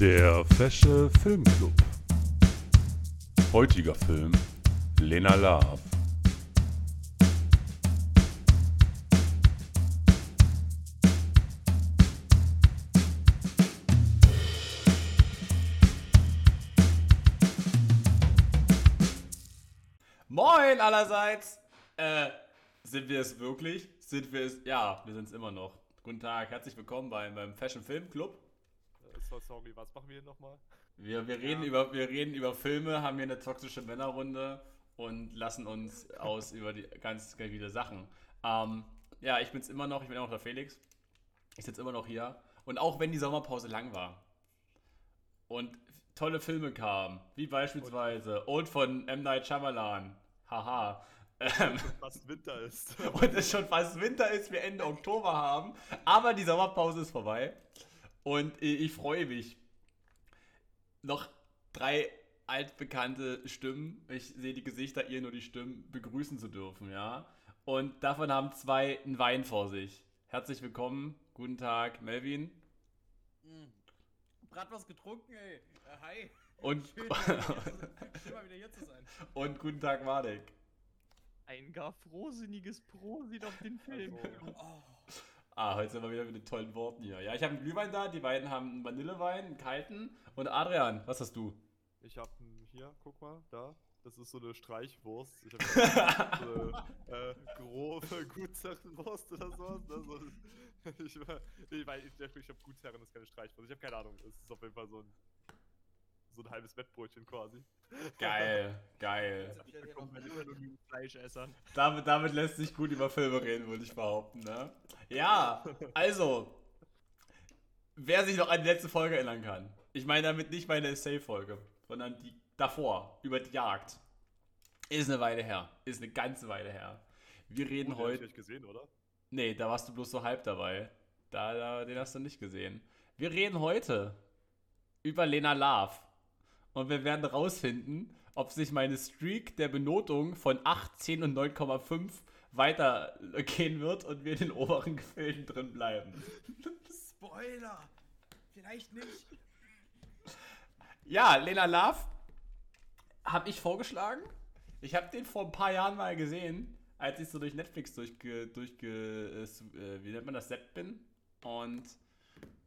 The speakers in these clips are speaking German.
Der Fesche Filmclub. Heutiger Film Lena Love. Moin allerseits! Äh, sind wir es wirklich? Sind wir es? Ja, wir sind es immer noch. Guten Tag, herzlich willkommen beim, beim Fashion Film Club. So, sorry, was machen wir hier nochmal? Wir, wir, reden über, wir reden über Filme, haben hier eine toxische Männerrunde und lassen uns aus über die ganz, ganz viele Sachen. Ähm, ja, ich bin's immer noch, ich bin immer noch der Felix. Ich sitze immer noch hier. Und auch wenn die Sommerpause lang war und tolle Filme kamen, wie beispielsweise Old von M. Night Shyamalan, haha, ähm, Was Winter ist. und es schon fast Winter ist, wir Ende Oktober haben, aber die Sommerpause ist vorbei und ich, ich freue mich. Noch drei altbekannte Stimmen, ich sehe die Gesichter, ihr nur die Stimmen, begrüßen zu dürfen, ja. Und davon haben zwei einen Wein vor sich. Herzlich willkommen, guten Tag, Melvin. Brat was getrunken, ey. Äh, hi. Und, Schön, mal wieder hier zu- schön mal wieder hier zu sein. und guten Tag, Marek. Ein gar frohsinniges Prosit auf den Film. Also, Oh, Ah, heute sind wir wieder mit den tollen Worten hier. Ja, ich habe einen Glühwein da, die beiden haben einen Vanillewein, einen kalten. Und Adrian, was hast du? ich hab n- hier, guck mal, da. Das ist so eine Streichwurst. Ich hab so eine äh, grobe Gutsherrenwurst oder sowas. Ne? So, ich, ich, weil ich, ich hab Gutsherren, das ist keine Streichwurst. Ich habe keine Ahnung. Es ist auf jeden Fall so ein, so ein halbes Wettbrötchen quasi. Geil, geil. hab ich Fleischessern. Damit, damit lässt sich gut über Filme reden, würde ich behaupten, ne? Ja, also, wer sich noch an die letzte Folge erinnern kann. Ich meine damit nicht meine Essay-Folge, sondern die davor, über die Jagd. Ist eine Weile her. Ist eine ganze Weile her. Wir reden Oh, den hab ich heute. nicht gesehen, oder? Nee, da warst du bloß so halb dabei. Da, da, den hast du nicht gesehen. Wir reden heute über Lena Love. Und wir werden rausfinden, ob sich meine Streak der Benotung von 8, 10 und 9,5 weitergehen wird und wir in den oberen Gefilden drin bleiben. Spoiler. Vielleicht nicht. Ja, Lena Love habe ich vorgeschlagen. Ich habe den vor ein paar Jahren mal gesehen, als ich so durch Netflix durchge, durchge äh, äh, wie nennt man das, Sepp bin. Und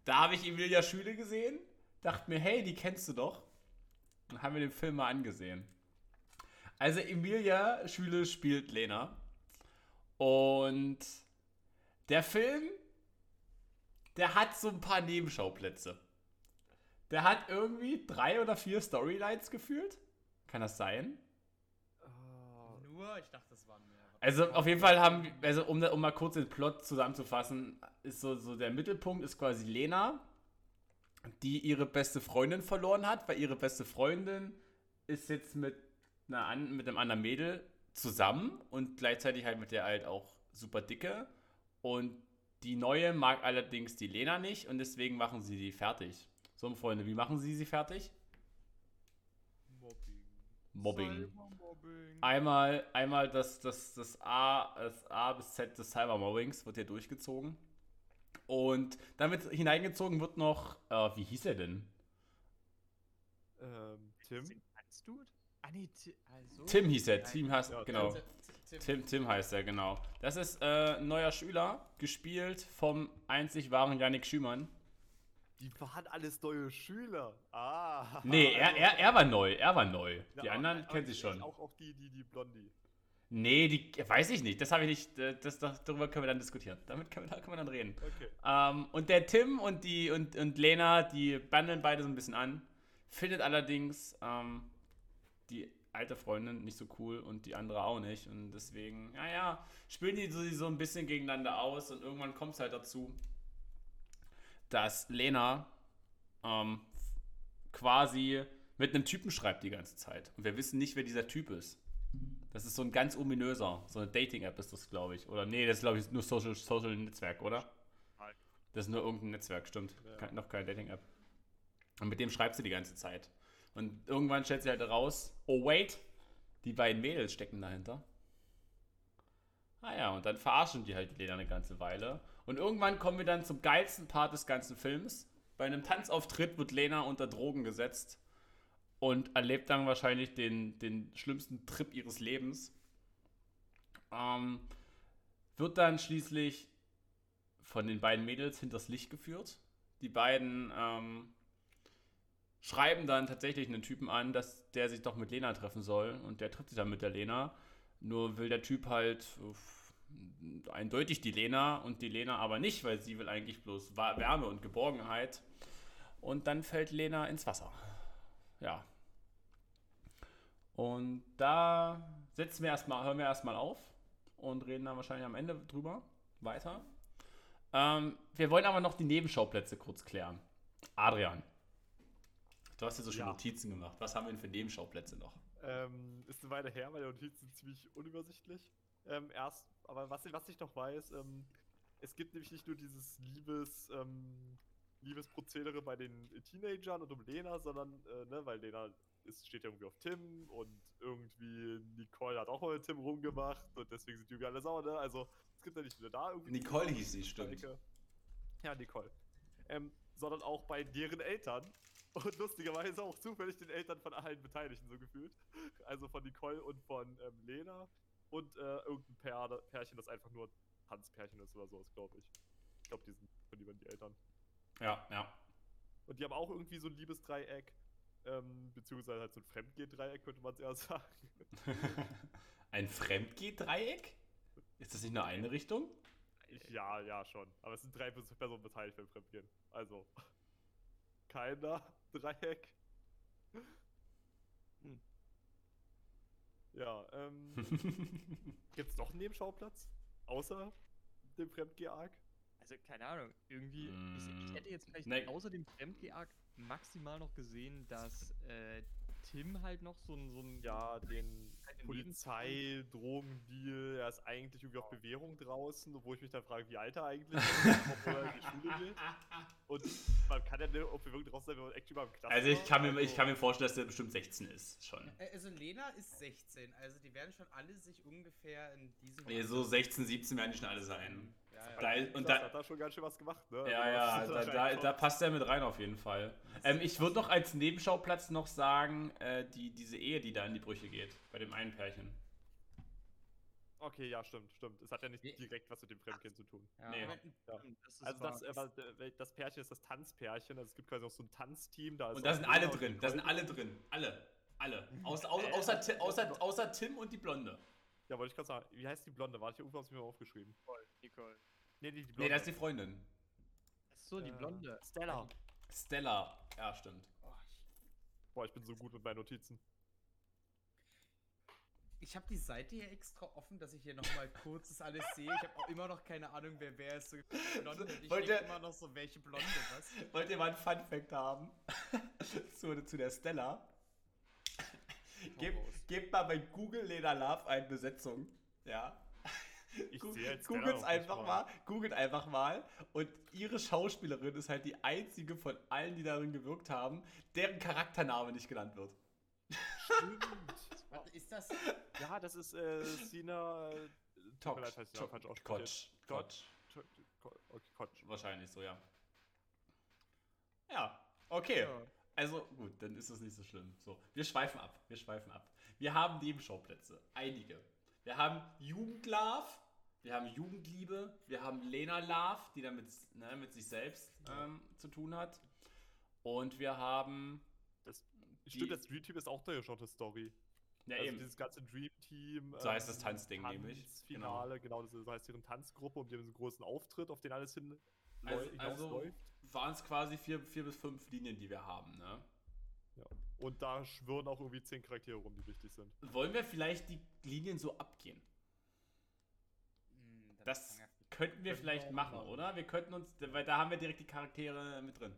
da habe ich Emilia Schüle gesehen, dachte mir, hey, die kennst du doch. Und haben wir den Film mal angesehen. Also Emilia Schüle spielt Lena. Und der Film, der hat so ein paar Nebenschauplätze. Der hat irgendwie drei oder vier Storylines gefühlt. Kann das sein? Ah, Nur, ich dachte, das waren mehr. Also auf jeden Fall haben, also um, um mal kurz den Plot zusammenzufassen, ist so, so der Mittelpunkt ist quasi Lena, die ihre beste Freundin verloren hat, weil ihre beste Freundin ist jetzt mit, einer, mit einem anderen Mädel zusammen und gleichzeitig halt mit der halt auch super dicke. Und die neue mag allerdings die Lena nicht und deswegen machen sie die fertig. So, Freunde, wie machen sie sie fertig? Mobbing. Mobbing. Cybermobbing. Einmal, einmal das, das, das, A, das A bis Z des Cybermobbings wird hier durchgezogen. Und damit hineingezogen wird noch, äh, wie hieß er denn? Ähm, Tim? Ah, nee, also. Tim hieß er. Tim heißt, Ja, genau. Tim, Tim, heißt er, genau. Das ist äh, ein neuer Schüler, gespielt vom einzig wahren Yannick Schümann. Die waren alles neue Schüler. Ah. Nee, er, er, er war neu, er war neu. Ja, Die anderen kennen sie schon. Auch, auch die, die, die Blondie. Nee, die weiß ich nicht. Das habe ich nicht. äh, Das, das, darüber können wir dann diskutieren. Damit können wir, da können wir dann reden. Okay. Ähm, und der Tim und die und, und Lena, die bandeln beide so ein bisschen an. Findet allerdings ähm, die alte Freundin nicht so cool und die andere auch nicht. Und deswegen, naja, spielen die so, so ein bisschen gegeneinander aus und irgendwann kommt es halt dazu, dass Lena ähm, quasi mit einem Typen schreibt die ganze Zeit. Und wir wissen nicht, wer dieser Typ ist. Das ist so ein ganz ominöser, so eine Dating-App ist das, glaube ich. Oder nee, das ist, glaube ich, nur Social, Social Netzwerk, oder? Nein. Das ist nur irgendein Netzwerk, stimmt. Ja. Kein, noch keine Dating-App. Und mit dem schreibt sie die ganze Zeit. Und irgendwann stellt sie halt raus, oh wait, die beiden Mädels stecken dahinter. Ah ja, und dann verarschen die halt die Lena eine ganze Weile. Und irgendwann kommen wir dann zum geilsten Part des ganzen Films. Bei einem Tanzauftritt wird Lena unter Drogen gesetzt und erlebt dann wahrscheinlich den, den schlimmsten Trip ihres Lebens. Ähm, wird dann schließlich von den beiden Mädels hinters Licht geführt. Die beiden ähm, schreiben dann tatsächlich einen Typen an, dass der sich doch mit Lena treffen soll. Und der trifft sich dann mit der Lena. Nur will der Typ halt uff, eindeutig die Lena und die Lena aber nicht, weil sie will eigentlich bloß Wärme und Geborgenheit. Und dann fällt Lena ins Wasser. Ja. Und da setzen wir erstmal, hören wir erstmal auf und reden dann wahrscheinlich am Ende drüber weiter. Ähm, wir wollen aber noch die Nebenschauplätze kurz klären. Adrian, du hast dir so schön Ja. Notizen gemacht. Was haben wir denn für Nebenschauplätze noch? Ähm, ist eine Weile her, weil die Notizen sind ziemlich unübersichtlich. Ähm, erst, aber was, was ich noch weiß, ähm, es gibt nämlich nicht nur dieses Liebes, ähm, Liebesprozedere bei den Teenagern und um Lena, sondern, äh, ne, weil Lena ist, steht ja irgendwie auf Tim und irgendwie Nicole hat auch mal mit Tim rumgemacht und deswegen sind die irgendwie alle sauer, ne? Also, es gibt ja nicht nur da irgendwie. Nicole hieß sie, stimmt. Ja, Nicole. Ähm, sondern auch bei deren Eltern. Und lustigerweise auch zufällig den Eltern von allen Beteiligten so gefühlt. Also von Nicole und von ähm, Lena. Und äh, irgendein Pär, Pärchen, das einfach nur Tanzpärchen ist oder sowas, glaube ich. Ich glaube, die sind von die Eltern. Ja, ja. Und die haben auch irgendwie so ein Liebesdreieck. Ähm, beziehungsweise halt so ein Fremdgeh-Dreieck, könnte man es eher sagen. Ein Fremdgeh-Dreieck? Ist das nicht nur eine Richtung? Ich, ja, ja, schon. Aber es sind drei Pers- Personen beteiligt beim Fremdgehen. Also. Keiner Dreieck. Hm. Ja, ähm. Gibt's noch einen Nebenschauplatz? Außer dem Fremdgeh-Arc? Also, keine Ahnung, irgendwie. Ich, Mm, ich hätte jetzt vielleicht nee. außer dem Fremdgeh-Arc maximal noch gesehen, dass äh, Tim halt noch so ein. So ein Ja, den Polizei, Drogendeal, er ist eigentlich irgendwie auf Bewährung draußen, wo ich mich dann frage, wie alt er eigentlich ist, obwohl er in die Schule geht. Und man kann ja nicht auf Bewährung draußen sein, wenn man actually mal im Knast Also ich kann, mir, ich Also- kann mir vorstellen, dass der bestimmt 16 ist. Schon. Also Lena ist 16, also die werden schon alle sich ungefähr in diesem Nee, so 16, 17 werden die schon alle sein. Ja, ja. Da, Und da, hat er schon ganz schön was gemacht, ne? ja, Also, ja, da, da, da passt er mit rein auf jeden Fall. Ähm, ich würde noch als Nebenschauplatz noch sagen, äh, die, diese Ehe, die da in die Brüche geht, bei dem einen Pärchen. Okay, ja, stimmt, stimmt. Es hat ja nicht direkt was mit dem Fremdgehen zu tun. Ja, Nee. Ja. Das ist Also das, äh, äh, das Pärchen ist das Tanzpärchen, also es gibt quasi auch so ein Tanzteam, da ist Und da sind alle drin, da sind alle drin. Alle. Alle. Außer, außer, außer, außer, außer Tim und die Blonde. Ja, wollte ich gerade sagen, wie heißt die Blonde? War ich irgendwo hab's mir mal aufgeschrieben. Nicole. Nee, die, die Blonde. Nee, das ist die Freundin. Achso, die Äh, Blonde. Stella. Stella. Ja, stimmt. Oh, Boah, ich bin so gut mit meinen Notizen. Ich habe die Seite hier extra offen, dass ich hier nochmal kurz das alles sehe. Ich habe auch immer noch keine Ahnung, wer wer ist so blonde. Ich Wollt ihr- immer noch so, welche Blonde was. Wollt ihr mal einen Fun-Fact haben? zu, zu der Stella. Gebt, gebt mal bei Google Lena Love eine Besetzung. Ja. Ich noch einfach mal. Googelt einfach mal. Und ihre Schauspielerin ist halt die einzige von allen, die darin gewirkt haben, deren Charaktername nicht genannt wird. Stimmt. Warte, ist das. Ja, das ist äh, Sina. äh, ausspreche. Kotsch. Kotsch. Kotsch. Wahrscheinlich so, ja. Ja, okay. Ja. Also gut, dann ist das nicht so schlimm. So, wir schweifen ab. Wir schweifen ab. Wir haben Nebenschauplätze. Einige. Wir haben Jugendlove, wir haben Jugendliebe, wir haben Lena Love, die damit ne, mit sich selbst ähm, zu tun hat. Und wir haben. Das, stimmt, das Dream Team ist auch eine geschaute Story. Ja, also eben. dieses ganze Dream Team. So heißt das Tanzding nämlich. Tanzfinale, genau. das ist- heißt deren Tanzgruppe und die haben so einen großen Auftritt, auf den alles hin Also, also waren es quasi vier, vier bis fünf Linien, die wir haben. Ne? Ja. Und da schwören auch irgendwie zehn Charaktere rum, die wichtig sind. Wollen wir vielleicht die Linien so abgehen? Hm, Das könnten wir vielleicht machen. oder? Wir könnten uns, weil da haben wir direkt die Charaktere mit drin.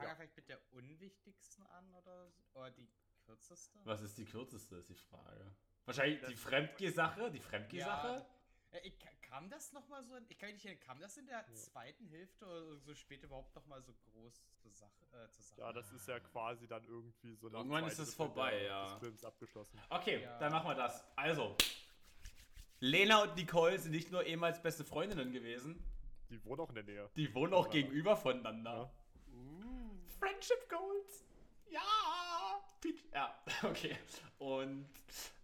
Fang Ja. vielleicht mit der unwichtigsten an oder, oder die kürzeste? Was ist die kürzeste, ist die Frage. Wahrscheinlich die Das- Fremdgeh-Sache, die Fremdgeh-Sache? Ja, äh, ka- kam das nochmal so in, ich kann mich nicht erinnern, kam das in der zweiten Hälfte oder so spät überhaupt nochmal so groß zur Sache, äh, zur Sache? Ja, das ist ja quasi dann irgendwie so nach Irgendwann ist es vorbei, der- ja. des Films abgeschlossen. Okay, Ja. dann machen wir das. Also, Lena und Nicole sind nicht nur ehemals beste Freundinnen gewesen, Die wohnen auch in der Nähe. die wohnen auch Ja. gegenüber voneinander. Friendship Goals. Ja. Peach. Ja, okay. Und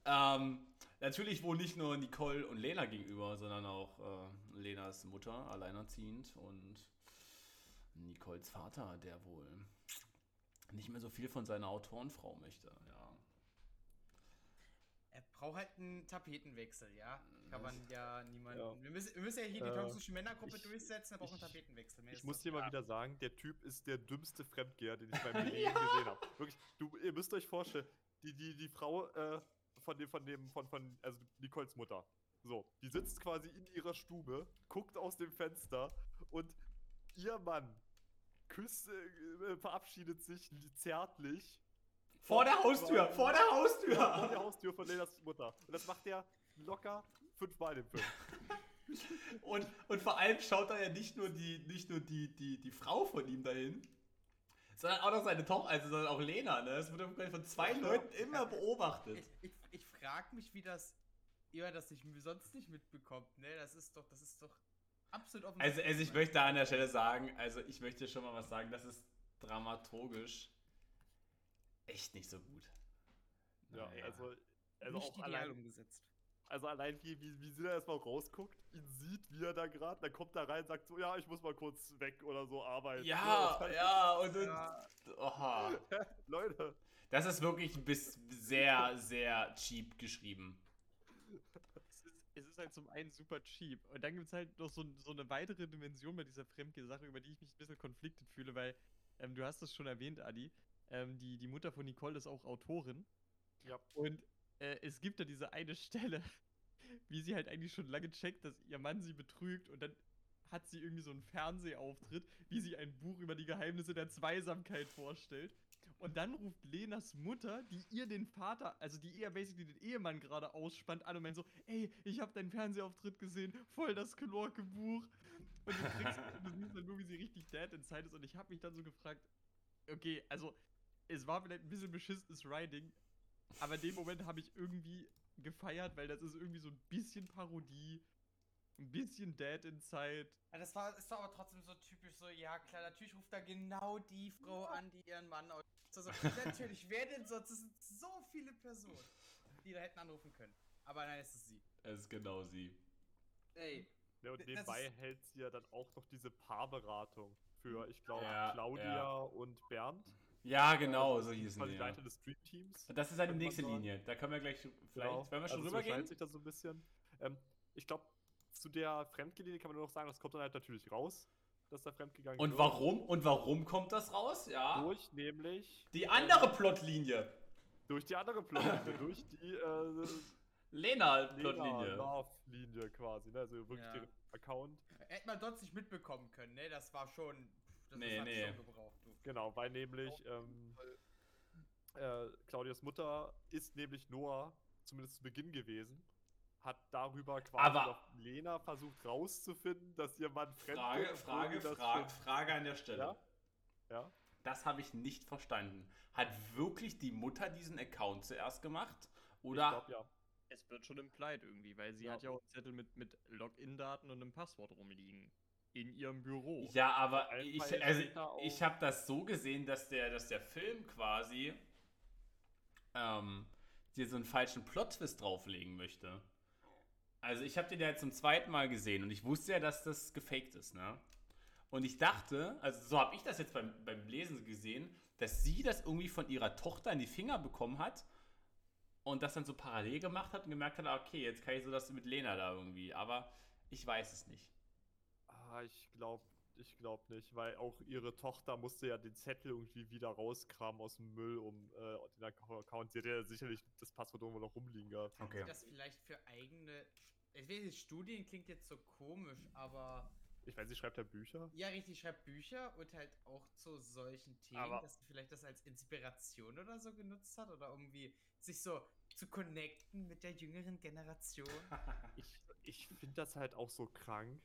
ähm, natürlich wohl nicht nur Nicole und Lena gegenüber, sondern auch äh, Lenas Mutter, alleinerziehend und Nicoles Vater, der wohl nicht mehr so viel von seiner Autorenfrau möchte. Ja. Braucht halt einen Tapetenwechsel, ja. Kann man ja niemanden. Ja. Wir, müssen, wir müssen ja hier die Äh, toxische Männergruppe ich- durchsetzen, er braucht einen Tapetenwechsel. Mehr Ich muss dir mal wieder sagen, der Typ ist der dümmste Fremdgeher, den ich meinem Leben gesehen habe. Wirklich, du, ihr müsst euch vorstellen, die, die, die Frau äh, von dem, von dem, von, von, also Nicoles Mutter. So, die sitzt quasi in ihrer Stube, guckt aus dem Fenster und ihr Mann küsst, äh, verabschiedet sich li- zärtlich. Vor der Haustür, vor der Ja, vor Haustür. der Haustür von Lenas Mutter. Und das macht er locker fünfmal im Film. Und, und vor allem schaut er ja nicht nur die, nicht nur die, die, die Frau von ihm dahin, sondern auch noch seine Tochter, also sondern auch Lena. Ne? Das wird von zwei Ja. Leuten immer beobachtet. Ich, ich, ich frage mich, wie das ihr das nicht, sonst nicht mitbekommt, ne? Das ist doch, das ist doch absolut offen. Also, also ich möchte an der Stelle sagen, also ich möchte schon mal was sagen, das ist dramaturgisch echt nicht so gut. Ja, Naja. also, also nicht auch ideal allein, umgesetzt. Also allein wie, wie, wie sie da erstmal rausguckt, ihn sieht, wie er da gerade, dann kommt er rein und sagt so, ja, ich muss mal kurz weg oder so arbeiten. Ja, ja, und, und Ja. oha. Leute, Das ist wirklich bis sehr, sehr cheap geschrieben. Es ist, es ist halt zum einen super cheap. Und dann gibt es halt noch so, so eine weitere Dimension bei dieser Fremdgeh-Sache, über die ich mich ein bisschen konfliktet fühle, weil ähm, du hast es schon erwähnt, Adi. Ähm, die, die Mutter von Nicole ist auch Autorin. Ja. Und äh, es gibt da diese eine Stelle, wie sie halt eigentlich schon lange checkt, dass ihr Mann sie betrügt und dann hat sie irgendwie so einen Fernsehauftritt, wie sie ein Buch über die Geheimnisse der Zweisamkeit vorstellt. Und dann ruft Lenas Mutter, die ihr den Vater, also die eher basically den Ehemann gerade ausspannt, an und meint so, ey, ich habe deinen Fernsehauftritt gesehen, voll das Knorke-Buch. Und du kriegst, du siehst dann nur, wie sie richtig dead inside ist. Und ich habe mich dann so gefragt, okay, also es war vielleicht ein bisschen beschissenes Writing, aber in dem Moment habe ich irgendwie gefeiert, weil das ist irgendwie so ein bisschen Parodie, ein bisschen Dead Inside. Ja, das war, es war aber trotzdem so typisch so, ja klar, natürlich ruft da genau die Frau an, die ihren Mann aus. Also, natürlich, wer denn sonst? Es sind so viele Personen, die da hätten anrufen können. Aber nein, es ist sie. Es ist genau sie. Ey, ja, und nebenbei ist- hält sie ja dann auch noch diese Paarberatung für, ich glaube, Ja, Claudia ja. und Bernd. Ja, genau, Also, so hießen quasi die. Ja. Leiter des Stream-Teams. Das ist eine könnte man nächste. Linie. Da können wir gleich vielleicht, Genau. wenn wir schon also rübergehen. sich das so ein bisschen. Ähm, ich glaube, zu der Fremdgelinie kann man nur noch sagen, das kommt dann halt natürlich raus, dass da fremdgegangen Und wird. warum? Und warum kommt das raus? Ja. Durch nämlich Die andere Plotlinie. durch die andere Plotlinie, durch die äh, Lena-Plotlinie. Love-Linie quasi, ne? Also wirklich Ja. den Account. hätte man sonst nicht mitbekommen können, ne? Das war schon. Das Nee, hat nee. schon gebraucht, du. Genau, weil nämlich ähm, äh, Claudias Mutter ist nämlich Noah zumindest zu Beginn gewesen. Hat darüber quasi Aber- noch Lena versucht rauszufinden, dass ihr Mann fremd Frage, obwohl Frage, Frage, Frage an der Stelle. Ja? Ja? Das habe ich nicht verstanden. Hat wirklich die Mutter diesen Account zuerst gemacht? Ich Oder glaube ja. Es wird schon implied irgendwie, weil sie Ja. hat ja auch einen Zettel mit, mit Login-Daten und einem Passwort rumliegen. In ihrem Büro. Ja, aber ich, also, ich habe das so gesehen, dass der, dass der Film quasi ähm, dir so einen falschen Plot-Twist drauflegen möchte. Also ich habe den ja zum zweiten Mal gesehen und ich wusste ja, dass das gefaked ist, ne? Und ich dachte, also so habe ich das jetzt beim, beim Lesen gesehen, dass sie das irgendwie von ihrer Tochter in die Finger bekommen hat und das dann so parallel gemacht hat und gemerkt hat, ah, okay, jetzt kann ich so das mit Lena da irgendwie, aber ich weiß es nicht. Ah, ich glaube ich glaub nicht, weil auch ihre Tochter musste ja den Zettel irgendwie wieder rauskramen aus dem Müll, um äh, den Account. Sie hat ja sicherlich das Passwort irgendwo noch rumliegen gehabt. Okay. Das vielleicht für eigene. Ich weiß nicht, Studien klingt jetzt so komisch, aber Ich weiß, sie schreibt ja Bücher. ja, richtig, schreibt Bücher und halt auch zu solchen Themen, Aber- dass sie vielleicht das als Inspiration oder so genutzt hat oder irgendwie sich so zu connecten mit der jüngeren Generation. Ich, ich finde das halt auch so krank,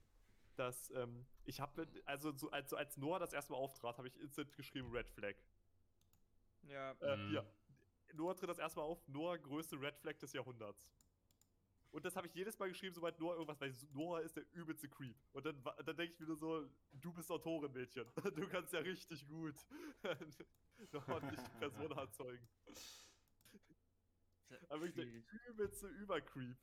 dass ähm, ich habe, also so, als, als Noah das erste Mal auftrat, habe ich instant geschrieben Red Flag. Ja, Äh, Mhm. Hier. Noah tritt das erste Mal auf, Noah größte Red Flag des Jahrhunderts. Und das habe ich jedes Mal geschrieben, sobald Noah irgendwas, weil Noah ist der übelste Creep. Und dann, dann denke ich mir nur so, du bist Autorin, Mädchen. Du kannst ja richtig gut eine ordentliche Person erzeugen. Aber wirklich Schwierig. der übelste Übercreep.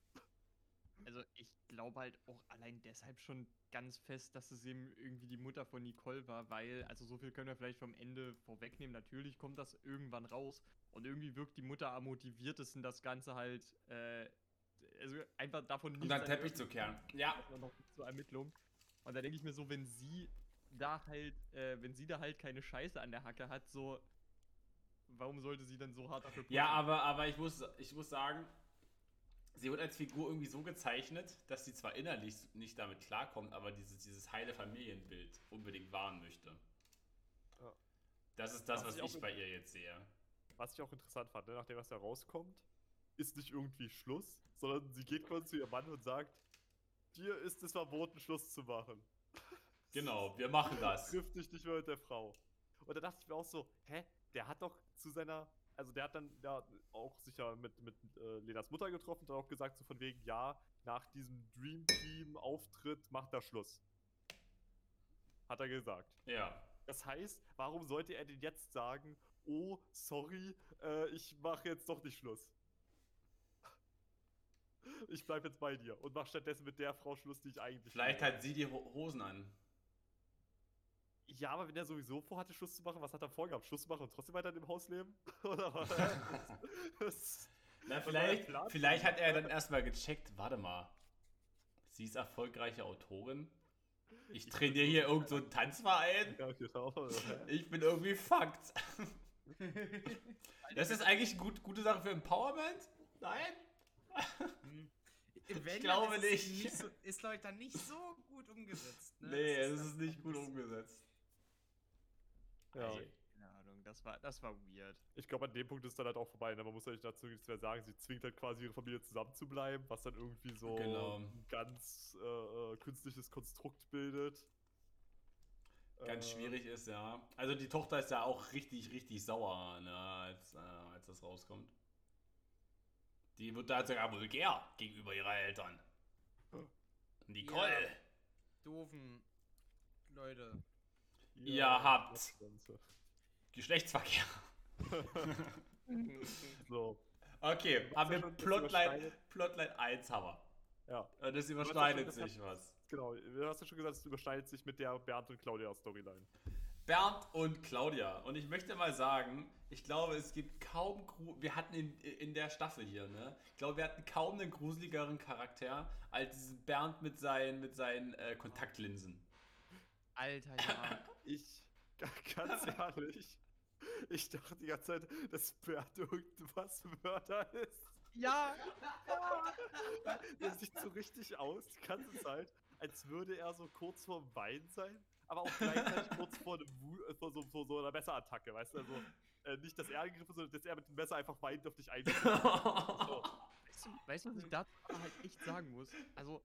Also ich glaube halt auch allein deshalb schon ganz fest, dass es eben irgendwie die Mutter von Nicole war, weil, also so viel können wir vielleicht vom Ende vorwegnehmen, natürlich kommt das irgendwann raus und irgendwie wirkt die Mutter am motiviertesten, das Ganze halt, äh, also einfach davon Und nichts dann an Teppich zu kehren. Ja. Noch zur Ermittlung. Und da denke ich mir so, wenn sie da halt, äh, wenn sie da halt keine Scheiße an der Hacke hat, so, warum sollte sie dann so hart dafür Ja, pushen? aber, aber ich, muss, ich muss sagen, sie wird als Figur irgendwie so gezeichnet, dass sie zwar innerlich nicht damit klarkommt, aber dieses, dieses heile Familienbild unbedingt wahren möchte. Ja. Das ist das, Was was ich ich bei ihr jetzt sehe. Was ich auch interessant fand, ne, nachdem was da rauskommt, ist nicht irgendwie Schluss, sondern sie geht quasi zu ihrem Mann und sagt, dir ist es verboten, Schluss zu machen. Genau, wir machen das. Triff dich nicht mehr mit der Frau. Und da dachte ich mir auch so, hä, der hat doch zu seiner, also der hat dann ja auch sich ja mit, mit äh, Lenas Mutter getroffen und hat auch gesagt, so von wegen, ja, nach diesem Dream Team Auftritt macht er Schluss. Hat er gesagt. Ja. Das heißt, warum sollte er denn jetzt sagen, oh, sorry, äh, ich mache jetzt doch nicht Schluss? Ich bleib jetzt bei dir und mach stattdessen mit der Frau Schluss, die ich eigentlich Vielleicht hat sie die Ho Hosen an. Ja, aber wenn er sowieso vorhatte, Schluss zu machen, was hat er vorgehabt? Schluss zu machen und trotzdem weiter in dem Haus leben? Oder Na, vielleicht, vielleicht hat er dann erstmal gecheckt, warte mal. Sie ist erfolgreiche Autorin. Ich trainiere hier irgend so einen Tanzverein. genau. Ich bin irgendwie fucked. Das ist eigentlich eine gut, gute Sache für Empowerment? Nein? Wenn, dann glaube ist es nicht. so, ist, glaube ich, dann nicht so gut umgesetzt. Ne? Nee, es dann ist nicht gut umgesetzt. Ja. Ey. Keine Ahnung, das war, das war weird. Ich glaube, an dem Punkt ist dann halt auch vorbei. Ne? Man muss ja nicht dazu nichts mehr sagen. Sie zwingt halt quasi ihre Familie zusammenzubleiben, was dann irgendwie so Genau. ein ganz äh, äh, künstliches Konstrukt bildet. Ganz Äh, schwierig ist, ja. Also die Tochter ist ja auch richtig, richtig sauer, ne, als, äh, als das rauskommt. Die wird da sogar vulgär gegenüber ihrer Eltern. Nicole! Ja. Doofen Leute. Ihr habt-. Geschlechtsverkehr. So, Okay, haben wir Plotline. Plotline 1 haben wir. ja. Äh, Das ja überschneidet das sich was. Genau, du hast ja schon gesagt, es überschneidet sich mit der Bernd und Claudia Storyline. Bernd und Claudia. Und ich möchte mal sagen, ich glaube, es gibt kaum. Gru wir hatten in, in der Staffel hier, ne? Ich glaube, wir hatten kaum einen gruseligeren Charakter als diesen Bernd mit seinen, mit seinen äh, Kontaktlinsen. Alter, ja. Ich, ganz ehrlich, ich dachte die ganze Zeit, dass Bernd irgendwas Mörder ist. ja, Der sieht so richtig aus, die ganze Zeit, als würde er so kurz vorm Wein sein, aber auch gleichzeitig kurz vor, einem Wu äh, vor, so, vor so einer Messerattacke, weißt du? Also, äh, nicht, dass er angegriffen ist, sondern dass er mit dem Messer einfach weinend auf dich einschlägt. So. Weißt du, weißt du, was ich dazu halt echt sagen muss? Also,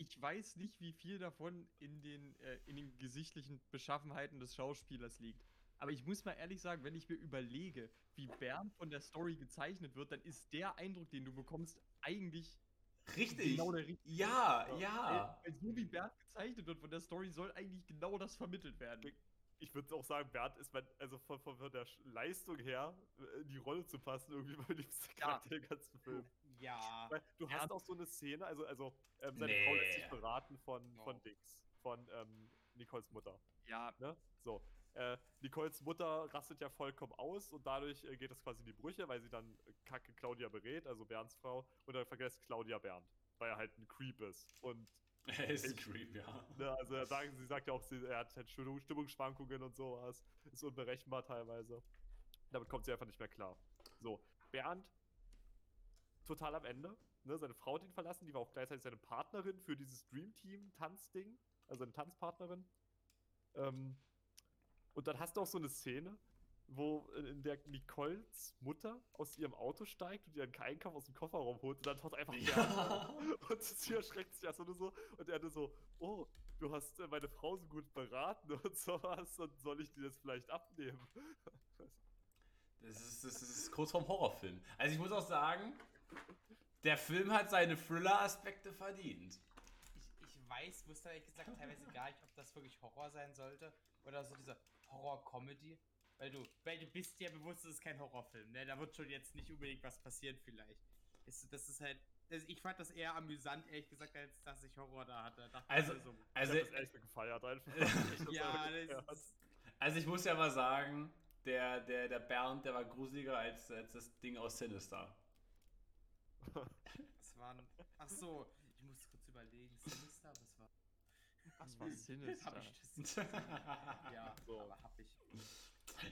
ich weiß nicht, wie viel davon in den, äh, in den gesichtlichen Beschaffenheiten des Schauspielers liegt. Aber ich muss mal ehrlich sagen, wenn ich mir überlege, wie Bernd von der Story gezeichnet wird, dann ist der Eindruck, den du bekommst, eigentlich Richtig. genau der richtige. Ja, Weil, ja. weil so wie Bernd gezeichnet wird von der Story, soll eigentlich genau das vermittelt werden. Ich würde auch sagen, Bernd ist mein, also von, von, der Leistung her, äh, in die Rolle zu passen, irgendwie liebster Ja. Charakter im ganzen Film. Ja. Weil du Ja. hast auch so eine Szene, also, also ähm, seine Frau lässt sich Nee. beraten von, von Oh. Dings, von ähm, Nicoles Mutter. Ja, Ne? So. Äh, Nicoles Mutter rastet ja vollkommen aus und dadurch äh, geht das quasi in die Brüche, weil sie dann äh, Kacke Claudia berät, also Bernds Frau, und dann vergisst Claudia Bernd, weil er halt ein Creep ist. Und Er ist ein Creep, ja. ne, also sagen, sie sagt ja auch, sie, er hat halt Stimmung- Stimmungsschwankungen und sowas, ist unberechenbar teilweise. Damit kommt sie einfach nicht mehr klar. So, Bernd, total am Ende. Ne, seine Frau hat ihn verlassen, die war auch gleichzeitig seine Partnerin für dieses Dream Team Tanzding, also eine Tanzpartnerin. Ähm, und dann hast du auch so eine Szene, wo in in der Nicoles Mutter aus ihrem Auto steigt und ihren Einkauf aus dem Kofferraum holt und dann taucht einfach Ja. Und sie erschreckt sich erst nur so und er nur so, oh, du hast äh, meine Frau so gut beraten und sowas und soll ich dir das vielleicht abnehmen? Das ist, das ist kurz vorm Horrorfilm. Also ich muss auch sagen, der Film hat seine Thriller-Aspekte verdient. Ich, ich weiß, wusste ehrlich gesagt teilweise gar nicht, ob das wirklich Horror sein sollte oder so diese Horror-Comedy. Weil du, weil du bist dir bewusst, das ist kein Horrorfilm, ne? Da wird schon jetzt nicht unbedingt was passieren vielleicht. Ist, das ist halt, also ich fand das eher amüsant, ehrlich gesagt, als dass ich Horror da hatte. Dachte ich Also, mir so, also, ich hab das echt gefeiert einfach. Ja, gefeiert. ist, also ich muss ja mal sagen, der, der, der Bernd, der war gruseliger als, als das Ding aus Sinister. Das war ein, ach so, ich muss kurz überlegen, Sinister, was war? Was war Sinister? Hab ich das? ja, So. aber hab ich.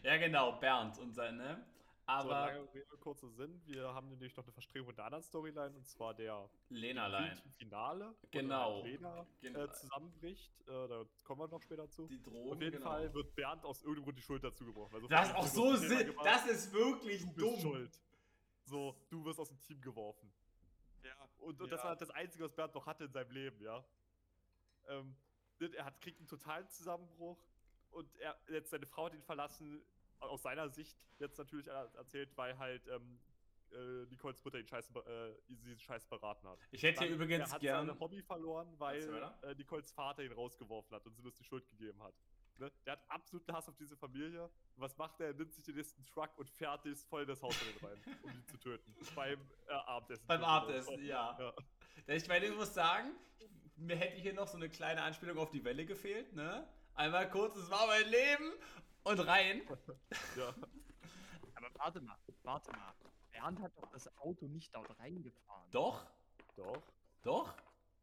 ja, genau, Bernd und sein, ne? So, Aber lange Rede, kurzer Sinn. Wir haben nämlich noch eine Verstrickung mit einer anderen Storyline und zwar der Lenalein. Film- Finale. Genau. Lena Genau. äh, zusammenbricht. Äh, da kommen wir noch später zu. Die Drogen, Auf jeden genau. Fall wird Bernd aus irgendeinem Grund die Schulter zugebrochen. weil so Das auch so Sinn. Das ist wirklich du bist dumm. schuld. So, du wirst aus dem Team geworfen. Ja. Und, und das Ja. war das Einzige, was Bernd noch hatte in seinem Leben, ja. Ähm, er hat, kriegt einen totalen Zusammenbruch und er jetzt seine Frau hat ihn verlassen, aus seiner Sicht jetzt natürlich er- erzählt, weil halt ähm, äh, Nicoles Mutter ihn scheiß, äh, diesen Scheiß beraten hat. Ich hätte Dann- übrigens er hat gern. sein Hobby verloren, weil äh, Nicoles Vater ihn rausgeworfen hat und sie bloß die Schuld gegeben hat. Ne? Der hat absoluten Hass auf diese Familie. Und was macht er? Er nimmt sich den nächsten Truck und fährt es voll in das Haus rein, um ihn zu töten. Beim äh, Abendessen. Beim Abendessen, ja. Ja. Ich meine, ich muss sagen, mir hätte hier noch so eine kleine Anspielung auf die Welle gefehlt, ne? Einmal kurz, es war mein Leben und rein. ja. Aber warte mal, warte mal. Bernd hat doch das Auto nicht dort reingefahren. Doch, Doch. doch.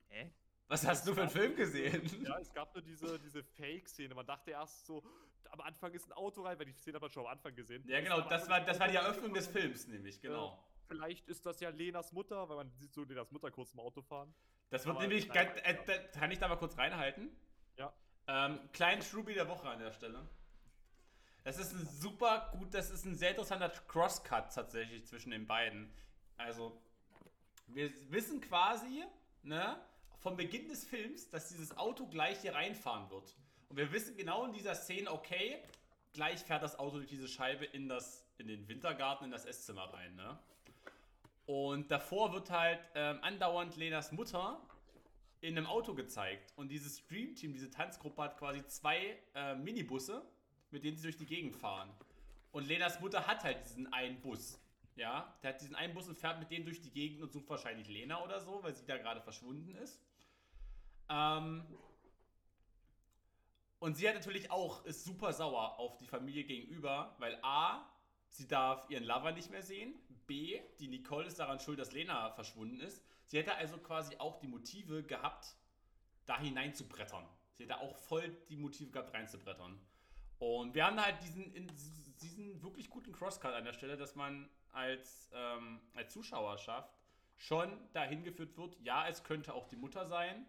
Hä? Was hast du für einen Film gesehen? Ja, es gab nur diese, diese Fake-Szene. Man dachte erst so, am Anfang ist ein Auto rein, weil die Szene hat man schon am Anfang gesehen. Ja, genau, das war, das war die Eröffnung des. Films, nämlich, genau. Vielleicht ist das ja Lenas Mutter, weil man sieht so Lenas Mutter kurz im Auto fahren. Das wird Aber nämlich, nein, ganz, äh, da, kann ich da mal kurz reinhalten? Ja. Ähm, kleinen Schrubi der Woche an der Stelle. Das ist ein super gut, das ist ein sehr interessanter Crosscut tatsächlich zwischen den beiden. Also, wir wissen quasi, ne, vom Beginn des Films, dass dieses Auto gleich hier reinfahren wird. Und wir wissen genau in dieser Szene, okay, gleich fährt das Auto durch diese Scheibe in, das, in den Wintergarten, in das Esszimmer rein, ne? Und davor wird halt ähm, andauernd Lenas Mutter in einem Auto gezeigt. Und dieses Stream-Team, diese Tanzgruppe hat quasi zwei äh, Minibusse, mit denen sie durch die Gegend fahren. Und Lenas Mutter hat halt diesen einen Bus. Ja, der hat diesen einen Bus und fährt mit denen durch die Gegend und sucht wahrscheinlich Lena oder so, weil sie da gerade verschwunden ist. Ähm, und sie hat natürlich auch, ist super sauer auf die Familie gegenüber, weil A, sie darf ihren Lover nicht mehr sehen, B, die Nicole ist daran schuld, dass Lena verschwunden ist. Sie hätte also quasi auch die Motive gehabt, da hineinzubrettern. Sie hätte auch voll die Motive gehabt, reinzubrettern. Und wir haben halt diesen, diesen wirklich guten Crosscut an der Stelle, dass man als, ähm, als Zuschauerschaft schon dahin geführt wird, ja, es könnte auch die Mutter sein.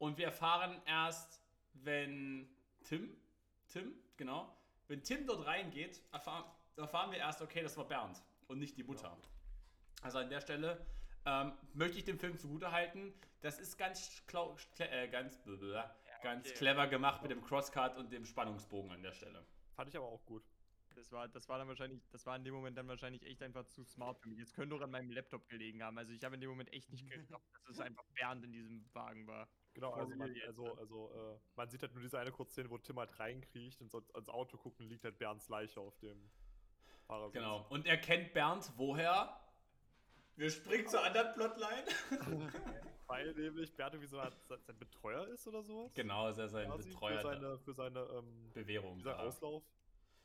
Und wir erfahren erst, wenn Tim, Tim, genau, wenn Tim dort reingeht, erfahren, erfahren wir erst, okay, das war Bernd und nicht die Mutter. Also an der Stelle ähm, möchte ich dem Film zugutehalten. Das ist ganz, klau, äh, ganz, blablabla, ganz okay. clever gemacht mit dem Crosscut und dem Spannungsbogen an der Stelle. Fand ich aber auch gut. Das war, das war dann wahrscheinlich, das war in dem Moment dann wahrscheinlich echt einfach zu smart für mich. Es könnte auch an meinem Laptop gelegen haben. Also ich habe in dem Moment echt nicht geglaubt, dass es einfach Bernd in diesem Wagen war. Genau, also man, also, also, äh, man sieht halt nur diese eine Kurzszene, wo Tim halt reinkriegt und so ans Auto guckt und liegt halt Bernds Leiche auf dem Fahrersitz. Genau. Und er kennt Bernd woher? Wir springen zur anderen Plotline. Weil nämlich Bernd irgendwie so ein, sein Betreuer ist oder sowas. genau, ist er sein Quasi Betreuer. Für seine, für seine ähm, Bewährung. sagt, da. Auslauf.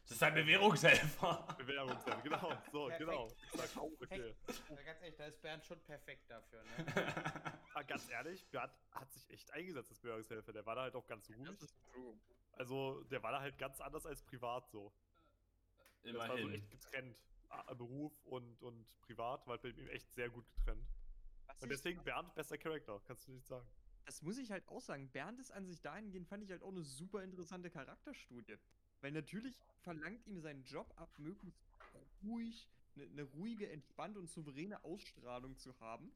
Das ist sein Bewährungshelfer. Bewährungshelfer, genau. So, Perfekt. genau. Ich sag auch, okay. Ja, ganz ehrlich, da ist Bernd schon perfekt dafür, ne? Ah, ganz ehrlich, Bernd hat sich echt eingesetzt als Bewährungshelfer. Der war da halt auch ganz ruhig. Das ist true. Also, der war da halt ganz anders als privat so. Das war so Immerhin. echt getrennt. Ah, Beruf und, und privat war bei ihm echt sehr gut getrennt. Was Und ich- deswegen Bernd, bester Charakter, kannst du nicht sagen. das muss ich halt auch sagen. Bernd ist an sich dahingehend, fand ich halt auch eine super interessante Charakterstudie. Weil natürlich verlangt ihm sein Job ab, möglichst ruhig, eine ne ruhige, entspannte und souveräne Ausstrahlung zu haben.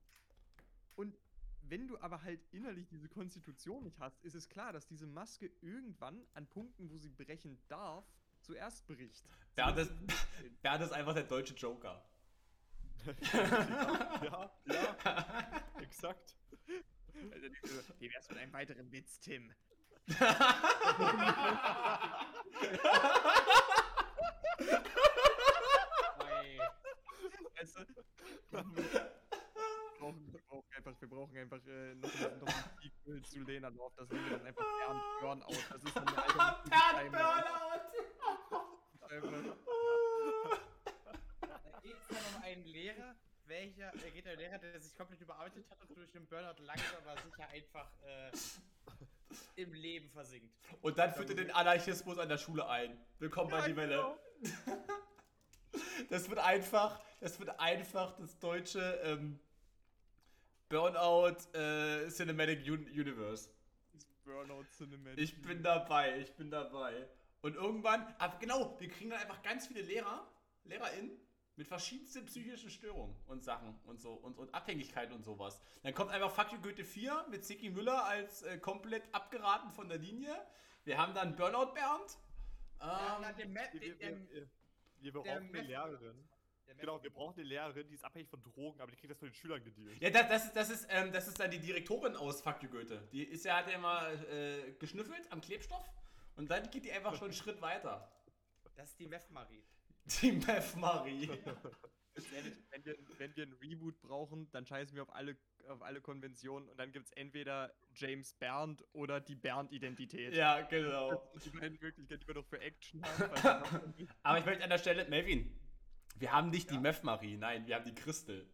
Und wenn du aber halt innerlich diese Konstitution nicht hast, ist es klar, dass diese Maske irgendwann an Punkten, wo sie brechen darf, zuerst bricht. Bernd ist, Bernd ist einfach der deutsche Joker. ja, ja, exakt. Also, Wie wär's mit einem weiteren Witz, Tim? Weißt du? Wir brauchen, wir brauchen einfach, wir brauchen einfach äh, noch, ein- noch ein Sequel zu Lena Dorf. Das nennen wir dann einfach Bernd Burnout. Das ist dann eine Timeline. Burnout! Einfach- Da geht es dann um einen Lehrer, welcher, er geht ein Lehrer, der sich komplett überarbeitet hat und durch den Burnout langsam aber sicher einfach äh, im Leben versinkt. Und dann führt er den Anarchismus an der Schule ein. Willkommen bei die Welle. Das wird einfach, das wird einfach das deutsche ähm, Burnout äh, Cinematic Un Universe. Burnout Cinematic. Ich bin dabei, ich bin dabei. Und irgendwann, aber genau, wir kriegen dann einfach ganz viele Lehrer, LehrerInnen mit verschiedensten psychischen Störungen und Sachen und so und, und Abhängigkeiten und sowas. Dann kommt einfach Fuck You Goethe 4 mit Siki Müller als äh, komplett abgeraten von der Linie. Wir haben dann Burnout Bernd. Ja, Ähm, na, der Map, Wir, der, wir, wir, wir der brauchen eine Meth- Lehrerin. der Map- Genau, wir brauchen eine Lehrerin, die ist abhängig von Drogen, aber die kriegt das von den Schülern gedealt. ja, das, das, ist, das, ist, ähm, das ist dann die Direktorin aus Fuck You Goethe. Die ist ja, hat ja immer äh, geschnüffelt am Klebstoff und dann geht die einfach schon einen Schritt weiter. Das ist die Meth Marie. Die Meth Marie. Ehrlich, wenn, wir, wenn wir ein Reboot brauchen, dann scheißen wir auf alle, auf alle Konventionen und dann gibt es entweder James Bernd oder die Bernd-Identität. ja, genau. Die beiden Möglichkeiten, die wir doch für Action haben. Aber ich möchte an der Stelle, Melvin, wir haben nicht die Meth Marie, nein, wir haben die Christel.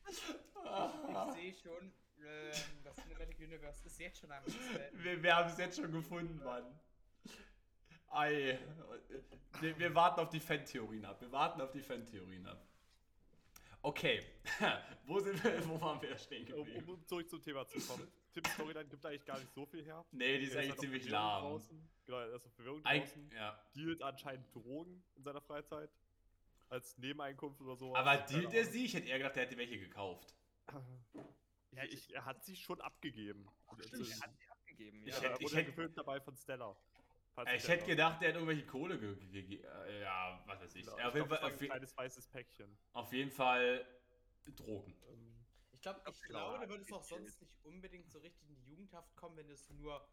Ich sehe schon, ähm, das Cinematic Universe ist jetzt schon am. Wir, wir haben es jetzt schon gefunden, Mann. Ei. Wir, wir warten auf die Fan-Theorien ab. Wir warten auf die Fan-Theorien ab. Okay. wo sind wir, wo waren wir stehen Um, geblieben? um zurück zum Thema zu kommen. Tims Storyline gibt eigentlich gar nicht so viel her. Nee, die ist Er eigentlich ziemlich lahm. Draußen. Genau, er ist auf Bewährung draußen. ja. Dealt anscheinend Drogen in seiner Freizeit. Als Nebeneinkunft oder so. Aber dealt er sie? Ich hätte eher gedacht, er hätte welche gekauft. Ja, ich, er hat sie schon abgegeben. Stimmt, er hat sie abgegeben. Ich Ja. hätte- er wurde hätte- gefilmt dabei von Stella. Ich hätte gedacht, der hat irgendwelche Kohle gegeben. Ja, was weiß ich. Genau, auf, ich jeden glaub, Fall, ein kleines weißes Päckchen. auf jeden Fall Drogen. Ich glaube, ich Klar, glaube, du würdest auch sonst nicht unbedingt so richtig in die Jugendhaft kommen, wenn du es nur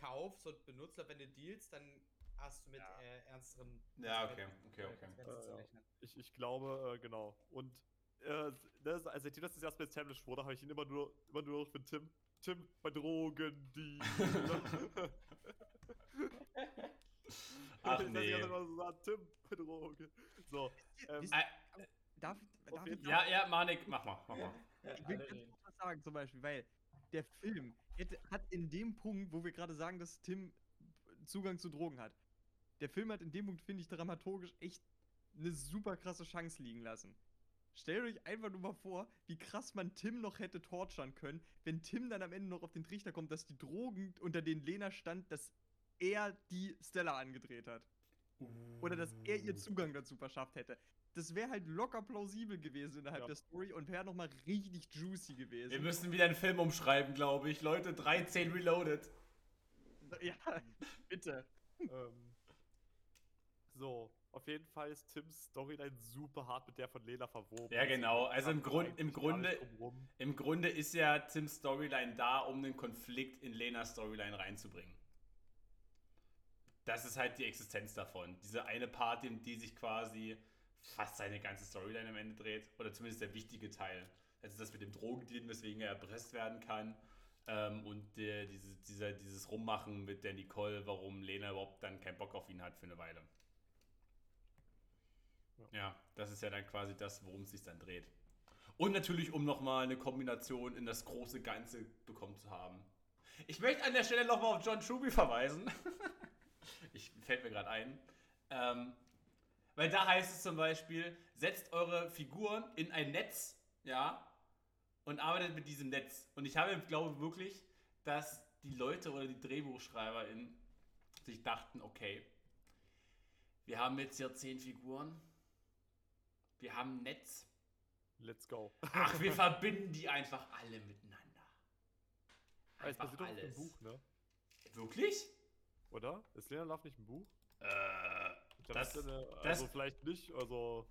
kaufst und benutzt. Aber wenn du dealst, dann hast du mit Ja. äh, ernsteren. Ja, okay, okay, okay. Rechnen. Ich, ich glaube, äh, genau. Und äh, das, also seitdem das erstmal established wurde, habe ich ihn immer nur, immer nur noch mit Tim. Tim bei Drogendeal. Ach nicht, nee. er immer so sagt, Tim bei Drogen. So. Ähm, Äh, Darf, darf ich Ja, ja, Manik, mach mal, mach mal. Ich will ganz kurz was sagen, zum Beispiel, weil der Film hätte, hat in dem Punkt, wo wir gerade sagen, dass Tim Zugang zu Drogen hat, der Film hat in dem Punkt, finde ich, dramaturgisch echt eine super krasse Chance liegen lassen. Stellt euch einfach nur mal vor, wie krass man Tim noch hätte torturen können, wenn Tim dann am Ende noch auf den Trichter kommt, dass die Drogen, unter denen Lena stand, dass er die Stella angedreht hat. Oder dass er ihr Zugang dazu verschafft hätte. Das wäre halt locker plausibel gewesen innerhalb Ja. der Story und wäre nochmal richtig juicy Wir gewesen. müssen wieder einen Film umschreiben, glaube ich. Leute, 13 Reloaded. Ja, bitte. ähm, so, auf jeden Fall ist Tims Storyline super hart mit der von Lena verwoben. Ja, genau. Also im Grund- im Grunde-. Im Grunde ist ja Tims Storyline da, um einen Konflikt in Lenas Storyline reinzubringen. Das ist halt die Existenz davon. Diese eine Part, in die sich quasi fast seine ganze Storyline am Ende dreht. Oder zumindest der wichtige Teil. Also das mit dem Drogendeal, weswegen er erpresst werden kann. Ähm, und der, diese, dieser, dieses Rummachen mit der Nicole, warum Lena überhaupt dann keinen Bock auf ihn hat für eine Weile. Ja, das ist ja dann quasi das, worum es sich dann dreht. Und natürlich, um nochmal eine Kombination in das große Ganze bekommen zu haben. Ich möchte an der Stelle nochmal auf John Truby verweisen. ich fällt mir gerade ein. Ähm, weil da heißt es zum Beispiel, setzt eure Figuren in ein Netz, ja, und arbeitet mit diesem Netz. Und ich habe, glaube wirklich, dass die Leute oder die DrehbuchschreiberInnen sich dachten, okay, wir haben jetzt hier zehn Figuren, wir haben ein Netz, Let's go. Ach, wir verbinden die einfach alle miteinander. Einfach basiert doch auf dem alles. Buch, ne? Wirklich? Oder? Ist Lena Love nicht ein Buch? Äh, glaub, Das- ist eine, das- also vielleicht nicht, also.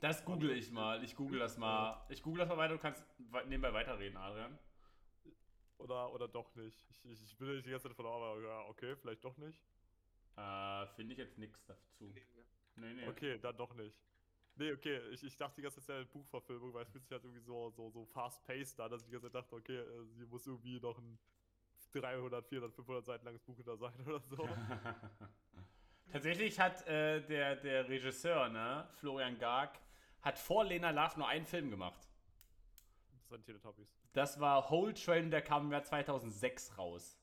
das google ich mal. Ich google das mal. Ich google das mal weiter. Du kannst nebenbei weiterreden, Adrian. Oder, oder doch nicht. Ich, ich, ich bin nicht die ganze Zeit von, aber ja, okay, vielleicht doch nicht. Äh, finde ich jetzt nichts dazu. Nee, nee. Okay, dann doch nicht. Nee, okay, ich, ich dachte die ganze Zeit, es wäre eine Buchverfilmung, weil es fühlt sich halt irgendwie so, so, so fast-paced an, dass ich die ganze Zeit dachte, okay, äh, sie muss irgendwie noch ein 300, 400, 500 Seiten langes Buch hinter sein oder so. Tatsächlich hat äh, der, der Regisseur, ne, Florian Garg, hat vor Lena Love nur einen Film gemacht. Das sind Teletubbies. Das war Whole Train, der kam im Jahr 2006 raus.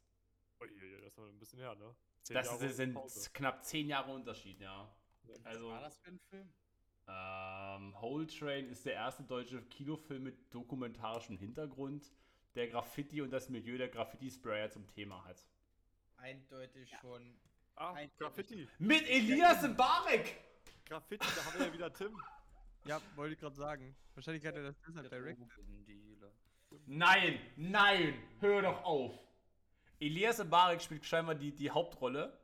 Uiuiui, das ist noch ein bisschen her, ne? Zehn Das Jahre sind Pause. knapp 10 Jahre Unterschied, ja. Ja. Also, Was war das für ein Film? ähm, Whole Train ist der erste deutsche Kinofilm mit dokumentarischem Hintergrund, der Graffiti und das Milieu der Graffiti-Sprayer zum Thema hat. Eindeutig schon. Ah, Ein- Graffiti. Mit Elias Mbarek! Graffiti, da haben wir ja wieder Tim. Ja, wollte ich gerade sagen. Wahrscheinlich hat er das deshalb direkt. Nein, nein, hör doch auf. Elias Mbarek spielt scheinbar die, die Hauptrolle.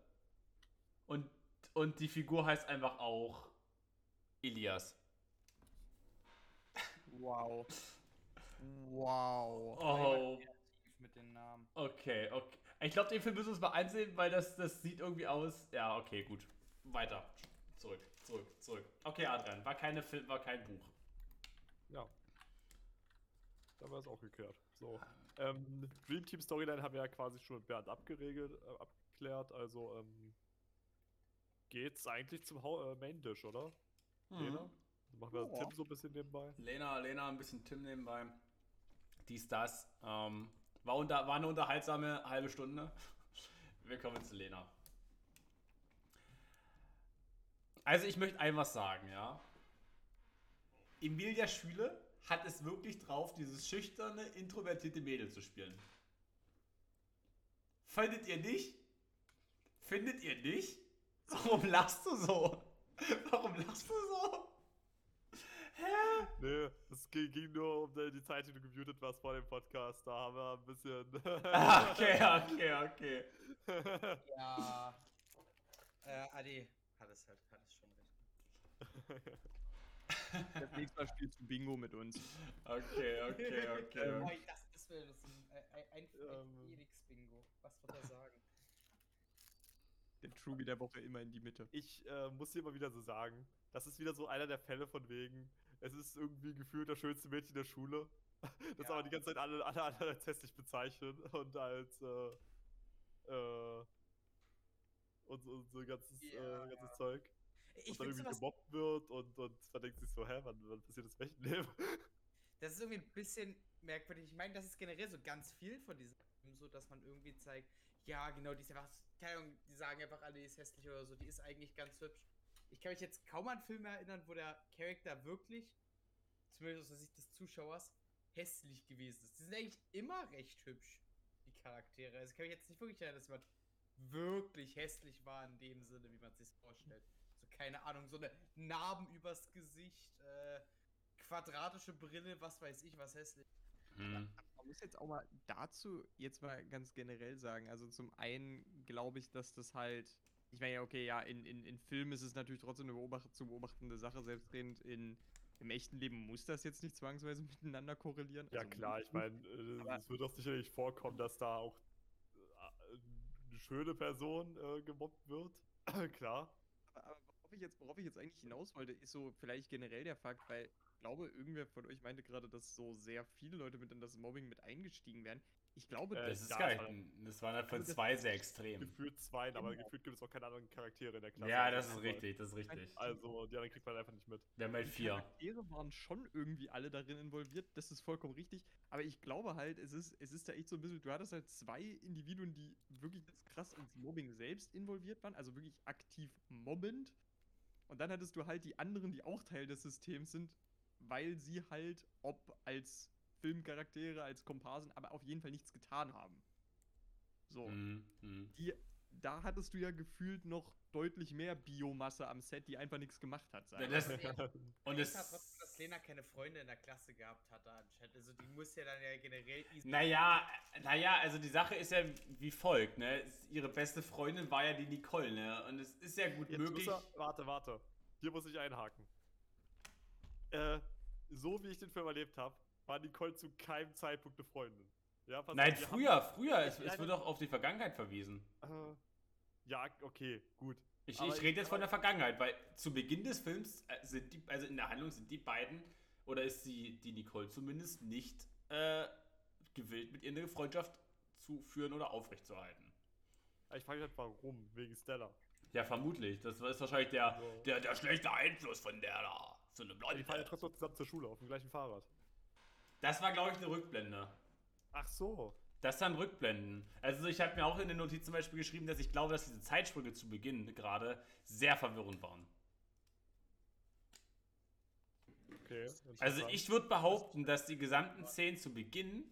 Und, und die Figur heißt einfach auch Elias. Wow. Wow. Oh, mit den Namen. okay, okay. Ich glaube, den Film müssen wir uns mal ansehen, weil das, das sieht irgendwie aus. Ja, okay, gut. Weiter. Zurück, zurück, zurück. Okay, Adrian, war keine Film, war kein Buch. Ja. Da war es auch geklärt. So. Ähm, Dream Team Storyline haben wir ja quasi schon mit Bernd abgeregelt, äh, abgeklärt. Also, ähm, geht's eigentlich zum Hau äh, Main Dish, oder? Lena? Dann machen wir Ja. Tim so ein bisschen nebenbei. Lena, Lena, ein bisschen Tim nebenbei. Dies, das. Ähm, war, unter, war eine unterhaltsame halbe Stunde. Wir kommen zu Lena. Also ich möchte ein sagen, ja. Emilia Schüle hat es wirklich drauf, dieses schüchterne, introvertierte Mädel zu spielen. Findet ihr nicht? Findet ihr nicht? Warum lachst du so? Warum lachst du so? Nee, es ging, ging nur um die Zeit, die du gemutet warst vor dem Podcast. Da haben wir ein bisschen. Okay, okay, okay. Ja. Äh, Adi hat es halt, hat es schon recht. Das nächste Mal spielst du Bingo mit uns. Okay, okay, okay. Boah, das, das wäre das ein, ein, ein, ein. Felix-Bingo. Was wird er sagen? Der Truby der Woche immer in die Mitte. Ich äh, muss hier mal wieder so sagen, das ist wieder so einer der Fälle von wegen, es ist irgendwie gefühlt das schönste Mädchen der Schule. Das Ja. aber die ganze Zeit alle, alle anderen als hässlich bezeichnen und als äh, äh, und, so- und so ganzes, Ja. äh, ganzes Zeug. Ich und dann irgendwie sowas, gemobbt wird und, und man denkt sich so, hä, wann, wann passiert das im echten Leben? das ist irgendwie ein bisschen merkwürdig. Ich meine, das ist generell so ganz viel von diesem so, dass man irgendwie zeigt, ja, genau, die ist einfach, keine Ahnung, die sagen einfach alle, die ist hässlich oder so, die ist eigentlich ganz hübsch. Ich kann mich jetzt kaum an Filme erinnern, wo der Charakter wirklich, zumindest aus der Sicht des Zuschauers, hässlich gewesen ist. Die sind eigentlich immer recht hübsch, die Charaktere. Also ich kann mich jetzt nicht wirklich erinnern, dass jemand wirklich hässlich war in dem Sinne, wie man es sich vorstellt. So, keine Ahnung, so eine Narben übers Gesicht, äh, quadratische Brille, was weiß ich, was hässlich. Hm. Man muss jetzt auch mal dazu jetzt mal ganz generell sagen. Also zum einen glaube ich, dass das halt. Ich meine ja, okay, ja, in, in, in Filmen ist es natürlich trotzdem eine beobacht, zu beobachtende Sache, selbstredend in. Im echten Leben muss das jetzt nicht zwangsweise miteinander korrelieren. Ja also klar, muss ich meine, äh, es wird doch sicherlich vorkommen, dass da auch äh, eine schöne Person äh, gemobbt wird. klar. Aber, aber worauf, ich jetzt, worauf ich jetzt eigentlich hinaus wollte, ist so vielleicht generell der Fakt, weil glaube, irgendwer von euch meinte gerade, dass so sehr viele Leute mit in das Mobbing mit eingestiegen werden. Ich glaube, Äh, Das ist geil. aber- Das waren halt von Also zwei sehr extrem. Gefühlt zwei, aber Genau. gefühlt gibt es auch keine anderen Charaktere in der Klasse. Ja, das ist richtig, das ist richtig. Also, die anderen kriegt man einfach nicht mit. Wir haben halt Die vier. Charaktere waren schon irgendwie alle darin involviert, das ist vollkommen richtig. Aber ich glaube halt, es ist, es ist da echt so ein bisschen, du hattest halt zwei Individuen, die wirklich jetzt krass ins Mobbing selbst involviert waren, also wirklich aktiv mobbend. Und dann hattest du halt die anderen, die auch Teil des Systems sind, weil sie halt, ob als Filmcharaktere, als Komparsen, aber auf jeden Fall nichts getan haben. So Hm, hm. die da hattest du ja gefühlt noch deutlich mehr Biomasse am Set, die einfach nichts gemacht hat. Ja, das- mal. Und Ich es. weiß trotzdem, dass Lena keine Freunde in der Klasse gehabt hatte anscheinend. Also die muss ja dann ja generell easy. Naja, naja, also die Sache ist ja wie folgt, ne? Ihre beste Freundin war ja die Nicole, ne? Und es ist ja gut Jetzt möglich. er, warte, warte. Hier muss ich einhaken. Äh, so wie ich den Film erlebt habe, war Nicole zu keinem Zeitpunkt eine Freundin. Ja, Nein, auf, früher, früher. Es, Ja, es wird ja. doch auf die Vergangenheit verwiesen. Äh, ja, okay, gut. Ich, ich rede jetzt von der Vergangenheit, weil zu Beginn des Films äh, sind die, also in der Handlung sind die beiden, oder ist die, die Nicole zumindest nicht äh, gewillt, mit ihr eine Freundschaft zu führen oder aufrechtzuerhalten. Ich frage mich halt, warum? Wegen Stella. Ja, vermutlich. Das ist wahrscheinlich der, So. der, der schlechte Einfluss von der da. So eine Die fahren ja Blonde. trotzdem zusammen zur Schule auf dem gleichen Fahrrad. Das war, glaube ich, eine Rückblende. Ach so. Das dann Rückblenden. Also ich habe mir auch in den Notizen zum Beispiel geschrieben, dass ich glaube, dass diese Zeitsprünge zu Beginn gerade sehr verwirrend waren. Okay. Also ich würde behaupten, dass die gesamten Szenen zu Beginn,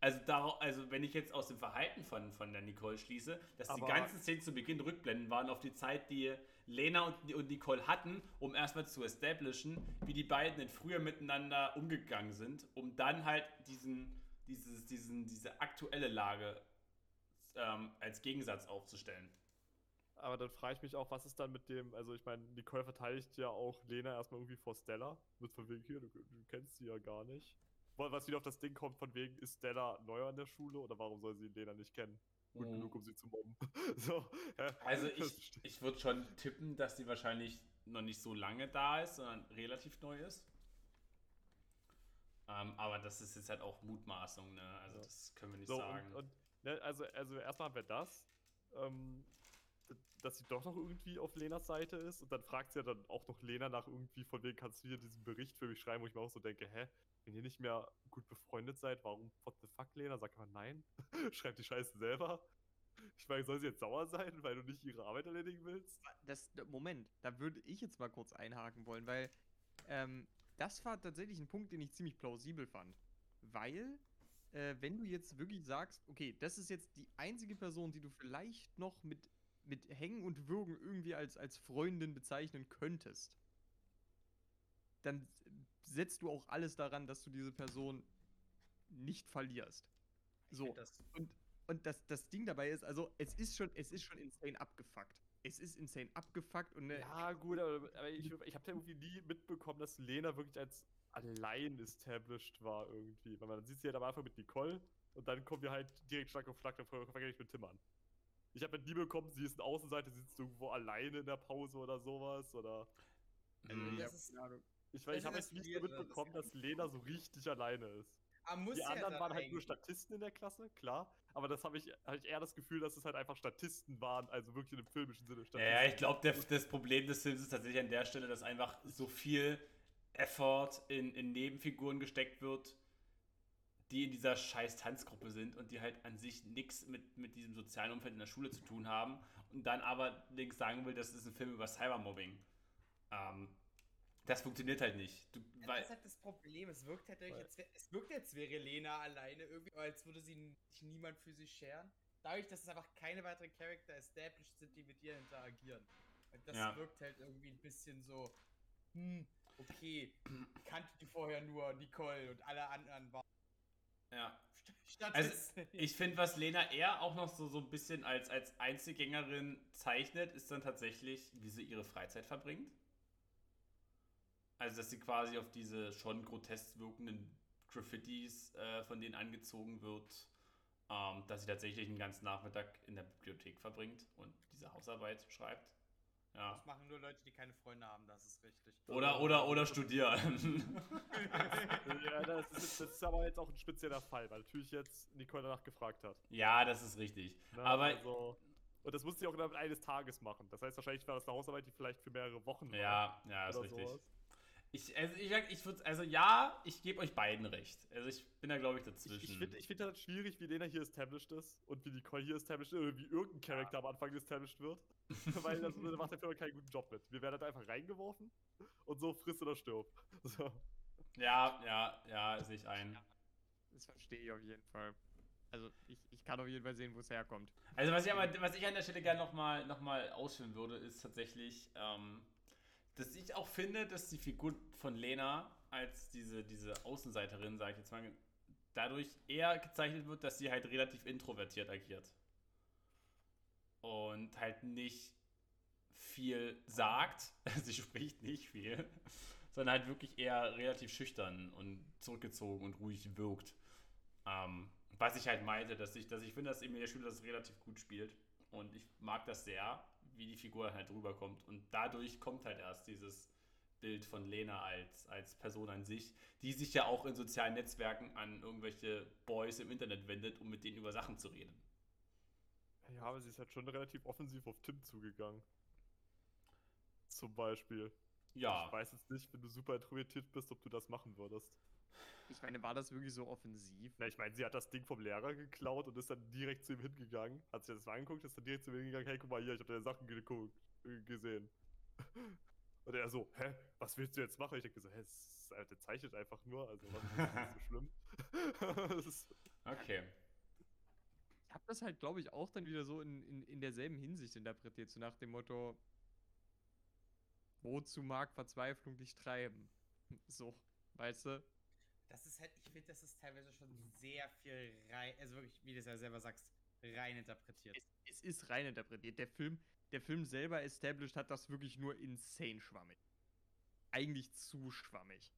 also, dar- also wenn ich jetzt aus dem Verhalten von, von der Nicole schließe, dass die Aber- ganzen Szenen zu Beginn Rückblenden waren auf die Zeit, die Lena und, und Nicole hatten, um erstmal zu establishen, wie die beiden denn früher miteinander umgegangen sind, um dann halt diesen, dieses, diesen, diese aktuelle Lage ähm, als Gegensatz aufzustellen. Aber dann frage ich mich auch, was ist dann mit dem, also ich meine, Nicole verteidigt ja auch Lena erstmal irgendwie vor Stella. Mit von wegen, hier, du, du kennst sie ja gar nicht. Was wieder auf das Ding kommt, von wegen, ist Stella neu an der Schule oder warum soll sie Lena nicht kennen? Gut Mhm. genug, um sie zu mobben. so, hä? Also ich, ich würde schon tippen, dass sie wahrscheinlich noch nicht so lange da ist, sondern relativ neu ist. Ähm, aber das ist jetzt halt auch Mutmaßung, ne? Also Ja. das können wir nicht So, sagen. und, und ne, also, also erstmal haben wir das, ähm, dass sie doch noch irgendwie auf Lenas Seite ist und dann fragt sie ja dann auch noch Lena nach irgendwie, von wem kannst du hier diesen Bericht für mich schreiben, wo ich mir auch so denke, hä, wenn ihr nicht mehr gut befreundet seid, warum what the fuck, Lena? Sag mal nein. Schreibt die Scheiße selber. Ich meine, soll sie jetzt sauer sein, weil du nicht ihre Arbeit erledigen willst? Das, Moment, da würde ich jetzt mal kurz einhaken wollen, weil ähm, das war tatsächlich ein Punkt, den ich ziemlich plausibel fand. Weil, äh, wenn du jetzt wirklich sagst, okay, das ist jetzt die einzige Person, die du vielleicht noch mit, mit Hängen und Würgen irgendwie als, als Freundin bezeichnen könntest, dann setzt du auch alles daran, dass du diese Person nicht verlierst. So, und, und das, das Ding dabei ist, also es ist schon, es ist schon insane abgefuckt. Es ist insane abgefuckt und ne, Ja, gut, aber, aber ich, ich habe ja irgendwie nie mitbekommen, dass Lena wirklich als allein established war irgendwie. Weil man sieht sie halt am Anfang mit Nicole und dann kommen wir halt direkt Schlag auf Schlag, dann fange ich mit Tim an. Ich habe halt nie bekommen, sie ist eine Außenseite, sie sitzt irgendwo alleine in der Pause oder sowas oder. Mhm. das ist, Ich, ich habe jetzt nicht so das mitbekommen, dass Lena so richtig alleine ist. aber muss Die ja anderen dann waren halt nur. Statisten in der Klasse, klar. Aber das habe ich, hab ich eher das Gefühl, dass es halt einfach Statisten waren, also wirklich in dem filmischen Sinne Ja, ja, ich glaube, das Problem des Films ist tatsächlich an der Stelle, dass einfach so viel Effort in, in Nebenfiguren gesteckt wird, die in dieser scheiß Tanzgruppe sind und die halt an sich nichts mit, mit diesem sozialen Umfeld in der Schule zu tun haben und dann aber links sagen will, das ist ein Film über Cybermobbing. Ähm, das funktioniert halt nicht. Du, Ja, weil, das ist halt das Problem. Es wirkt halt, Weil- jetzt, es wirkt, als wäre Lena alleine irgendwie, als würde sie sich niemand für sie scheren. Dadurch, dass es einfach keine weiteren Charakter established sind, die mit ihr interagieren. Und das Ja. wirkt halt irgendwie ein bisschen so, hm, okay, kannte die vorher nur Nicole und alle anderen waren ja. Also. Ich finde, was Lena eher auch noch so, so ein bisschen als, als Einzelgängerin zeichnet, ist dann tatsächlich, wie sie ihre Freizeit verbringt. Also, dass sie quasi auf diese schon grotesk wirkenden Graffitis äh, von denen angezogen wird, ähm, dass sie tatsächlich einen ganzen Nachmittag in der Bibliothek verbringt und diese Hausarbeit schreibt. Ja. Das machen nur Leute, die keine Freunde haben, das ist richtig. Oder, oder, oder studieren. ja, das ist, das ist aber jetzt auch ein spezieller Fall, weil natürlich jetzt Nicole danach gefragt hat. ja, das ist richtig. Ne? Aber also, und das musste sie auch innerhalb eines Tages machen. Das heißt, wahrscheinlich war das eine Hausarbeit, die vielleicht für mehrere Wochen war. ja, ja, ist oder richtig. sowas. Ich, also ich, ich würde, also ja, ich gebe euch beiden recht. Also ich bin da, glaube ich, Ich, dazwischen. ich finde ich find das schwierig, wie Lena hier established ist und wie Nicole hier established ist oder wie irgendein Charakter am Anfang established wird. Weil das, macht der Film keinen guten Job mit. Wir werden halt einfach reingeworfen und so frisst oder stirb. So. ja, ja, ja, sehe ich ein. das verstehe ich auf jeden Fall. Also ich, ich kann auf jeden Fall sehen, wo es herkommt. Also was ich aber, was ich an der Stelle gerne nochmal noch mal ausführen würde, ist tatsächlich, ähm, dass ich auch finde, dass die Figur von Lena als diese, diese Außenseiterin, sage ich jetzt mal, dadurch eher gezeichnet wird, dass sie halt relativ introvertiert agiert. Und halt nicht viel sagt, sie spricht nicht viel, sondern halt wirklich eher relativ schüchtern und zurückgezogen und ruhig wirkt. Ähm, was ich halt meinte, dass ich, dass ich finde, dass Emilia Schüler das relativ gut spielt. Und ich mag das sehr, wie die Figur halt rüberkommt. Und dadurch kommt halt erst dieses Bild von Lena als, als Person an sich, die sich ja auch in sozialen Netzwerken an irgendwelche Boys im Internet wendet, um mit denen über Sachen zu reden. Ja, aber sie ist halt schon relativ offensiv auf Tim zugegangen. Zum Beispiel. Ja. Ich weiß jetzt nicht, wenn du super introvertiert bist, ob du das machen würdest. Ich meine, war das wirklich so offensiv? Na, ich meine, sie hat das Ding vom Lehrer geklaut und ist dann direkt zu ihm hingegangen. Hat sich das mal angeguckt, ist dann direkt zu ihm hingegangen, hey, guck mal hier, ich habe deine Sachen geguckt, äh, gesehen. Und er so, hä, was willst du jetzt machen? Ich denke so, hä, ist, äh, der zeichnet einfach nur, also was ist nicht so schlimm. Okay. Ich habe das halt, glaube ich, auch dann wieder so in, in, in derselben Hinsicht interpretiert, so nach dem Motto, wozu mag Verzweiflung dich treiben? So, weißt du? Das ist halt, ich finde, das ist teilweise schon sehr viel rein, also wirklich, wie du es ja selber sagst, rein interpretiert. Es, es ist rein interpretiert. Der Film, der Film selber established hat das wirklich nur insane schwammig. Eigentlich zu schwammig.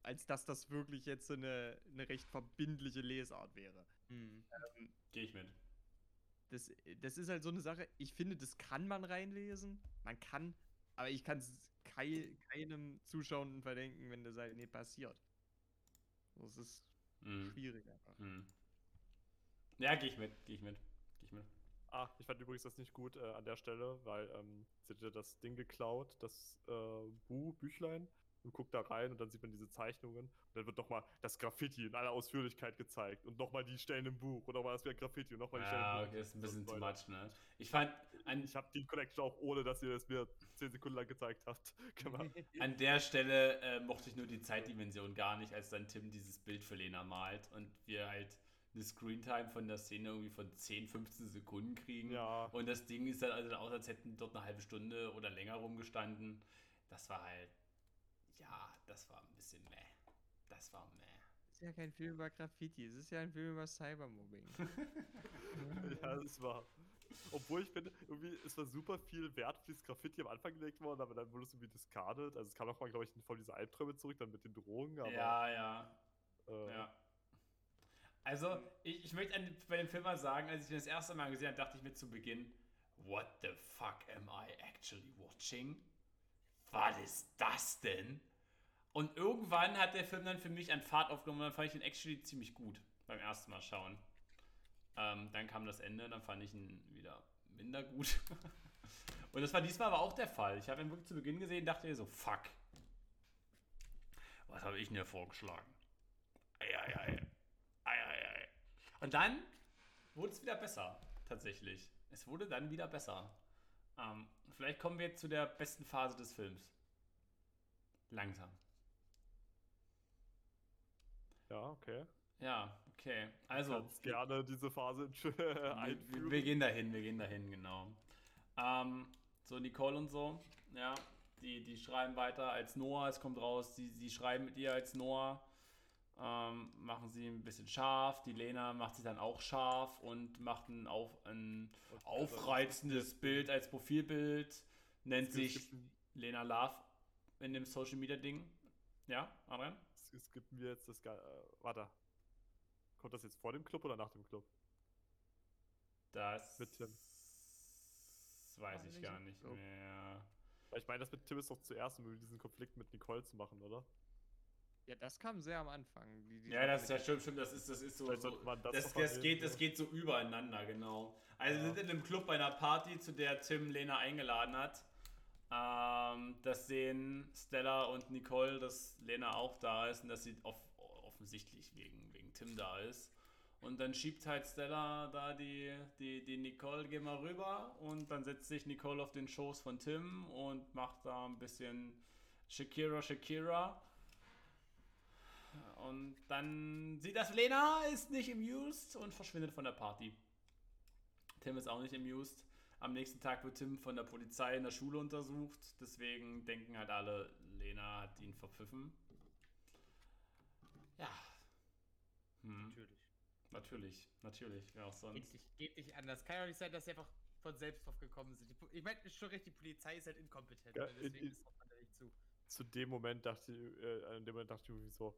Als dass das wirklich jetzt so eine, eine recht verbindliche Lesart wäre. Hm. Gehe ich mit. Das, das ist halt so eine Sache, ich finde, das kann man reinlesen. Man kann, aber ich kann es kei, keinem Zuschauenden verdenken, wenn das halt nicht passiert. Das ist Mhm. schwierig einfach. Mhm. Ja, gehe ich mit, gehe ich mit, gehe ich mit. Ah, ich fand übrigens das nicht gut äh, an der Stelle, weil ähm, sie hat ja das Ding geklaut, das äh, Bu, Büchlein, und guckt da rein und dann sieht man diese Zeichnungen. Und dann wird nochmal das Graffiti in aller Ausführlichkeit gezeigt und nochmal die Stellen im Buch und nochmal das Graffiti und nochmal die Stellen Ja, im Buch. okay, ist ein bisschen Leute. much, ne? Ich fand, an, Ich habe die Collection auch ohne, dass ihr es mir 10 Sekunden lang gezeigt habt, gemacht. An der Stelle äh, mochte ich nur die Zeitdimension gar nicht, als dann Tim dieses Bild für Lena malt und wir halt eine Screentime von der Szene irgendwie von 10, 15 Sekunden kriegen. Ja. Und das Ding ist dann also aus, als hätten dort eine halbe Stunde oder länger rumgestanden. Das war halt, ja, das war ein bisschen meh. Das war meh. Es ist ja kein Film über Graffiti, es ist ja ein Film über Cybermobbing. ja, das war. Obwohl ich finde, irgendwie, es war super viel Wert dieses Graffiti am Anfang gelegt worden, aber dann wurde es irgendwie discarded. Also es kam auch mal, glaube ich, voll diese Albträume zurück, dann mit den Drogen, aber. ja, ja. äh, Ja. Also, ich, ich möchte an, bei dem Film mal sagen, als ich ihn das erste Mal gesehen habe, dachte ich mir zu Beginn, what the fuck am I actually watching? Was ist das denn? Und irgendwann hat der Film dann für mich an Fahrt aufgenommen dann fand ich ihn actually ziemlich gut beim ersten Mal schauen. Ähm, dann kam das Ende, dann fand ich ihn wieder minder gut. und das war diesmal aber auch der Fall. Ich habe ihn wirklich zu Beginn gesehen und dachte mir so, fuck. Was habe ich denn hier vorgeschlagen? Eieiei. Eieiei. Und dann wurde es wieder besser, tatsächlich. Es wurde dann wieder besser. Ähm, vielleicht kommen wir jetzt zu der besten Phase des Films. Langsam. Ja, okay. Ja, okay. Also, Also, kannst gerne diese Phase wir, wir, einführen. wir gehen dahin, wir gehen dahin, genau. Ähm, so, Nicole und so, ja, die, die schreiben weiter als Noah, es kommt raus, die, sie schreiben mit ihr als Noah, ähm, machen sie ein bisschen scharf, die Lena macht sie dann auch scharf und macht ein, auf, ein aufreizendes Bild als Profilbild, nennt sich Lena Love in dem Social Media Ding. Ja, Adrian? es, gibt mir jetzt das. Ge- Äh, warte. Kommt das jetzt vor dem Club oder nach dem Club? Das Mit Tim. weiß Weiß ich gar nicht so. mehr. Weil ich meine, das mit Tim ist doch zuerst, um diesen Konflikt mit Nicole zu machen, oder? Ja, das kam sehr am Anfang. die- die Ja, das ist ja stimmt, stimmt, das ist, das ist so. So das das, das, geht, das geht so übereinander, genau. Also wir Ja. sind in einem Club bei einer Party, zu der Tim Lena eingeladen hat. Ähm, das sehen Stella und Nicole, dass Lena auch da ist und dass sie off offensichtlich wegen, wegen Tim da ist. Und dann schiebt halt Stella da die, die, die Nicole, geh mal rüber. Und dann setzt sich Nicole auf den Schoß von Tim und macht da ein bisschen Shakira, Shakira. Und dann sieht das Lena, ist nicht amused und verschwindet von der Party. Tim ist auch nicht amused. Am nächsten Tag wird Tim von der Polizei in der Schule untersucht. Deswegen denken halt alle, Lena hat ihn verpfiffen. Ja. Hm. Natürlich. Natürlich, natürlich, wer auch sonst. Geht nicht, geht nicht anders. Kann ja nicht sein, dass sie einfach von selbst drauf gekommen sind. Ich meine, ist schon recht, die Polizei ist halt inkompetent. Ja, ne? in- deswegen in- ist man da nicht zu. Zu dem Moment dachte ich, äh, an dem Moment dachte ich irgendwie so,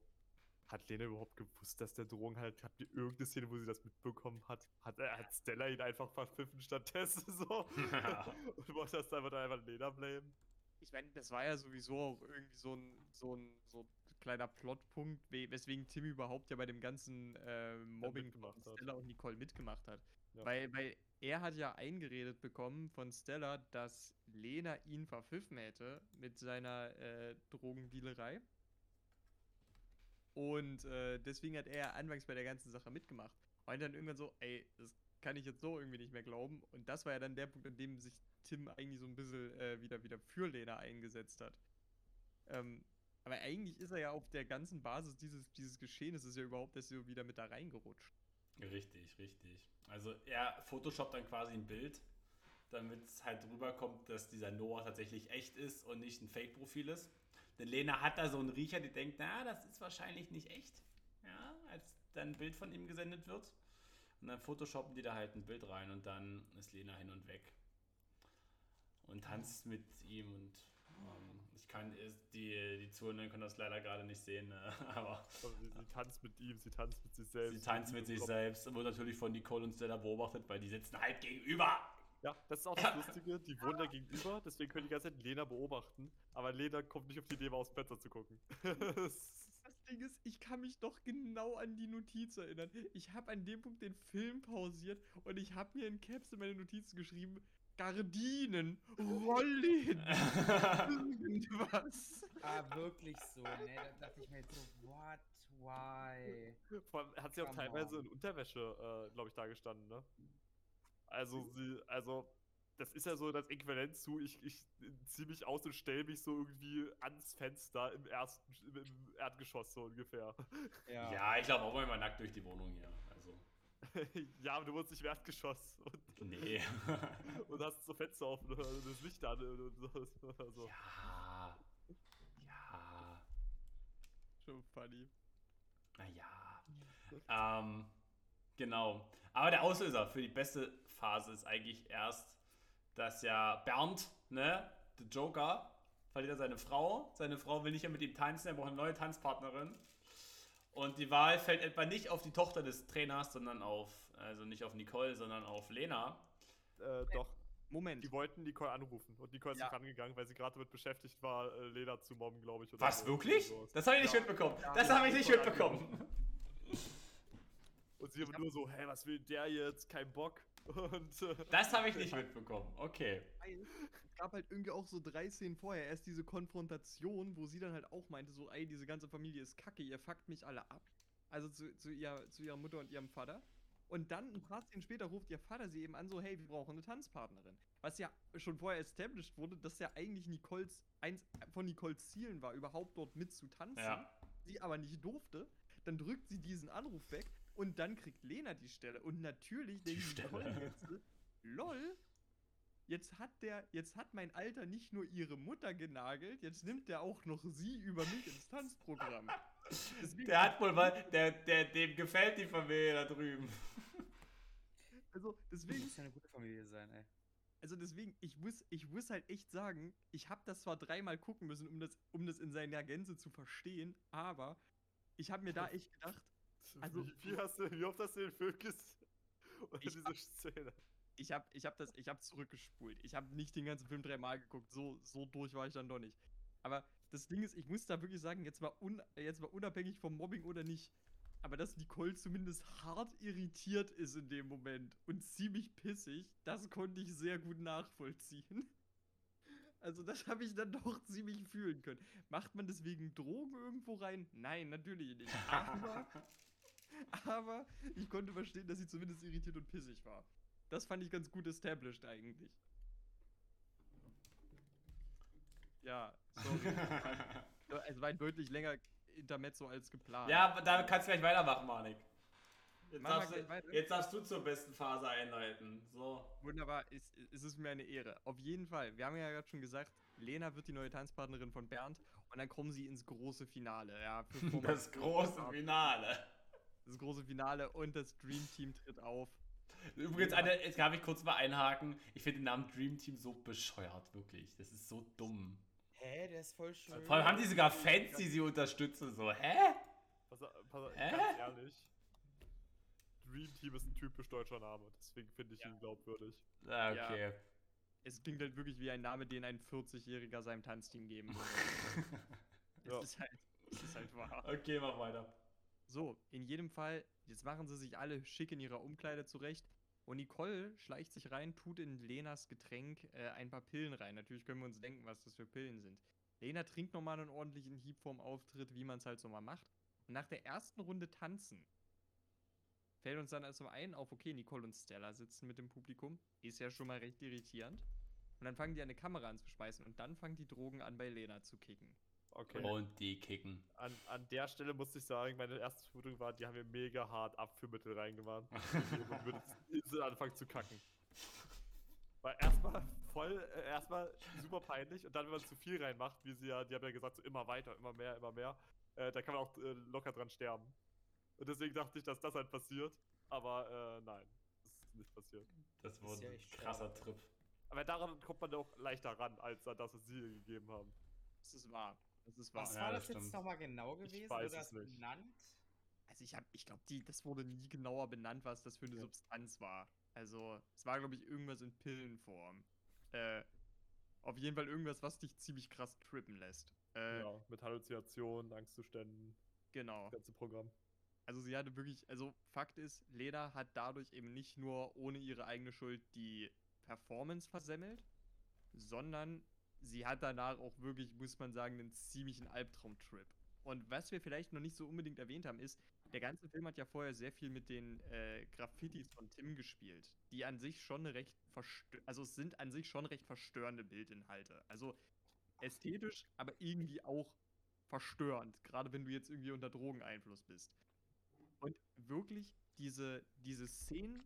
hat Lena überhaupt gewusst, dass der Drogen halt, habt ihr irgendeine Szene, wo sie das mitbekommen hat? Hat, äh, hat Stella ihn einfach verpfiffen stattdessen so? Und wollte das einfach dann einfach Lena blamen? Ich meine, das war ja sowieso auch irgendwie so ein, so ein, so ein kleiner Plotpunkt, we- weswegen Tim überhaupt ja bei dem ganzen äh, Mobbing von hat. Stella und Nicole mitgemacht hat. Ja. Weil, weil er hat ja eingeredet bekommen von Stella, dass Lena ihn verpfiffen hätte mit seiner äh, Drogendealerei. Und äh, deswegen hat er anfangs bei der ganzen Sache mitgemacht. Und dann irgendwann so, ey, das kann ich jetzt so irgendwie nicht mehr glauben. Und das war ja dann der Punkt, an dem sich Tim eigentlich so ein bisschen äh, wieder, wieder für Lena eingesetzt hat. Ähm, aber eigentlich ist er ja auf der ganzen Basis dieses, dieses Geschehnisses ja überhaupt erst so wieder mit da reingerutscht. Richtig, richtig. Also er photoshoppt dann quasi ein Bild, damit es halt rüberkommt, dass dieser Noah tatsächlich echt ist und nicht ein Fake-Profil ist. Denn Lena hat da so einen Riecher, die denkt, na, das ist wahrscheinlich nicht echt. Ja, als dann ein Bild von ihm gesendet wird. Und dann photoshoppen die da halt ein Bild rein und dann ist Lena hin und weg. Und tanzt mit ihm und ähm, ich kann, es- die, die Zuhörer können das leider gerade nicht sehen, ne? aber sie, sie tanzt mit ihm, sie tanzt mit sich selbst. Sie tanzt mit sich selbst und wird natürlich von Nicole und Stella beobachtet, weil die sitzen halt gegenüber. Ja, das ist auch das Lustige, die wohnen da gegenüber, deswegen können die ganze Zeit Lena beobachten, aber Lena kommt nicht auf die Idee, mal aus dem Fenster zu gucken. Das- Ding ist, ich kann mich doch genau an die Notiz erinnern. Ich habe an dem Punkt den Film pausiert und ich habe mir in Caps in meine Notizen geschrieben, Gardinen, Rollen, irgendwas. Ah, wirklich so, ne? Da dachte ich mir jetzt so, what, why? Vor allem hat sie auch Come teilweise on. in Unterwäsche, äh, glaube ich, da gestanden, ne? Also sie, also das ist ja so das Äquivalent zu, ich, ich ziehe mich aus und stelle mich so irgendwie ans Fenster im ersten, im- im Erdgeschoss so ungefähr. Ja. ja, ich glaube auch mal nackt durch die Wohnung hier. Also, ja, aber du wohnst nicht im Erdgeschoss und, nee. und hast so Fenster offen oder das Licht an und so. Also. ja. Ja. Schon funny. Naja. Ähm, genau. Aber der Auslöser für die beste Phase ist eigentlich erst, dass ja Bernd, ne, der Joker, verliert er seine Frau. Seine Frau will nicht mehr mit ihm tanzen, er braucht eine neue Tanzpartnerin. Und die Wahl fällt etwa nicht auf die Tochter des Trainers, sondern auf, also nicht auf Nicole, sondern auf Lena. Äh, doch, Moment. die wollten Nicole anrufen und Nicole ist Ja. nicht rangegangen, weil sie gerade damit beschäftigt war, äh, Lena zu mobben, glaube ich. oder Was, so. wirklich? Das habe ich nicht Ja. mitbekommen. Ja, Das habe ich nicht mitbekommen. Und sie aber nur so, hä, was will der jetzt? Kein Bock. Und äh, Das habe ich nicht mitbekommen. Okay. Es gab halt irgendwie auch so drei Szenen vorher. Erst diese Konfrontation, wo sie dann halt auch meinte, so, ey, diese ganze Familie ist kacke, ihr fuckt mich alle ab. Also zu, zu, ihr, zu ihrer Mutter und ihrem Vater. Und dann ein paar Szenen später ruft ihr Vater sie eben an, so, hey, wir brauchen eine Tanzpartnerin. Was ja schon vorher established wurde, dass ja eigentlich Nicoles, eins von Nicoles Zielen war, überhaupt dort mit zu tanzen. Ja. Sie aber nicht durfte. Dann drückt sie diesen Anruf weg und dann kriegt Lena die Stelle. Und natürlich denkt die Stelle. Nicole jetzt, lol, jetzt hat der, jetzt hat mein Alter nicht nur ihre Mutter genagelt, jetzt nimmt der auch noch sie über mich ins Tanzprogramm. Deswegen, Der hat wohl mal, der, der, dem gefällt die Familie da drüben. also Das deswegen, muss ja eine gute Familie sein, ey. also deswegen, ich muss, ich muss halt echt sagen, ich habe das zwar dreimal gucken müssen, um das, um das in seiner Gänze zu verstehen, aber ich habe mir da echt gedacht, Also- wie, hast du, wie oft hast du den Film gesehen? Oder Ich diese Szene? ich habe ich hab das, ich habe zurückgespult. Ich habe nicht den ganzen Film dreimal geguckt. So, so durch war ich dann doch nicht. Aber das Ding ist, ich muss da wirklich sagen, jetzt mal, un, jetzt mal unabhängig vom Mobbing oder nicht, aber dass Nicole zumindest hart irritiert ist in dem Moment und ziemlich pissig, das konnte ich sehr gut nachvollziehen. Also das habe ich dann doch ziemlich fühlen können. Macht man deswegen Drogen irgendwo rein? Nein, natürlich nicht. Aber, aber ich konnte verstehen, dass sie zumindest irritiert und pissig war. Das fand ich ganz gut established eigentlich. Ja, sorry. Es war ein deutlich länger Intermezzo als geplant. Ja, aber da kannst du gleich weitermachen, Manik. Jetzt darfst, du, jetzt darfst du zur besten Phase einleiten. So. Wunderbar, es, es ist mir eine Ehre. Auf jeden Fall, wir haben ja gerade schon gesagt, Lena wird die neue Tanzpartnerin von Bernd und dann kommen sie ins große Finale. Ja, Das große Finale. Das große Finale und das Dream Team tritt auf. Übrigens, eine, jetzt darf ich kurz mal einhaken. Ich finde den Namen Dream Team so bescheuert, wirklich. Das ist so dumm. Hä, der ist voll schön. Vor allem haben die sogar Fans, die sie unterstützen. So, hä? Pass, auf- pass, auf, Hä? ganz ehrlich. Dream Team ist ein typisch deutscher Name, deswegen finde ich Ja. ihn glaubwürdig. Ah, Okay. Es klingt halt wirklich wie ein Name, den ein 40-Jähriger seinem Tanzteam geben würde. Ja. Es ist halt, es ist halt wahr. Okay, mach weiter. So, in jedem Fall, jetzt machen sie sich alle schick in ihrer Umkleide zurecht. Und Nicole schleicht sich rein, tut in Lenas Getränk äh, ein paar Pillen rein. Natürlich können wir uns denken, was das für Pillen sind. Lena trinkt nochmal einen ordentlichen Hieb vorm Auftritt, wie man es halt so mal macht. Und nach der ersten Runde tanzen fällt uns dann also ein auf, okay, Nicole und Stella sitzen mit dem Publikum. Ist ja schon mal recht irritierend. Und dann fangen die eine Kamera an zu schmeißen und dann fangen die Drogen an bei Lena zu kicken. Okay. Und die kicken. An, an der Stelle muss ich sagen, meine erste Vermutung war, die haben mir mega hart Abführmittel reingemacht. und würde instant anfangen zu kacken. Weil erstmal voll, äh, erstmal super peinlich und dann, wenn man zu viel reinmacht, wie sie ja, die haben ja gesagt, so immer weiter, immer mehr, immer mehr, äh, da kann man auch äh, locker dran sterben. Und deswegen dachte ich, dass das halt passiert, aber äh, nein, das ist nicht passiert. Das ist wurde ja ein echt krasser schade. Trip. Aber daran kommt man auch leichter ran, als an das, was sie gegeben haben. Das ist wahr. Das ist wahr. Was Ja, war das das, jetzt nochmal genau gewesen? weiß Wurde es das nicht. benannt? Also ich habe, ich glaube, die, das wurde nie genauer benannt, was das für eine Ja. Substanz war. Also es war, glaube ich, irgendwas in Pillenform. Äh, auf jeden Fall irgendwas, was dich ziemlich krass trippen lässt. Äh, ja, mit Halluzinationen, Angstzuständen, genau. das ganze Programm. Also sie hatte wirklich, also Fakt ist, Leda hat dadurch eben nicht nur ohne ihre eigene Schuld die Performance versemmelt, sondern sie hat danach auch wirklich, muss man sagen, einen ziemlichen Albtraumtrip. Und was wir vielleicht noch nicht so unbedingt erwähnt haben, ist, der ganze Film hat ja vorher sehr viel mit den äh, Graffitis von Tim gespielt, die an sich schon recht also es sind an sich schon recht verstörende Bildinhalte. Also ästhetisch, aber irgendwie auch verstörend, gerade wenn du jetzt irgendwie unter Drogeneinfluss bist. Und wirklich, diese, diese Szenen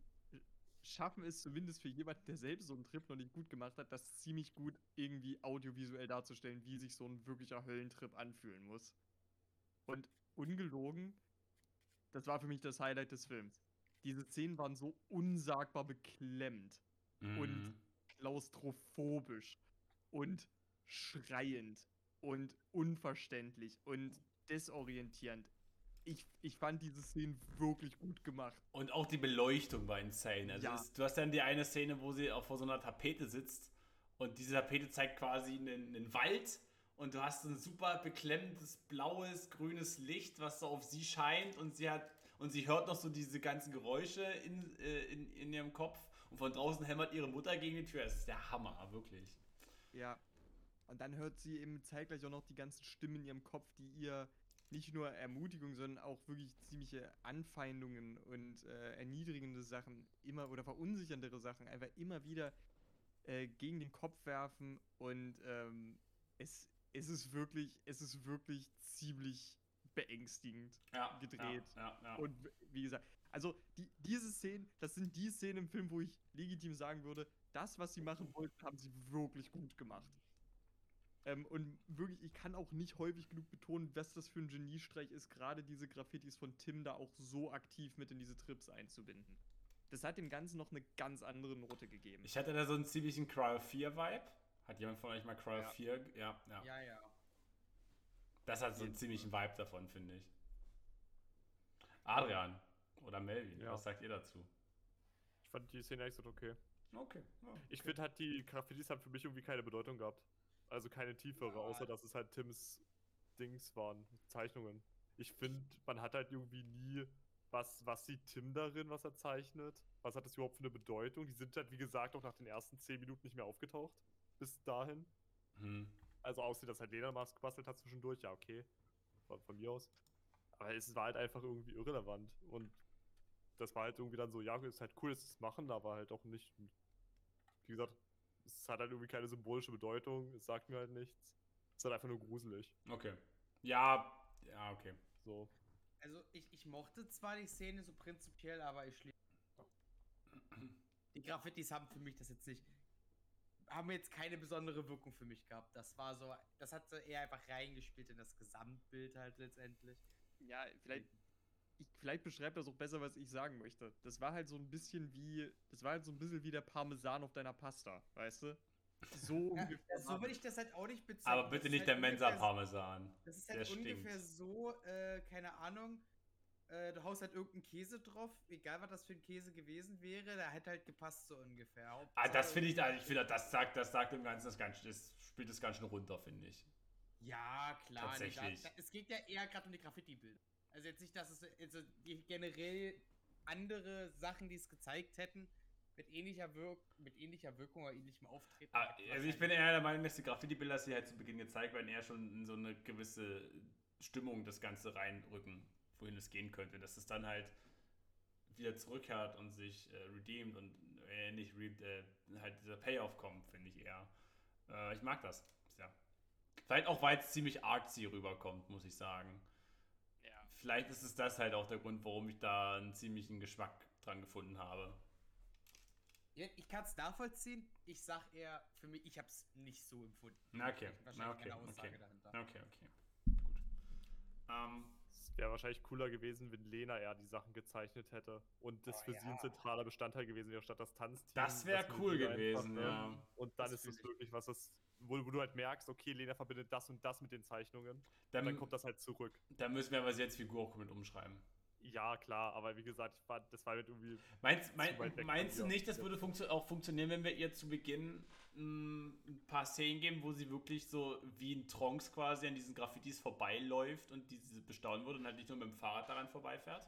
schaffen es zumindest für jemanden, der selbst so einen Trip noch nicht gut gemacht hat, das ziemlich gut irgendwie audiovisuell darzustellen, wie sich so ein wirklicher Höllentrip anfühlen muss. Und ungelogen, das war für mich das Highlight des Films. Diese Szenen waren so unsagbar beklemmt Und- Mhm. klaustrophobisch und schreiend und unverständlich und desorientierend. Ich, ich fand diese Szenen wirklich gut gemacht. Und auch die Beleuchtung war insane. Also Ja. es, du hast dann die eine Szene, wo sie auch vor so einer Tapete sitzt und diese Tapete zeigt quasi einen, einen Wald und du hast ein super beklemmendes blaues, grünes Licht, was so auf sie scheint und sie hat und sie hört noch so diese ganzen Geräusche in, äh, in, in ihrem Kopf und von draußen hämmert ihre Mutter gegen die Tür. Es ist der Hammer, wirklich. Ja. Und dann hört sie eben zeitgleich auch noch die ganzen Stimmen in ihrem Kopf, die ihr nicht nur Ermutigung, sondern auch wirklich ziemliche Anfeindungen und äh, erniedrigende Sachen immer oder verunsicherndere Sachen einfach immer wieder äh, gegen den Kopf werfen und ähm, es, es ist wirklich, es ist wirklich ziemlich beängstigend Ja, gedreht. Ja, ja. Und wie gesagt, also die, diese Szenen, das sind die Szenen im Film, wo ich legitim sagen würde, das, was sie machen wollten, haben sie wirklich gut gemacht. Ähm, und wirklich, ich kann auch nicht häufig genug betonen, was das für ein Geniestreich ist, gerade diese Graffitis von Tim da auch so aktiv mit in diese Trips einzubinden. Das hat dem Ganzen noch eine ganz andere Note gegeben. ich hatte da so einen ziemlichen Cryo 4 Vibe. Hat jemand von euch mal Cryo Ja. 4? ge- Ja, ja. Ja, ja. Das hat so einen ziemlichen Vibe davon, finde ich. Adrian oder Melvin, Ja. was sagt ihr dazu? Ich fand die Szene echt so okay. Okay. Ich finde halt, die Graffitis haben für mich irgendwie keine Bedeutung gehabt. Also keine tiefere, Ja. außer dass es halt Tims Dings waren, Zeichnungen. Ich finde, man hat halt irgendwie nie, was, was sieht Tim darin, was er zeichnet? Was hat das überhaupt für eine Bedeutung? Die sind halt, wie gesagt, auch nach den ersten 10 Minuten nicht mehr aufgetaucht. Bis dahin. Hm. Also außer, dass halt Lena Mask gebastelt hat zwischendurch, ja, okay. Von, von mir aus. Aber es war halt einfach irgendwie irrelevant. Und das war halt irgendwie dann so, ja, ist halt cool, dass sie es machen, aber halt auch nicht. Wie gesagt, es hat halt irgendwie keine symbolische Bedeutung, es sagt mir halt nichts. Es ist halt einfach nur gruselig. Okay. Ja, Ja, okay. So. Also ich, ich mochte zwar die Szene so prinzipiell, aber ich schließe. Die Graffitis haben für mich das jetzt nicht. Haben jetzt keine besondere Wirkung für mich gehabt. Das war so. Das hat so eher einfach reingespielt in das Gesamtbild halt letztendlich. Ja, vielleicht, ich, vielleicht beschreibt das auch besser, was ich sagen möchte. Das war halt so ein bisschen wie, das war halt so ein bisschen wie der Parmesan auf deiner Pasta, weißt du? So Ja, ungefähr. so würde ich das halt auch nicht bezeichnen. Aber bitte nicht halt der Mensa-Parmesan. Das ist Der halt stinkt. ungefähr so, äh, keine Ahnung. Äh, du haust halt irgendeinen Käse drauf, egal was das für ein Käse gewesen wäre, der hätte halt gepasst so ungefähr. Ah, das finde ich, also ich finde, das sagt, das sagt dem Ganzen das ganz, das spielt das ganz schön runter, finde ich. Ja, klar. nee, Tatsächlich. Da, da, es geht ja eher gerade um die Graffiti-Bilder. Also jetzt nicht, dass es also generell andere Sachen, die es gezeigt hätten, mit ähnlicher, Wirk mit ähnlicher Wirkung oder ähnlichem Auftreten. Ah, Also ich bin eher der Meinung, dass die Graffiti-Bilder, die halt zu Beginn gezeigt werden, eher schon in so eine gewisse Stimmung das Ganze reinrücken, wohin es gehen könnte. Dass es dann halt wieder zurückkehrt und sich äh, redeemt und äh, nicht äh, halt dieser Payoff kommt, finde ich eher. Äh, ich mag das. Ja. Vielleicht auch, weil es ziemlich artsy rüberkommt, muss ich sagen. Vielleicht ist es das halt auch der Grund, warum ich da einen ziemlichen Geschmack dran gefunden habe. Ja, ich kann es nachvollziehen. Ich sag eher, für mich, ich habe es nicht so empfunden. Na, okay. Wahrscheinlich Na, okay, eine Aussage okay. dahinter. Okay, okay. Gut. Ähm, Es wäre wahrscheinlich cooler gewesen, wenn Lena eher die Sachen gezeichnet hätte und das Oh, für sie ja. ein zentraler Bestandteil gewesen wäre, statt das Tanzteam. Das wär dass wir cool die einfach, gewesen, ne? ja. Und dann Das ist es wirklich was, das, wo, wo du halt merkst, okay, Lena verbindet das und das mit den Zeichnungen. Dann, dann kommt das halt zurück. dann müssen wir aber jetzt Figur auch mit umschreiben. Ja, klar, aber wie gesagt, ich war, das war halt irgendwie. Meinst, mein, meinst du nicht, das würde funktio auch funktionieren, wenn wir ihr zu Beginn mh, ein paar Szenen geben, wo sie wirklich so wie ein Trunks quasi an diesen Graffitis vorbeiläuft und diese bestaunen würde und halt nicht nur mit dem Fahrrad daran vorbeifährt?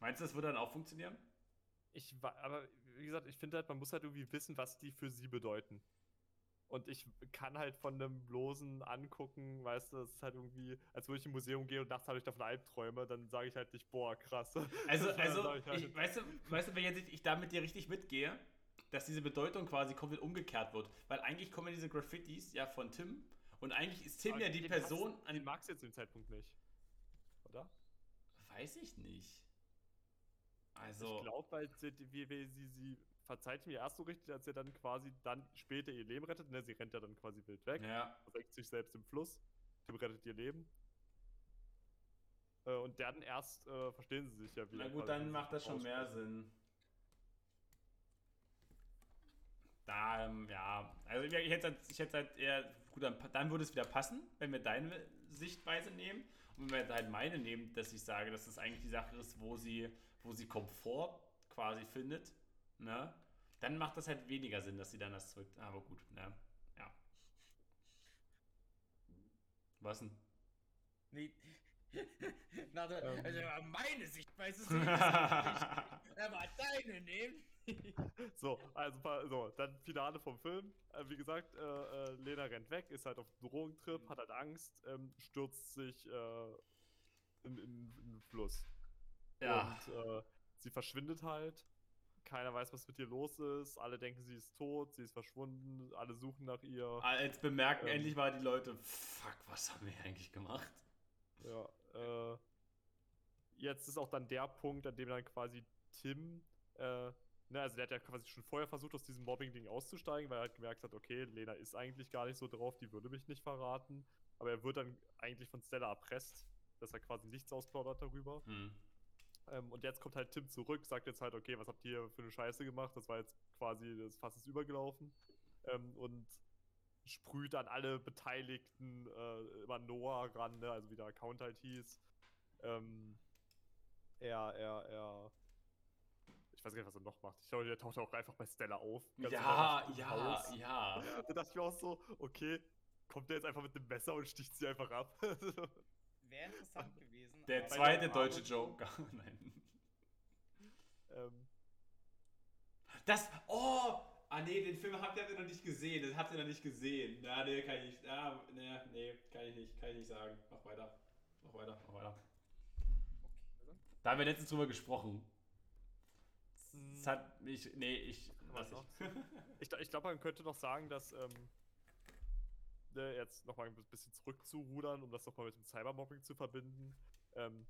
Meinst du, das würde dann auch funktionieren? Ich war, aber wie gesagt, ich finde halt, man muss halt irgendwie wissen, was die für sie bedeuten. Und ich kann halt von einem bloßen Angucken, weißt du, das ist halt irgendwie, als würde ich im Museum gehen und nachts habe ich davon Albträume, dann sage ich halt nicht, boah, krass. Also, also ich halt, ich, weißt, du, weißt du, wenn jetzt ich da mit dir richtig mitgehe, dass diese Bedeutung quasi komplett umgekehrt wird? Weil eigentlich kommen ja diese Graffitis ja von Tim und eigentlich ist Tim aber ja die Person, Magst, den magst du jetzt dem Zeitpunkt nicht. Oder? Weiß ich nicht. Ich Also, glaube, weil sie, wie, wie sie, sie verzeiht mir erst so richtig, als er dann quasi dann später ihr Leben rettet. Ne? Sie rennt ja dann quasi wild weg, ja, versenkt sich selbst im Fluss. Tim rettet ihr Leben. Äh, und dann erst äh, verstehen sie sich ja wieder. na gut, dann sie macht das schon mehr. Sinn. Da, ähm, ja, also ich hätte, halt- ich hätte halt eher, gut, dann, dann würde es wieder passen, wenn wir deine Sichtweise nehmen. Und wenn wir halt meine nehmen, dass ich sage, dass das eigentlich die Sache ist, wo sie, wo sie Komfort quasi findet, ne? Dann macht das halt weniger Sinn, dass sie dann das zurück. Aber gut, ne? Ja. Was denn? Nee. Na, Ähm. also meine Sichtweise ist nicht aber deine nehmen. So, also so, dann Finale vom Film. Äh, wie gesagt, äh, äh, Lena rennt weg, ist halt auf einem Drogentrip, hat halt Angst, ähm, stürzt sich äh, in, in, in den Fluss. Ja. Und äh, sie verschwindet halt. Keiner weiß, was mit ihr los ist. Alle denken, sie ist tot, sie ist verschwunden. Alle suchen nach ihr. Als bemerken Ähm. endlich mal die Leute, fuck, was haben wir hier eigentlich gemacht? Ja, äh, jetzt ist auch dann der Punkt, an dem dann quasi Tim, äh, ne, also der hat ja quasi schon vorher versucht, aus diesem Mobbing-Ding auszusteigen, weil er halt gemerkt hat, okay, Lena ist eigentlich gar nicht so drauf, die würde mich nicht verraten. Aber er wird dann eigentlich von Stella erpresst, dass er quasi nichts ausplaudert darüber. Hm. Ähm, und jetzt kommt halt Tim zurück, sagt jetzt halt, okay, was habt ihr für eine Scheiße gemacht? Das war jetzt quasi, das Fass ist übergelaufen. Ähm, und sprüht an alle Beteiligten äh, immer Noah ran, ne? also wie der Account halt hieß. Ähm, er, er, er. Ich weiß gar nicht, was er noch macht. Ich glaube, der taucht auch einfach bei Stella auf. ganz Ja, ja, Haus. ja. Da dachte ich mir auch so, okay, kommt der jetzt einfach mit dem Messer und sticht sie einfach ab. Wäre interessant gewesen. Der zweite der deutsche Joker. Nein. ähm, Das. Oh! Ah, nee, den Film habt ihr noch nicht gesehen. Das habt ihr noch nicht gesehen. Na, nee, kann ich nicht. Ah, nee, nee, kann ich nicht. Kann ich nicht sagen. Mach weiter. Mach weiter, mach weiter. Da haben wir letztens drüber gesprochen. Es hat mich. Nee, ich. Was noch? Ich, ich glaube, man könnte noch sagen, dass ähm, ne, jetzt nochmal ein bisschen zurückzurudern, um das nochmal mit dem Cybermobbing zu verbinden. Ähm,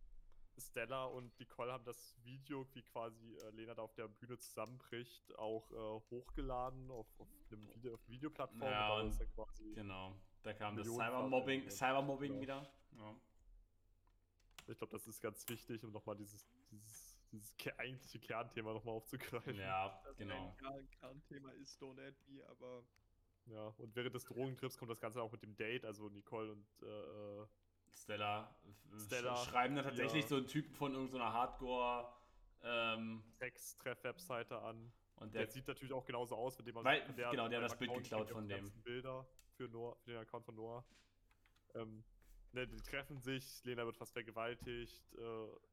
Stella und Nicole haben das Video, wie quasi äh, Lena da auf der Bühne zusammenbricht, auch äh, hochgeladen auf, auf einem Video, auf Videoplattform. Ja, und ist ja quasi, Genau. Da kam das Millionenfach Cybermobbing, und- Cybermobbing genau. wieder. Ja. Ich glaube, das ist ganz wichtig, um nochmal dieses, dieses, dieses ke- eigentliche Kernthema nochmal aufzugreifen. Ja, Das genau. ein Kern- Kernthema ist Don't Add Me, aber Ja, und während des Drogentrips kommt das Ganze auch mit dem Date, also Nicole und äh, äh, Stella, Stella, sch schreiben dann tatsächlich ja. so einen Typen von irgendeiner Hardcore ähm, Sex-Treff-Webseite an. und Der, der, sieht natürlich auch genauso aus, mit dem man Weil- von genau, der hat das dem Bild geklaut von dem. Bilder für, Noah, für den Account von Noah. Ähm, ne, die treffen sich, Lena wird fast vergewaltigt, äh,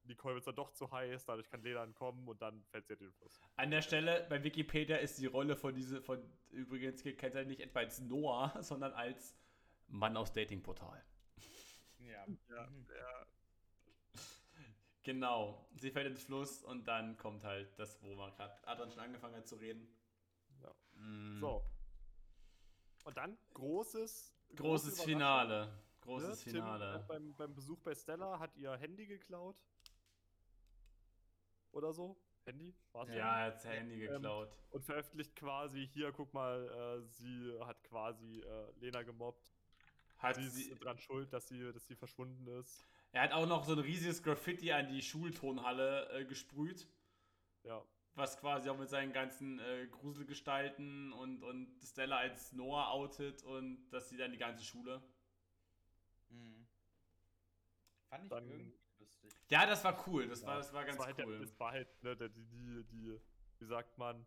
Nicole wird dann doch zu heiß, dadurch kann Lena entkommen und dann fällt sie halt in den Fluss. an der Stelle bei Wikipedia ist die Rolle von diese von übrigens kennt er nicht etwa als Noah, sondern als Mann aus Datingportal. Ja. ja, Mhm. ja. Genau, sie fällt ins Fluss und dann kommt halt das, wo man gerade Adrian schon angefangen hat zu reden. Ja. Mm, So. Und dann großes. Großes große Finale. ne? Großes Tim Finale. hat beim, beim Besuch bei Stella hat ihr Handy geklaut. Oder so. Handy? War's Ja, er hat das Handy Ähm, geklaut. und veröffentlicht quasi, hier, guck mal, äh, sie hat quasi äh, Lena gemobbt. Hat sie sie, ist dran schuld, dass sie, dass sie verschwunden ist. er hat auch noch so ein riesiges Graffiti an die Schultonhalle äh, gesprüht, Ja. was quasi auch mit seinen ganzen äh, Gruselgestalten und, und Stella als Noah outet und das sieht dann die ganze Schule. Mhm. Fand ich Dann- irgendwie lustig. Ja, das war cool. Das Ja, war, das war ganz das war halt, der- cool. das war halt, ne, der, die, die, die, wie sagt man,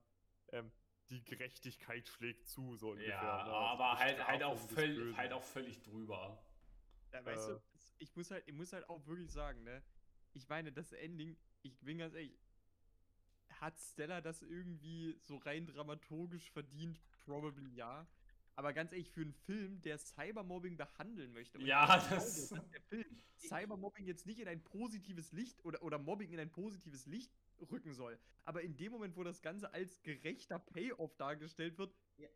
ähm, die Gerechtigkeit schlägt zu, so ungefähr. ja, ne? Also aber halt, halt, auch völlig, halt auch völlig drüber. Ja, weißt Äh. du, ich muss halt, ich muss halt auch wirklich sagen, ne? Ich meine, das Ending, ich bin ganz ehrlich, hat Stella das irgendwie so rein dramaturgisch verdient? Probably ja. Aber ganz ehrlich, für einen Film, der Cybermobbing behandeln möchte, Ja, glaube, das- dass der Film Cybermobbing jetzt nicht in ein positives Licht oder, oder Mobbing in ein positives Licht rücken soll. Aber in dem Moment, wo das Ganze als gerechter Payoff dargestellt wird, Ja.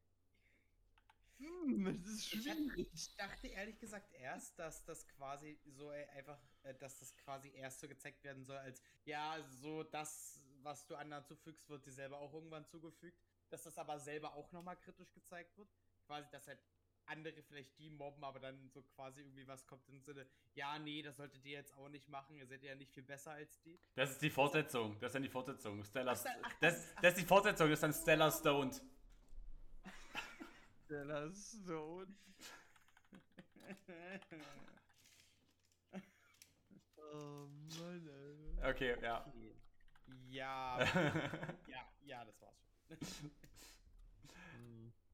hm, es ist Ich, schwierig. ich dachte ehrlich gesagt erst, dass das quasi so äh, einfach, äh, dass das quasi erst so gezeigt werden soll, als ja, so das, was du anderen zufügst, wird dir selber auch irgendwann zugefügt. Dass das aber selber auch nochmal kritisch gezeigt wird. Quasi, dass halt andere vielleicht die mobben, aber dann so quasi irgendwie was kommt im Sinne, ja, nee, das solltet ihr jetzt auch nicht machen, ihr seid ja nicht viel besser als die. Das ist die Fortsetzung. Das ist dann die Fortsetzung. Stella, Ach, ach, das, ach. das ist die Fortsetzung. Das ist dann Stella Stoned. Stella Stone. Oh Mann, Alter. Okay, ja. Okay. Ja, ja, ja, das war's schon.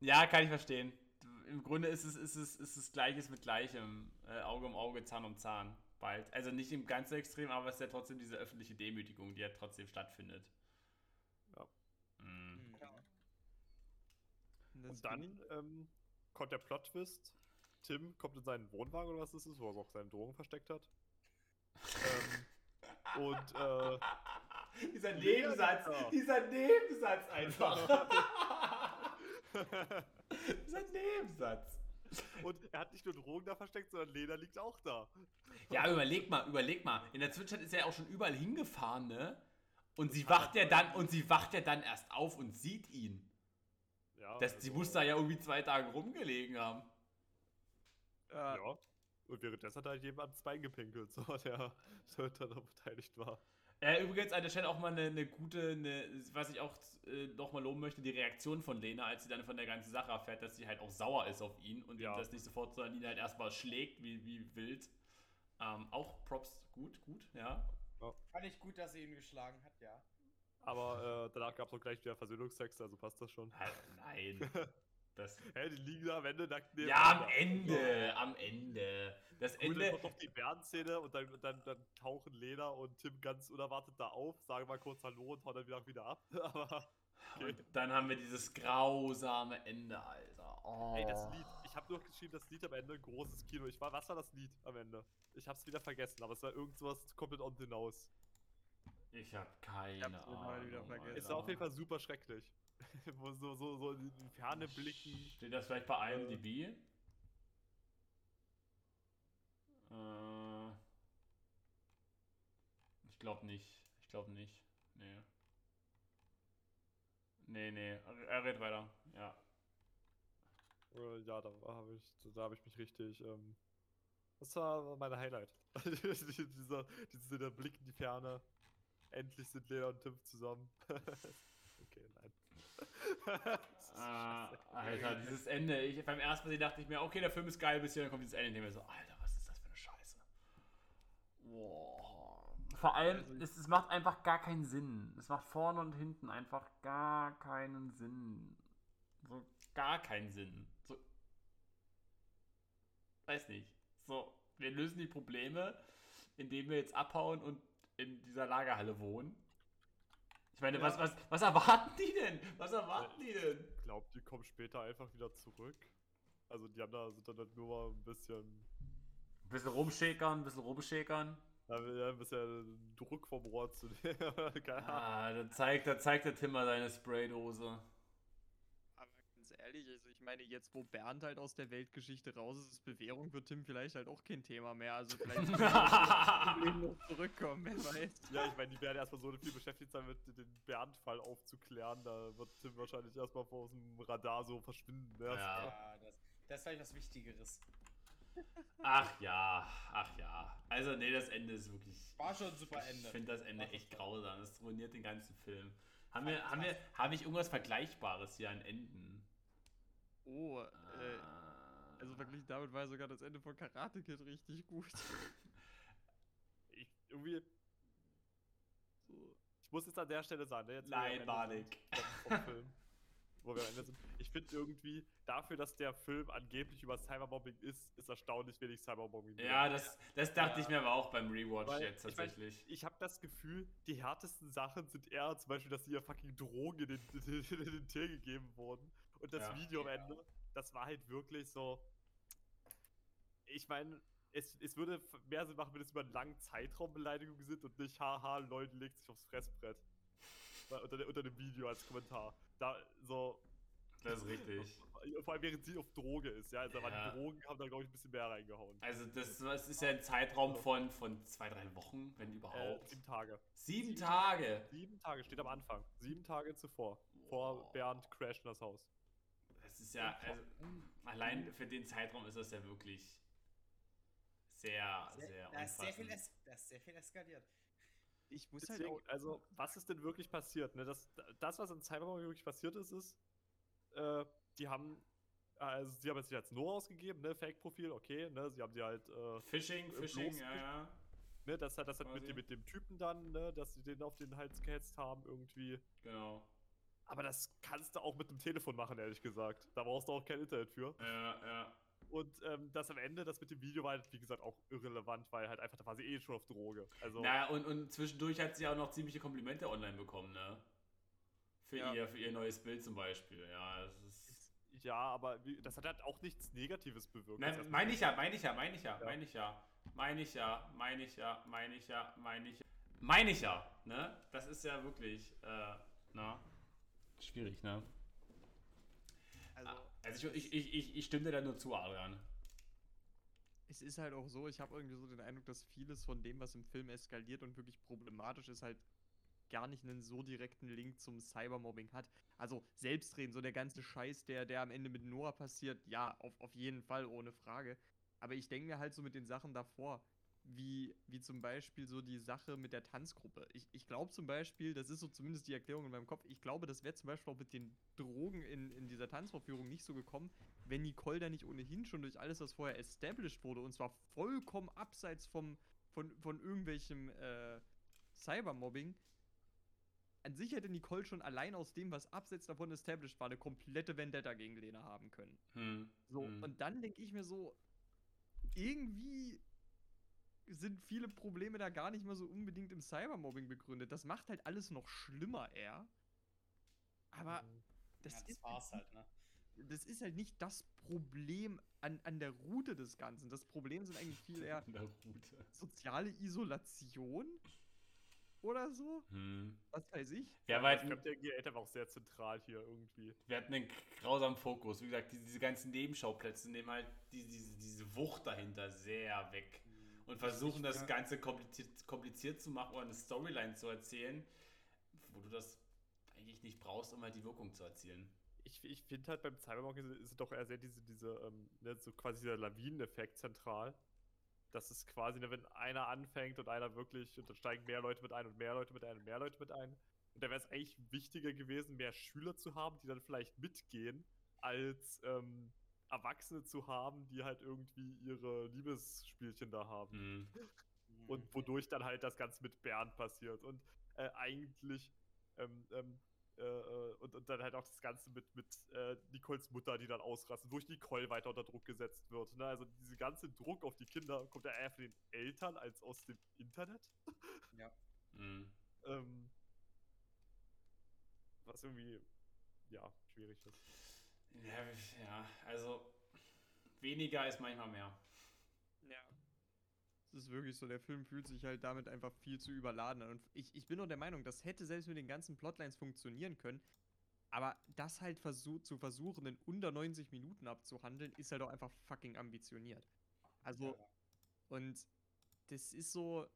Ja, kann ich verstehen. Im Grunde ist es, ist es, ist es Gleiches mit Gleichem. Äh, Auge um Auge, Zahn um Zahn. Bald. Also nicht im ganz so extrem, aber es ist ja trotzdem diese öffentliche Demütigung, die ja trotzdem stattfindet. Ja. Mhm. Das Und dann ähm, kommt der Plot-Twist. Tim kommt in seinen Wohnwagen oder was ist es, wo er auch seine Drogen versteckt hat. ähm, und äh, Dieser Nebensatz, dieser Nebensatz einfach. dieser Nebensatz. und er hat nicht nur Drogen da versteckt, sondern Lena liegt auch da. Ja, überleg mal, überleg mal. In der Zwischenzeit ist er ja auch schon überall hingefahren, ne? Und sie wacht ja dann, und sie wacht ja dann erst auf und sieht ihn. Ja, Das, die also, muss da ja irgendwie zwei Tage rumgelegen haben. Ja. Ja. Und währenddessen hat halt jemand ans Bein gepinkelt, so der, der daran beteiligt war. Äh, übrigens an der Stelle auch mal eine, eine gute, eine, was ich auch äh, nochmal loben möchte, die Reaktion von Lena, als sie dann von der ganzen Sache erfährt, dass sie halt auch sauer ist auf ihn und Ja. ihm das nicht sofort, sondern ihn halt erstmal schlägt, wie, wie wild. Ähm, auch Props, gut, gut, ja. Fand ich gut, dass sie ihn geschlagen hat, ja. Aber äh, danach gab es auch gleich wieder Versöhnungstext, also passt das schon. Halt, nein. Das, Hä, die liegen da am Ende nackt ja, am. Ende, am Ende. Das dann Ende, kommt noch die Bärenszene und dann, dann, dann tauchen Lena und Tim ganz unerwartet da auf, sagen mal kurz Hallo und hauen dann wieder, wieder ab. Aber okay. und dann haben wir dieses grausame Ende, Alter. Oh. Ey, das Lied. Ich habe nur geschrieben, das Lied am Ende, großes Kino. Ich war, was war das Lied am Ende? Ich hab's wieder vergessen, aber es war irgendwas komplett on hinaus. Ich hab keine Ich hab's Ahnung. war auf jeden Fall super schrecklich. Wo so, so, so in die Ferne blicken. Steht das vielleicht bei IMDb? Äh, ich glaube nicht. Ich glaube nicht. Nee. Nee, nee. Er redet weiter. Ja. Äh, ja, da habe ich, da habe ich mich richtig. Ähm, das war mein Highlight. dieser, dieser Blick in die Ferne. Endlich sind Lea und Tim zusammen. Ah, Alter, dieses Ende. Ich, beim ersten Mal dachte ich mir, okay, der Film ist geil, bis hier dann kommt dieses Ende. Und ich mir so, Alter, was ist das für eine Scheiße? Boah. Vor allem, es, es macht einfach gar keinen Sinn. Es macht vorne und hinten einfach gar keinen Sinn. So, gar keinen Sinn. So. Weiß nicht. So, wir lösen die Probleme, indem wir jetzt abhauen und in dieser Lagerhalle wohnen. Ich meine, Ja. was, was, was erwarten die denn? Was erwarten die denn? Ich glaube, die kommen später einfach wieder zurück. Also die haben da, sind dann halt nur mal ein bisschen, Ein bisschen rumschäkern, ein bisschen rumschäkern. ja, ein bisschen Druck vom Rohr zu nehmen. Ah, da zeigt, da zeigt der Tim mal seine Spraydose. Aber ganz ehrlich, also ich meine, jetzt wo Bernd halt aus der Weltgeschichte raus ist, ist Bewährung für Tim vielleicht halt auch kein Thema mehr. Also vielleicht kann das Problem noch zurückkommen, wer weiß. Ja, ich meine, die werden erstmal so viel beschäftigt sein, mit den Bernd-Fall aufzuklären. Da wird Tim wahrscheinlich erstmal aus dem Radar so verschwinden. Ne? Ja. Ja, das, das ist vielleicht was Wichtigeres. Ach ja, ach ja. Also, nee, das Ende ist wirklich. War schon ein super Ich Ende. finde das Ende echt grausam. Das ruiniert den ganzen Film. Haben wir, haben wir, habe ich irgendwas Vergleichbares hier an Enden? Oh, äh, Ah. also verglichen damit war sogar das Ende von Karate Kid richtig gut. Ich, irgendwie. So. Ich muss jetzt an der Stelle sagen, ne, jetzt Nein, Malik. wo wir am Ende sind. Ich finde irgendwie, dafür, dass der Film angeblich über Cyberbombing ist, ist erstaunlich wenig Cyberbombing. drin. Ja, das, das dachte Ja. ich mir aber auch beim Rewatch Weil, jetzt ich mein, tatsächlich. Ich habe das Gefühl, die härtesten Sachen sind eher zum Beispiel, dass ihr fucking Drogen in den, in den, in den Tee gegeben wurden. Und das Ja. Video am Ende, das war halt wirklich so. Ich meine, es, es würde mehr Sinn machen, wenn es über einen langen Zeitraum Beleidigungen sind und nicht, haha, Leute legt sich aufs Fressbrett. Unter, unter dem Video als Kommentar. Da so. Das ist richtig. Vor allem während sie auf Droge ist, ja. Also Ja. die Drogen haben da, glaube ich, ein bisschen mehr reingehauen. Also, das, das ist ja ein Zeitraum von, von zwei, drei Wochen, wenn Äh, überhaupt. sieben Tage. Sieben sieben Tage. Sieben Tage steht am Anfang. Sieben Tage zuvor. Vor Wow. Bernd crasht in das Haus. Ist ja, also, allein für den Zeitraum ist das ja wirklich sehr, sehr, da, ist sehr viel da ist sehr viel eskaliert. Ich muss halt Deswegen, auch. also, was ist denn wirklich passiert? Ne? Das, das, was in Cyberpunk wirklich passiert ist, ist, äh, die haben, also, sie haben jetzt sich als Noah ausgegeben, ne? Fake-Profil, okay, ne? Sie haben sie halt, äh, Phishing, Äh, Phishing, ja, ja. ne? Das hat das hat mit, dem- mit dem Typen dann, ne? Dass sie den auf den Hals gehetzt haben, irgendwie. Genau. Aber das kannst du auch mit dem Telefon machen, ehrlich gesagt. Da brauchst du auch kein Internet für. Ja, ja. Und ähm, das am Ende, das mit dem Video war halt, wie gesagt, auch irrelevant, weil halt einfach, da war sie eh schon auf Droge. Also, Na, und, und zwischendurch hat sie auch noch ziemliche Komplimente online bekommen, ne? Für, Ja. ihr, für ihr neues Bild zum Beispiel, ja. Das ist. ja, aber das hat halt auch nichts Negatives bewirkt. Nein, meine ich ja, meine ich ja, meine ich ja, Ja. meine ich ja. Meine ich ja, meine ich ja, meine ich ja, meine ich ja. Meine ich ja, ne? Das ist ja wirklich, äh, na. Schwierig, ne? Also, Also ich, ich, ich, ich, ich stimme dir da nur zu, Adrian. es ist halt auch so, ich habe irgendwie so den Eindruck, dass vieles von dem, was im Film eskaliert und wirklich problematisch ist, halt gar nicht einen so direkten Link zum Cybermobbing hat. Also selbstreden, so der ganze Scheiß, der, der am Ende mit Noah passiert, ja, auf, auf jeden Fall, ohne Frage. Aber ich denke mir halt so mit den Sachen davor, wie, wie zum Beispiel so die Sache mit der Tanzgruppe. Ich, ich glaube zum Beispiel, das ist so zumindest die Erklärung in meinem Kopf, ich glaube, das wäre zum Beispiel auch mit den Drogen in, in dieser Tanzvorführung nicht so gekommen, wenn Nicole da nicht ohnehin schon durch alles, was vorher established wurde, und zwar vollkommen abseits vom, von, von irgendwelchem äh, Cybermobbing, an sich hätte Nicole schon allein aus dem, was abseits davon established war, eine komplette Vendetta gegen Lena haben können. Hm. So, hm. und dann denke ich mir so, irgendwie sind viele Probleme da gar nicht mal so unbedingt im Cybermobbing begründet. Das macht halt alles noch schlimmer eher. Aber Mhm. das, ja, das ist war's halt, ne? das ist halt nicht das Problem an, an der Route des Ganzen. Das Problem sind eigentlich viel eher An der Route. soziale Isolation oder so. Hm. Was weiß ich. Wir, haben Aber halt, ich glaube, der Gate war auch sehr zentral hier irgendwie. wir hatten einen grausamen Fokus. Wie gesagt, diese, diese ganzen Nebenschauplätze nehmen halt die, diese, diese Wucht dahinter sehr weg. Und versuchen, das. Ganze kompliziert, kompliziert zu machen oder eine Storyline zu erzählen, wo du das eigentlich nicht brauchst, um halt die Wirkung zu erzielen. Ich, ich finde halt beim Cyberpunk ist, ist doch eher sehr diese, diese ähm, ne, so quasi dieser Lawineneffekt zentral. Das ist quasi, ne, wenn einer anfängt und einer wirklich, und dann steigen mehr Leute mit ein und mehr Leute mit ein und mehr Leute mit ein. Und da wäre es eigentlich wichtiger gewesen, mehr Schüler zu haben, die dann vielleicht mitgehen, als ähm, Erwachsene zu haben, die halt irgendwie ihre Liebesspielchen da haben. Mhm. Und wodurch dann halt das Ganze mit Bernd passiert. Und äh, eigentlich ähm, ähm, äh, äh, und, und dann halt auch das Ganze mit, mit äh, Nicoles Mutter, die dann ausrastet, durch Nicole weiter unter Druck gesetzt wird. Ne? Also diese ganze Druck auf die Kinder kommt ja eher von den Eltern als aus dem Internet. Mhm. ähm, was irgendwie, ja, schwierig ist. Ja, ja, also weniger ist manchmal mehr. Ja. Es ist wirklich so, der Film fühlt sich halt damit einfach viel zu überladen an. Und ich, ich bin nur der Meinung, das hätte selbst mit den ganzen Plotlines funktionieren können. Aber das halt versuch, zu versuchen, in unter 90 Minuten abzuhandeln, ist halt auch einfach fucking ambitioniert. Also, und das ist so.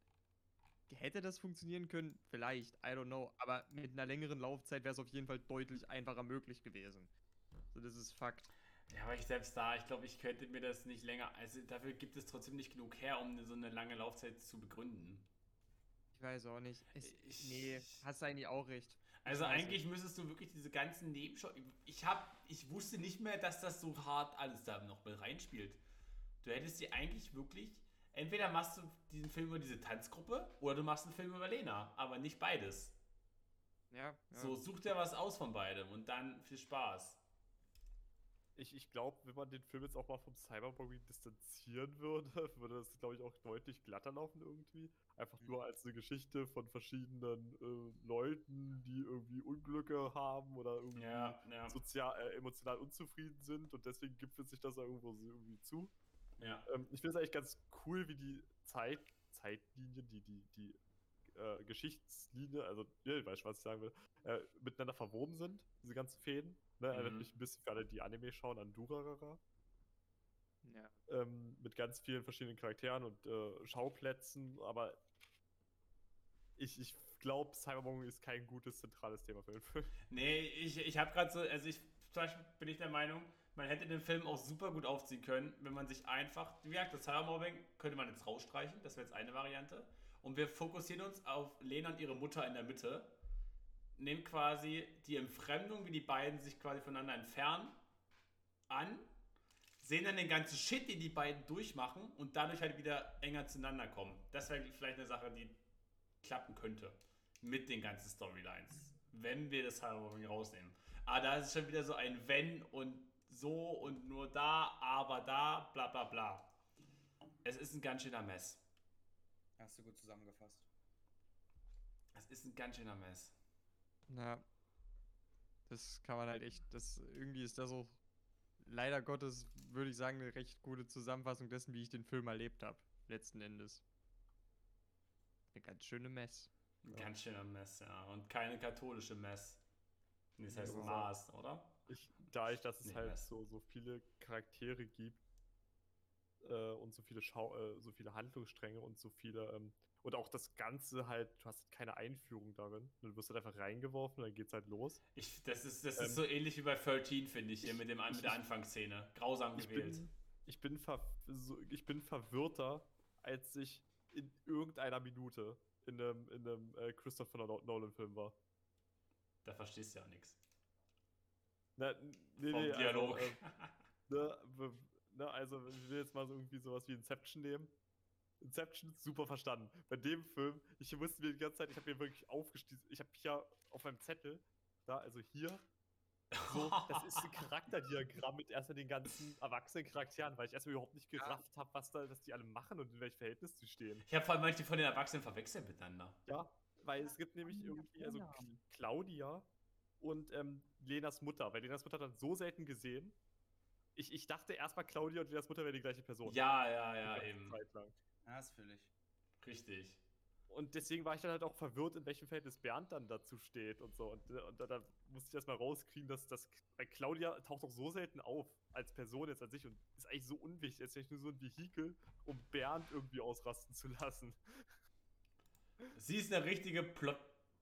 Hätte das funktionieren können? Vielleicht, I don't know. Aber mit einer längeren Laufzeit wäre es auf jeden Fall deutlich einfacher möglich gewesen. So, das ist Fakt. Ja, aber ich selbst da, ich glaube, ich könnte mir das nicht länger. Also dafür gibt es trotzdem nicht genug her, um so eine lange Laufzeit zu begründen. Ich weiß auch nicht. Es, Ich- nee, hast du eigentlich auch recht. Also eigentlich müsstest du wirklich diese ganzen Nebenschau. Ich hab, ich wusste nicht mehr, dass das so hart alles da noch mit reinspielt. Du hättest dir eigentlich wirklich. Entweder machst du diesen Film über diese Tanzgruppe oder du machst einen Film über Lena, aber nicht beides. Ja, ja. So, such dir was aus von beidem und dann viel Spaß. Ich, ich glaube, wenn man den Film jetzt auch mal vom Cyberpunk distanzieren würde, würde das, glaube ich, auch deutlich glatter laufen irgendwie. Einfach nur als eine Geschichte von verschiedenen äh, Leuten, die irgendwie Unglücke haben oder irgendwie Ja, ja, sozial, äh, emotional unzufrieden sind und deswegen gipfelt sich das irgendwo so irgendwie zu. ja. Ähm, ich finde es eigentlich ganz cool, wie die Zeit, Zeitlinien, die, die, die äh, Geschichtslinie, also, ja, ich weiß schon, was ich sagen will, äh, miteinander verwoben sind, diese ganzen Fäden. Ne? Erinnert Mhm. mich ein bisschen für alle, die Anime schauen, an Durarara. ja. Ähm, mit ganz vielen verschiedenen Charakteren und äh, Schauplätzen, aber ich, ich glaube, Cyberpunk ist kein gutes zentrales Thema für den Film. Nee, ich, ich habe gerade so, also ich zum Beispiel bin ich der Meinung, man hätte den Film auch super gut aufziehen können, wenn man sich einfach, wie gesagt, das Cybermobbing könnte man jetzt rausstreichen, das wäre jetzt eine Variante. Und wir fokussieren uns auf Lena und ihre Mutter in der Mitte. Nehmen quasi die Entfremdung, wie die beiden sich quasi voneinander entfernen, an, sehen dann den ganzen Shit, den die beiden durchmachen und dadurch halt wieder enger zueinander kommen. Das wäre vielleicht eine Sache, die klappen könnte mit den ganzen Storylines, wenn wir das Cyberpunk rausnehmen. Aber da ist es schon wieder so ein Wenn und so und nur da, aber da, bla bla bla. Es ist ein ganz schöner Mess. Hast du gut zusammengefasst. Es ist ein ganz schöner Mess. Na, das kann man halt echt, das irgendwie ist das auch leider Gottes, würde ich sagen, eine recht gute Zusammenfassung dessen, wie ich den Film erlebt habe, letzten Endes. Eine ganz schöne Mess. Ein ganz schöner Mess, ja. Und keine katholische Mess. Nee, das heißt Ja. Maß, oder? Ich, dadurch, dass es Nee, halt so, so viele Charaktere gibt äh, und so viele Schau äh, so viele Handlungsstränge und so viele ähm, und auch das Ganze halt, du hast keine Einführung darin. Du wirst halt einfach reingeworfen, dann geht's halt los. Ich, das ist, das Ähm, ist so ähnlich wie bei 13, finde ich, hier mit, dem, mit der Anfangsszene. Grausam Ich gewählt. bin, ich, bin ich bin verwirrter, als ich in irgendeiner Minute in einem, in einem äh, Christopher Nol- Nolan-Film war. Da verstehst du ja nichts. Na, nee, Vom nee, also, Dialog. ähm, ne, w- ne, also ich will jetzt mal so irgendwie sowas wie Inception nehmen. Inception, super verstanden. Bei dem Film, ich musste mir die ganze Zeit, ich habe mir wirklich aufgestiegen, ich habe hier auf meinem Zettel, da, also hier, so, das ist ein Charakterdiagramm mit erstmal den ganzen erwachsenen Charakteren, weil ich erstmal überhaupt nicht gerafft habe, was da, was die alle machen und in welchem Verhältnis sie stehen. Ich habe vor allem manche von den Erwachsenen verwechselt miteinander. Ja, weil es gibt nämlich irgendwie, also Claudia und ähm, Lenas Mutter, weil Lenas Mutter dann so selten gesehen. Ich, ich dachte erstmal, Claudia und Lenas Mutter wären die gleiche Person. Ja, ja, ja, eben. Zeit lang. Ja, das fühle ich. Richtig. und deswegen war ich dann halt auch verwirrt, in welchem Verhältnis Bernd dann dazu steht und so. Und, äh, und da, da musste ich erstmal rauskriegen, dass das. Weil Claudia taucht auch so selten auf als Person jetzt an sich und ist eigentlich so unwichtig. Ist eigentlich nur so ein Vehikel, um Bernd irgendwie ausrasten zu lassen. Sie ist eine richtige Plot,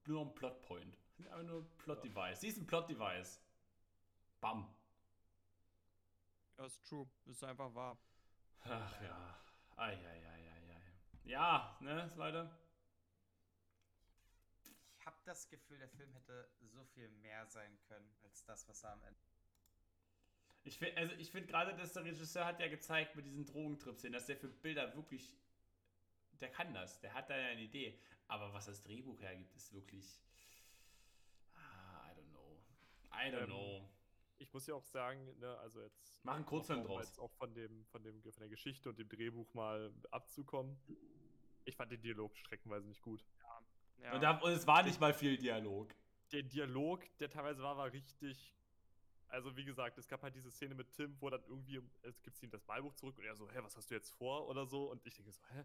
nur ein Plotpoint. Einfach nur ein Plot-Device. Sie ist ein Plot-Device. Bam. Ja, ist true. Ist einfach wahr. Ach ja. Eieieiei. Ja, ne, Leute? Ich habe das Gefühl, der Film hätte so viel mehr sein können, als das, was er am Ende. Ich finde, also ich finde gerade, dass der Regisseur hat ja gezeigt mit diesen Drogentrips, dass der für Bilder wirklich, der kann das, der hat da ja eine Idee. Aber was das Drehbuch hergibt, ist wirklich, ah, I don't know, I don't Ähm, know. Ich muss ja auch sagen, ne, also jetzt. Mach einen Kurzfilm um draus. jetzt auch von dem, von dem, von der Geschichte und dem Drehbuch mal abzukommen. Ich fand den Dialog streckenweise nicht gut. Ja. Und, da, und es war nicht mal viel Dialog. Der Dialog, der teilweise war, war richtig. Also, wie gesagt, es gab halt diese Szene mit Tim, wo dann irgendwie, es gibt ihm das Malbuch zurück und er so, hä, was hast du jetzt vor oder so? Und ich denke so, hä?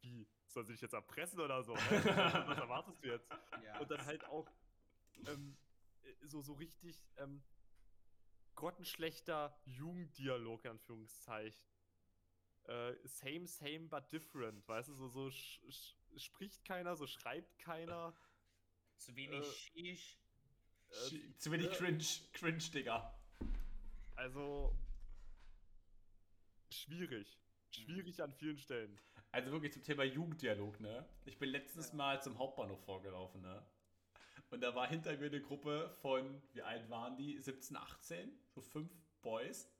Wie? Soll sie dich jetzt erpressen oder so? Was erwartest du jetzt? Ja, Und dann halt auch ähm, äh, so, so richtig ähm, grottenschlechter Jugenddialog, in Anführungszeichen. Äh, same, same, but different. Weißt du, so, so spricht keiner, so schreibt keiner. zu wenig äh, Shish. Äh, Zu wenig äh, cringe, cringe, Digga. Also schwierig. Schwierig an vielen Stellen. Also wirklich zum Thema Jugenddialog, ne? Ich bin letztens mal zum Hauptbahnhof vorgelaufen, ne? Und da war hinter mir eine Gruppe von, wie alt waren die? 17, 18? So fünf Boys.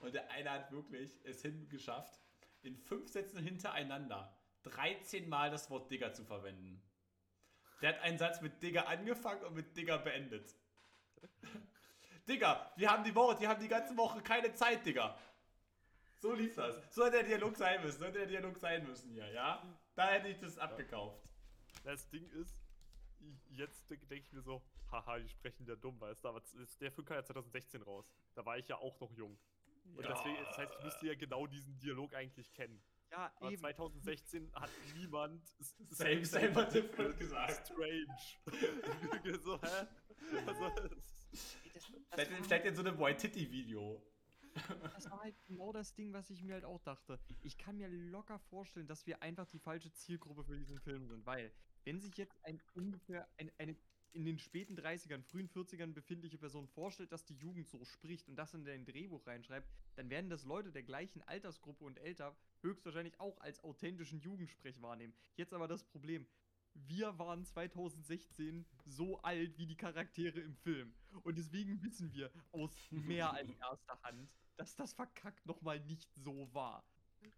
Und der eine hat wirklich es hingeschafft, in fünf Sätzen hintereinander 13 Mal das Wort Digger zu verwenden. Der hat einen Satz mit Digger angefangen und mit Digger beendet. Digger, wir haben die Woche, die haben die ganze Woche keine Zeit, Digger. So lief das. So hätte der Dialog sein müssen. So hätte der Dialog sein müssen hier, ja? Da hätte ich das abgekauft. Das Ding ist, jetzt denke ich mir so, haha, die sprechen ja dumm, weißt du, aber ist- der Film kam ja 2016 raus. Da war ich ja auch noch jung. Und Ja. deswegen, das heißt, ich müsste ja genau diesen Dialog eigentlich kennen. Ja, Aber eben. 2016 hat niemand Same, same, but different gesagt. Strange. so, hä? Also, es- Vielleicht, vielleicht in so einem White-Titty-Video. Das war halt genau das Ding, was ich mir halt auch dachte. Ich kann mir locker vorstellen, dass wir einfach die falsche Zielgruppe für diesen Film sind, weil wenn sich jetzt ein ungefähr ein, eine in den späten 30ern, frühen 40ern befindliche Person vorstellt, dass die Jugend so spricht und das in dein Drehbuch reinschreibt, dann werden das Leute der gleichen Altersgruppe und älter höchstwahrscheinlich auch als authentischen Jugendsprech wahrnehmen. Jetzt aber das Problem. Wir waren 2016 so alt wie die Charaktere im Film. Und deswegen wissen wir aus mehr als erster Hand, dass das verkackt nochmal nicht so war.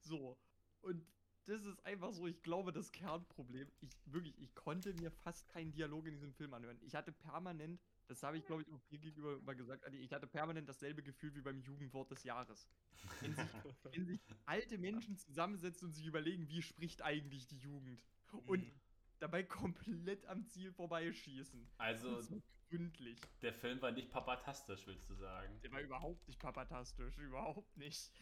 So. Und das ist einfach so, ich glaube, das Kernproblem. Ich wirklich, ich konnte mir fast keinen Dialog in diesem Film anhören. Ich hatte permanent, das habe ich glaube ich auch dir gegenüber immer gesagt, ich hatte permanent dasselbe Gefühl wie beim Jugendwort des Jahres. Wenn sich, wenn sich alte Menschen zusammensetzen und sich überlegen, wie spricht eigentlich die Jugend. Und Mhm. dabei komplett am Ziel vorbeischießen. Also, so gründlich. der Film war nicht papatastisch, willst du sagen? Der war überhaupt nicht papatastisch, überhaupt nicht.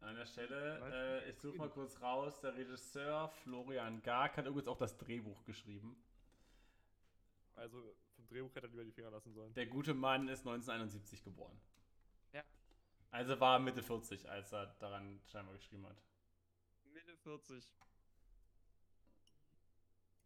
An der Stelle, äh, ich suche mal kurz raus. Der Regisseur Florian Gark hat übrigens auch das Drehbuch geschrieben. also vom Drehbuch hätte er lieber die Finger lassen sollen. Der gute Mann ist 1971 geboren. Ja. Also war er Mitte 40, als er daran scheinbar geschrieben hat. Mitte 40.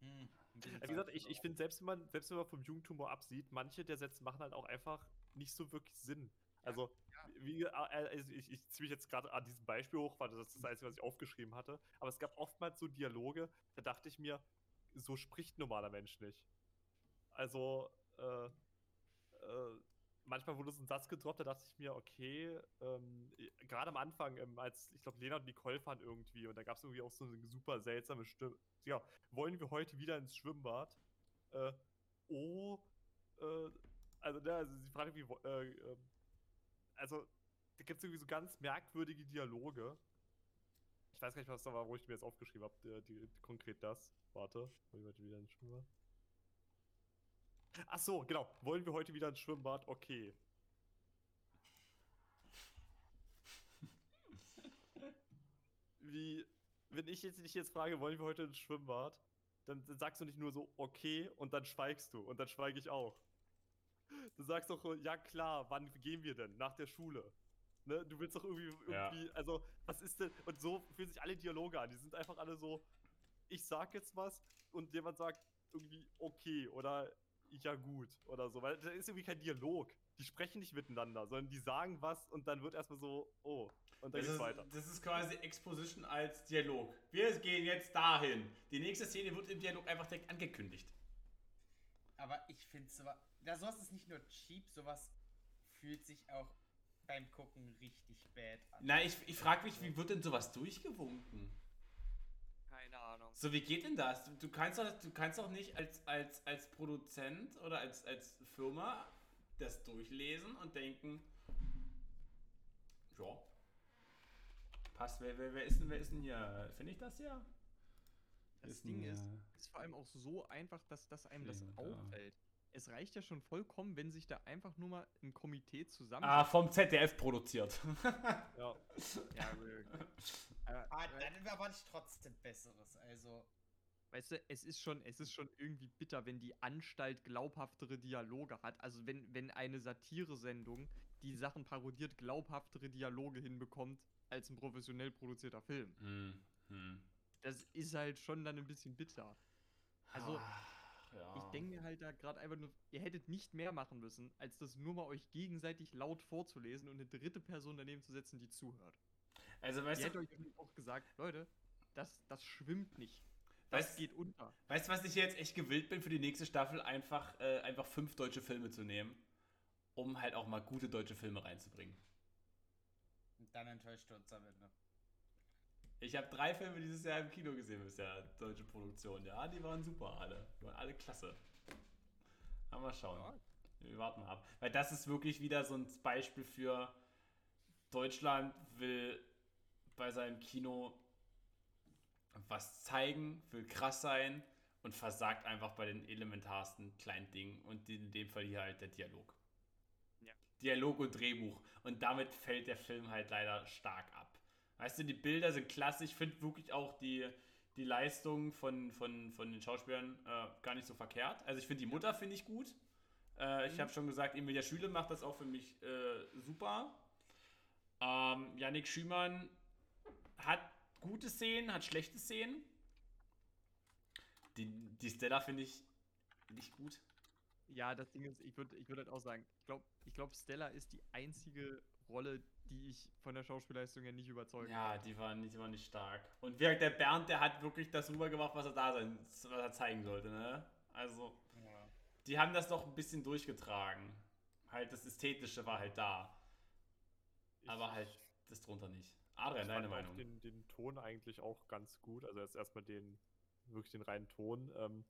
Hm, Also wie gesagt, ich, ich finde, selbst wenn man, selbst wenn man vom Jugendtumor absieht, manche der Sätze machen halt auch einfach nicht so wirklich Sinn. Also, wie, äh, also ich, ich ziehe mich jetzt gerade an diesem Beispiel hoch, weil das ist das Einzige, was ich aufgeschrieben hatte. Aber es gab oftmals so Dialoge, da dachte ich mir, so spricht ein normaler Mensch nicht. Also, äh, äh, manchmal wurde so ein Satz gedroppt, da dachte ich mir, okay, ähm, gerade am Anfang, ähm, als ich glaube, Lena und Nicole fahren irgendwie und da gab es irgendwie auch so eine super seltsame Stimme. Ja, wollen wir heute wieder ins Schwimmbad? Äh, oh, äh, also, ne, also sie fragen irgendwie, äh, ähm, also, da gibt es irgendwie so ganz merkwürdige Dialoge. Ich weiß gar nicht, was da war, wo ich mir jetzt aufgeschrieben habe, die, die, konkret das. Warte, wollen wir heute wieder ins Schwimmbad? Ach so, genau. Wollen wir heute wieder ins Schwimmbad? Okay. Wie wenn ich jetzt dich jetzt frage, wollen wir heute ins Schwimmbad, dann, dann sagst du nicht nur so, okay, und dann schweigst du. Und dann schweige ich auch. Du sagst doch, ja klar, wann gehen wir denn? Nach der Schule. Ne? Du willst doch irgendwie, Ja. irgendwie, also, was ist denn? Und so fühlen sich alle Dialoge an. Die sind einfach alle so, ich sag jetzt was und jemand sagt irgendwie okay oder ja gut oder so. Weil da ist irgendwie kein Dialog. Die sprechen nicht miteinander, sondern die sagen was und dann wird erstmal so, oh. Und dann Das geht's ist, weiter. das ist quasi Exposition als Dialog. Wir gehen jetzt dahin. Die nächste Szene wird im Dialog einfach direkt angekündigt. Aber ich finde sowas. Ja, sowas ist nicht nur cheap, sowas fühlt sich auch beim Gucken richtig bad an. Na, ich, ich frage mich, wie wird denn sowas durchgewunken? Keine Ahnung. So, wie geht denn das? Du, du kannst doch, du kannst doch nicht als, als, als Produzent oder als, als Firma das durchlesen und denken, ja, passt, wer, wer, wer, ist, denn, wer ist denn hier? Finde ich das hier? Das Ist Ding ist, ist vor allem auch so einfach, dass, dass einem das auffällt. Es reicht ja schon vollkommen, wenn sich da einfach nur mal ein Komitee zusammen. Ah, vom ZDF produziert. Ja. ja, äh, aber, Ah, aber, dann erwarte ich trotzdem Besseres. Also, weißt du, es ist schon, es ist schon irgendwie bitter, wenn die Anstalt glaubhaftere Dialoge hat. Also wenn, wenn eine Satire-Sendung, die Sachen parodiert, glaubhaftere Dialoge hinbekommt als ein professionell produzierter Film. hm, hm. Das ist halt schon dann ein bisschen bitter. Also, ja. Ich denke mir halt da gerade einfach nur, ihr hättet nicht mehr machen müssen, als das nur mal euch gegenseitig laut vorzulesen und eine dritte Person daneben zu setzen, die zuhört. Also, Ihr weißt hättet du, euch irgendwie auch gesagt, Leute, das, das schwimmt nicht. Das Weißt- geht unter. weißt du, was ich jetzt echt gewillt bin für die nächste Staffel? Einfach, äh, einfach fünf deutsche Filme zu nehmen, um halt auch mal gute deutsche Filme reinzubringen. und dann enttäuscht du uns am Ende. Ich habe drei Filme dieses Jahr im Kino gesehen bisher, deutsche Produktion. Ja, die waren super alle. Die waren alle klasse. Aber mal schauen. Wir warten mal ab. Weil das ist wirklich wieder so ein Beispiel für Deutschland will bei seinem Kino was zeigen, will krass sein und versagt einfach bei den elementarsten kleinen Dingen und in dem Fall hier halt der Dialog. Ja. Dialog und Drehbuch. Und damit fällt der Film halt leider stark ab. Weißt du, die Bilder sind klasse. Ich finde wirklich auch die, die Leistung von, von, von den Schauspielern äh, gar nicht so verkehrt. Also ich finde die Mutter finde ich gut. Äh, Ich habe schon gesagt, Emilia Schüle macht das auch für mich äh, super. Ähm, Yannick Schümann hat gute Szenen, hat schlechte Szenen. Die, die Stella finde ich nicht gut. Ja, das Ding ist, ich würde ich würd halt auch sagen, ich glaube, ich glaub, Stella ist die einzige Rolle, die ich von der Schauspielleistung her nicht überzeugt Ja, die war nicht, die nicht stark. Und wie der Bernd, der hat wirklich das rübergemacht, was er da sein, was er zeigen sollte, ne? Also, Ja. die haben das doch ein bisschen durchgetragen. Halt, das Ästhetische war halt da. Aber Ich- halt das drunter nicht. Adrian, ich deine Meinung? Den, den Ton eigentlich auch ganz gut. Also jetzt erstmal den, wirklich den reinen Ton. Ähm,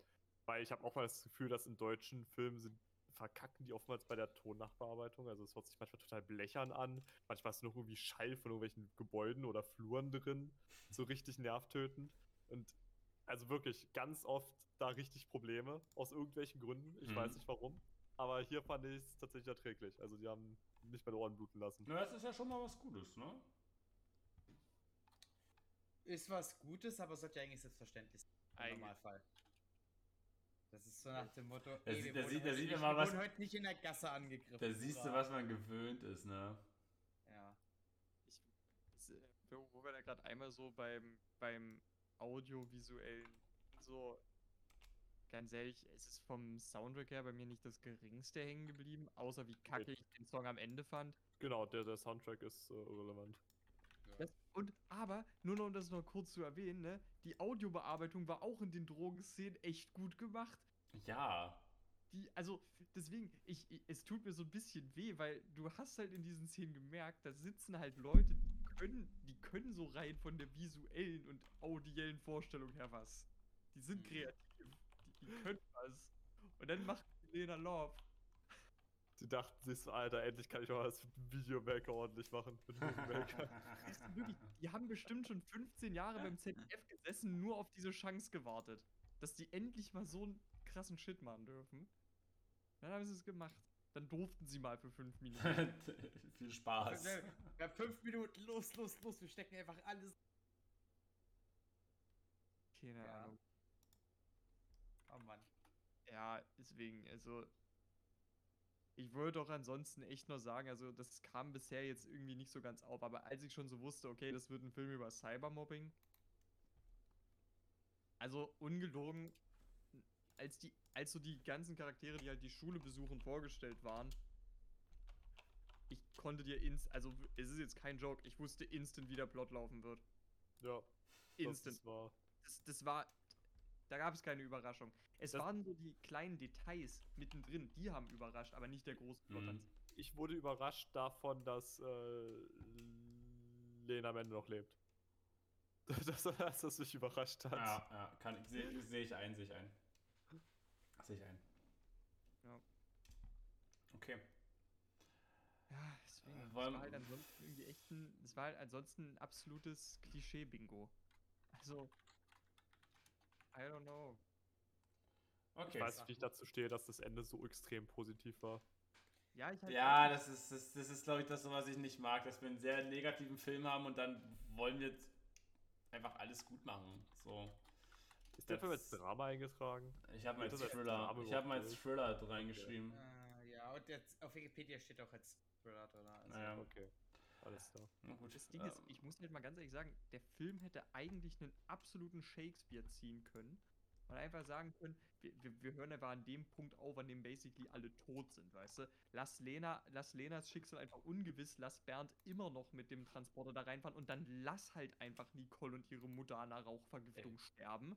weil ich habe auch mal das Gefühl, dass in deutschen Filmen sind, verkacken die oftmals bei der Tonnachbearbeitung. Also es hört sich manchmal total blechern an. Manchmal ist noch irgendwie Schall von irgendwelchen Gebäuden oder Fluren drin. So richtig nervtötend. Und also wirklich ganz oft da richtig Probleme. Aus irgendwelchen Gründen. Ich Mhm. weiß nicht warum. Aber hier fand ich es tatsächlich erträglich. Also die haben nicht meine Ohren bluten lassen. Na, das ist ja schon mal was Gutes, ne? Ist was Gutes, aber sollte ja eigentlich selbstverständlich sein. Im. Normalfall. Das ist so nach dem Motto, Da ey, sieht- wir da wurden sieht- da heute sieht nicht- man mal was- wurden heute nicht in der Gasse angegriffen. Da siehst du, was man gewöhnt ist, ne? Ja. Das, äh, wo wir da gerade einmal so beim, beim audiovisuellen so ganz ehrlich, es ist vom Soundtrack her bei mir nicht das geringste hängen geblieben, außer wie kacke ich den Song am Ende fand. Genau, der, der Soundtrack ist äh, irrelevant. Und aber, nur noch um das noch kurz zu erwähnen, ne, die Audiobearbeitung war auch in den Drogenszenen echt gut gemacht. Ja. Die, also, deswegen, ich, ich, es tut mir so ein bisschen weh, weil du hast halt in diesen Szenen gemerkt, da sitzen halt Leute, die können, die können so rein von der visuellen und audiellen Vorstellung her was. Die sind Mhm. kreativ, die, die können was. Und dann macht Lena Love. Die dachten sich so, Alter, endlich kann ich mal was mit dem Videomaker ordentlich machen. Wirklich, die haben bestimmt schon 15 Jahre beim ZDF gesessen, nur auf diese Chance gewartet, dass die endlich mal so einen krassen Shit machen dürfen. Dann haben sie es gemacht. Dann durften sie mal für 5 Minuten. Viel Spaß. Haben fünf Minuten, los, los, los, wir stecken einfach alles. Keine Ja. Ahnung. Oh Mann. Ja, deswegen, also. Ich wollte doch ansonsten echt nur sagen, also das kam bisher jetzt irgendwie nicht so ganz auf, aber als ich schon so wusste, okay, das wird ein Film über Cybermobbing. Also ungelogen, als die, als so die ganzen Charaktere, die halt die Schule besuchen, vorgestellt waren, ich konnte dir inst, also es ist jetzt kein Joke, ich wusste instant, wie der Plot laufen wird. Ja, das Instant. ist wahr. Das, das war. Da gab es keine Überraschung. Es Das- waren so die kleinen Details mittendrin, die haben überrascht, aber nicht der große Plot an Mhm. Ich wurde überrascht davon, dass äh, Lena am Ende noch lebt. Dass, dass das mich überrascht hat. Ja, ja, kann ich, sehe seh ich ein, sehe ich ein. Sehe ich ein. Ja. Okay. Ja, deswegen. Äh, Es war halt ansonsten irgendwie echt ein. Es war halt ansonsten ein absolutes Klischee-Bingo. Also. I don't know. Okay. Ich weiß nicht, wie ich dazu stehe, dass das Ende so extrem positiv war. Ja, ich halt Ja, das ist, das, das ist glaube ich, das, was ich nicht mag, dass wir einen sehr negativen Film haben und dann wollen wir jetzt einfach alles gut machen. So. Ist der Film als Drama eingetragen? Ich habe mal als Thriller, ich habe mal als Thriller reingeschrieben. Äh, ja, und jetzt auf Wikipedia steht auch als Thriller drin. Also. Naja, Okay, alles klar. na gut. Das Ding ist, ähm, ich muss halt mal ganz ehrlich sagen, der Film hätte eigentlich einen absoluten Shakespeare ziehen können. Und einfach sagen können, wir, wir, wir hören einfach an dem Punkt auf, an dem basically alle tot sind, weißt du? Lass Lena, lass Lenas Schicksal einfach ungewiss, lass Bernd immer noch mit dem Transporter da reinfahren und dann lass halt einfach Nicole und ihre Mutter an einer Rauchvergiftung sterben.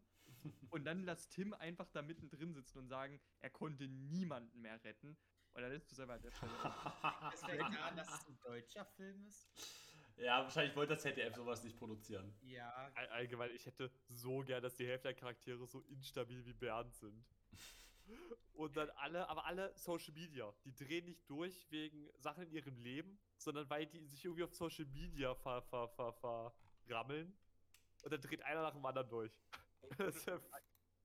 Und dann lass Tim einfach da mittendrin sitzen und sagen, er konnte niemanden mehr retten. Und dann ist es einfach an der Stelle. Das daran, dass es ein deutscher Film ist. Ja, wahrscheinlich wollte das ZDF sowas nicht produzieren. Ja, All, allgemein, ich hätte so gern, dass die Hälfte der Charaktere so instabil wie Bernd sind. Und dann alle, aber alle Social Media, die drehen nicht durch wegen Sachen in ihrem Leben, sondern weil die sich irgendwie auf Social Media ver, ver, ver, verrammeln. Und dann dreht einer nach dem anderen durch. Ja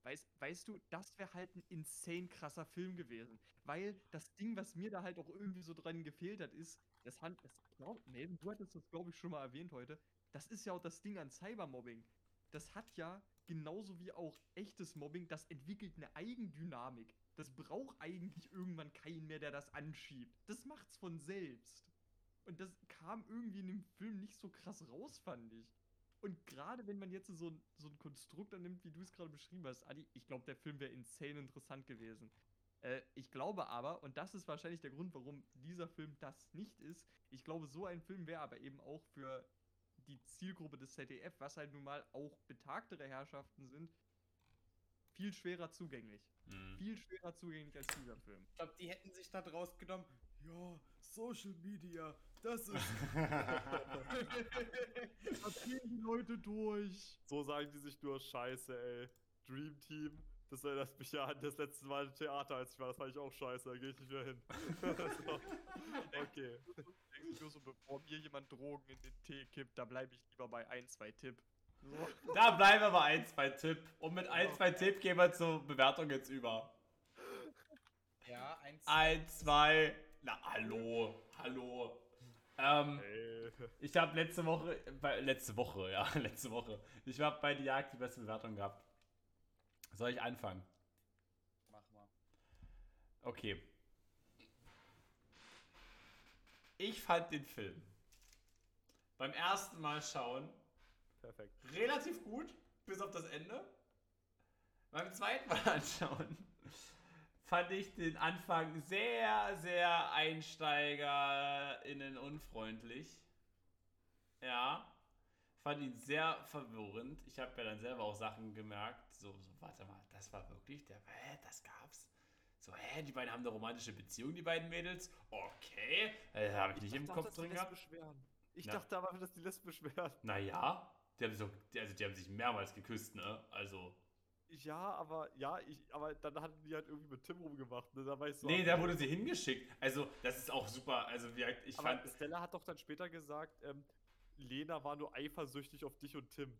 Weißt, weißt du, das wäre halt ein insane krasser Film gewesen. Weil das Ding, was mir da halt auch irgendwie so dran gefehlt hat, ist, das hat, das, glaub, Melvin, du hattest das, glaube ich, schon mal erwähnt heute, das ist ja auch das Ding an Cybermobbing. Das hat ja, genauso wie auch echtes Mobbing, das entwickelt eine Eigendynamik. Das braucht eigentlich irgendwann keinen mehr, der das anschiebt. Das macht's von selbst. Und das kam irgendwie in dem Film nicht so krass raus, fand ich. Und gerade wenn man jetzt so ein, so ein Konstrukt annimmt, wie du es gerade beschrieben hast, Adi, ich glaube, der Film wäre insane interessant gewesen. Äh, ich glaube aber, und das ist wahrscheinlich der Grund, warum dieser Film das nicht ist, ich glaube, so ein Film wäre aber eben auch für die Zielgruppe des ZDF, was halt nun mal auch betagtere Herrschaften sind, viel schwerer zugänglich. Hm. Viel schwerer zugänglich als dieser Film. ich glaube, die hätten sich da draus genommen. Ja, Social Media, das ist. Da gehen die Leute durch. So sagen die sich nur Scheiße, ey. Dream Team. Das erinnert mich ja an das letzte Mal im Theater, als ich war. Das fand ich auch scheiße. Da gehe ich nicht mehr hin. so. Okay. Denkst du so, bevor mir jemand Drogen in den Tee kippt, da bleibe ich lieber bei 1, 2 Tipp. So. Da bleiben wir bei 1, 2 Tipp. Und mit 1, 2 Tipp gehen wir zur Bewertung jetzt über. ja, eins. 1, 2. Na, hallo. Hallo. Ähm, Ey. ich habe letzte Woche, bei, letzte Woche, ja, letzte Woche. Ich habe bei Die Jagd die beste Bewertung gehabt. Soll ich anfangen? Mach mal. Okay. Ich fand den Film beim ersten Mal schauen Perfekt. relativ gut, bis auf das Ende. Beim zweiten Mal anschauen fand ich den Anfang sehr, sehr EinsteigerInnen unfreundlich. Ja. Fand ihn sehr verwirrend. Ich habe ja dann selber auch Sachen gemerkt. So, so, warte mal, das war wirklich der. Hä, das gab's? So, hä, die beiden haben eine romantische Beziehung, die beiden Mädels? Okay. Äh, habe ich nicht im dachte, Kopf drin gehabt. Ich Na. dachte aber, dass die lesbisch wären. Naja, die haben, so, die, also die haben sich mehrmals geküsst, ne? Also. Ja, aber ja, ich, aber dann hatten die halt irgendwie mit Tim rumgemacht. Ne? Da war ich so. Nee, da wurde sie hingeschickt. Also, das ist auch super. Also, wie, ich aber fand. Stella hat doch dann später gesagt, ähm, Lena war nur eifersüchtig auf dich und Tim.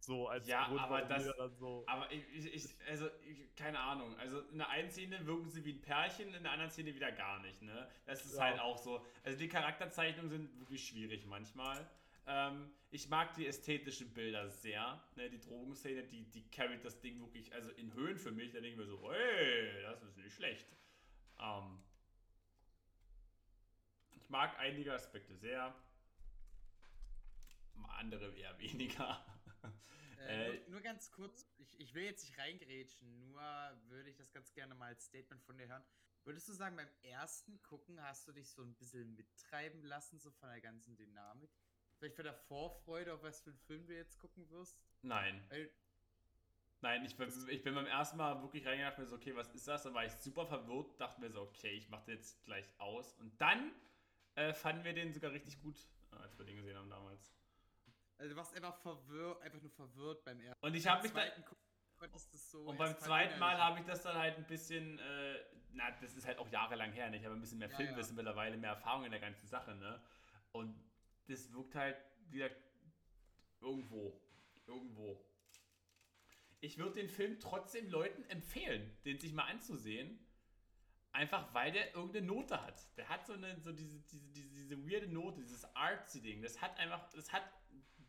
So, als Ja, Grund, aber das- so. Aber ich, ich, ich also, ich, keine Ahnung. Also, in der einen Szene wirken sie wie ein Pärchen, in der anderen Szene wieder gar nicht, ne? Das ist Ja. halt auch so. Also, die Charakterzeichnungen sind wirklich schwierig manchmal. Ähm, ich mag die ästhetischen Bilder sehr. Ne, die Drogenszene, die, die carryt das Ding wirklich, also in Höhen für mich. Da denke ich mir so, hey, das ist nicht schlecht. Ähm, ich mag einige Aspekte sehr. Andere eher weniger. Äh, Äh, nur, nur ganz kurz, ich, ich will jetzt nicht reingrätschen, nur würde ich das ganz gerne mal als Statement von dir hören. Würdest du sagen, beim ersten Gucken hast du dich so ein bisschen mittreiben lassen, so von der ganzen Dynamik? Vielleicht von der Vorfreude, auf was für einen Film du jetzt gucken wirst? Nein. Weil, Nein, ich bin, ich bin beim ersten Mal wirklich reingegangen, mir so, okay, was ist das? Dann war ich super verwirrt, dachte mir so, okay, ich mache jetzt gleich aus. Und dann äh, fanden wir den sogar richtig gut, äh, als wir den gesehen haben damals. Also du warst einfach verwirrt, einfach nur verwirrt beim ersten. Und ich habe mich da, so. Und beim zweiten Mal habe ich das dann halt ein bisschen, äh, na, das ist halt auch jahrelang her, ne? Ich habe ein bisschen mehr Ja, Filmwissen mittlerweile, mehr Erfahrung in der ganzen Sache, ne? Und das wirkt halt wieder irgendwo. Irgendwo. Ich würde den Film trotzdem Leuten empfehlen, den sich mal anzusehen. Einfach weil der irgendeine Note hat. Der hat so eine, so diese, diese, diese, diese weirde Note, dieses artsy-Ding. Das hat einfach, das hat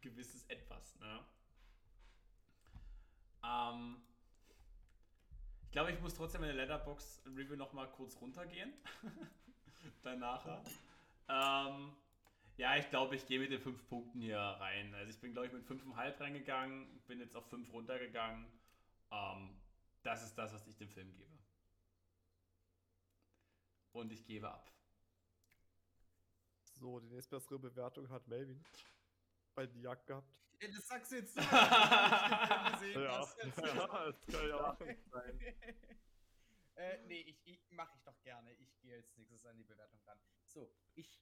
gewisses Etwas, ne? Ähm, ich glaube, ich muss trotzdem meine Letterbox Review noch mal kurz runtergehen. Danach. Ähm, ja, ich glaube, ich gehe mit den fünf Punkten hier rein. Also ich bin, glaube ich, mit 5,5 reingegangen, bin jetzt auf 5 runtergegangen. Ähm, das ist das, was ich dem Film gebe. Und ich gebe ab. So, die nächstbessere Bewertung hat Melvin bei die Jagd gehabt. Ja, das sagst du jetzt so, den Film gesehen Ja, hast. Jetzt- ja, das kann ja auch sein. äh, nee, ich, ich mache ich doch gerne. Ich gehe als nächstes an die Bewertung ran. So, ich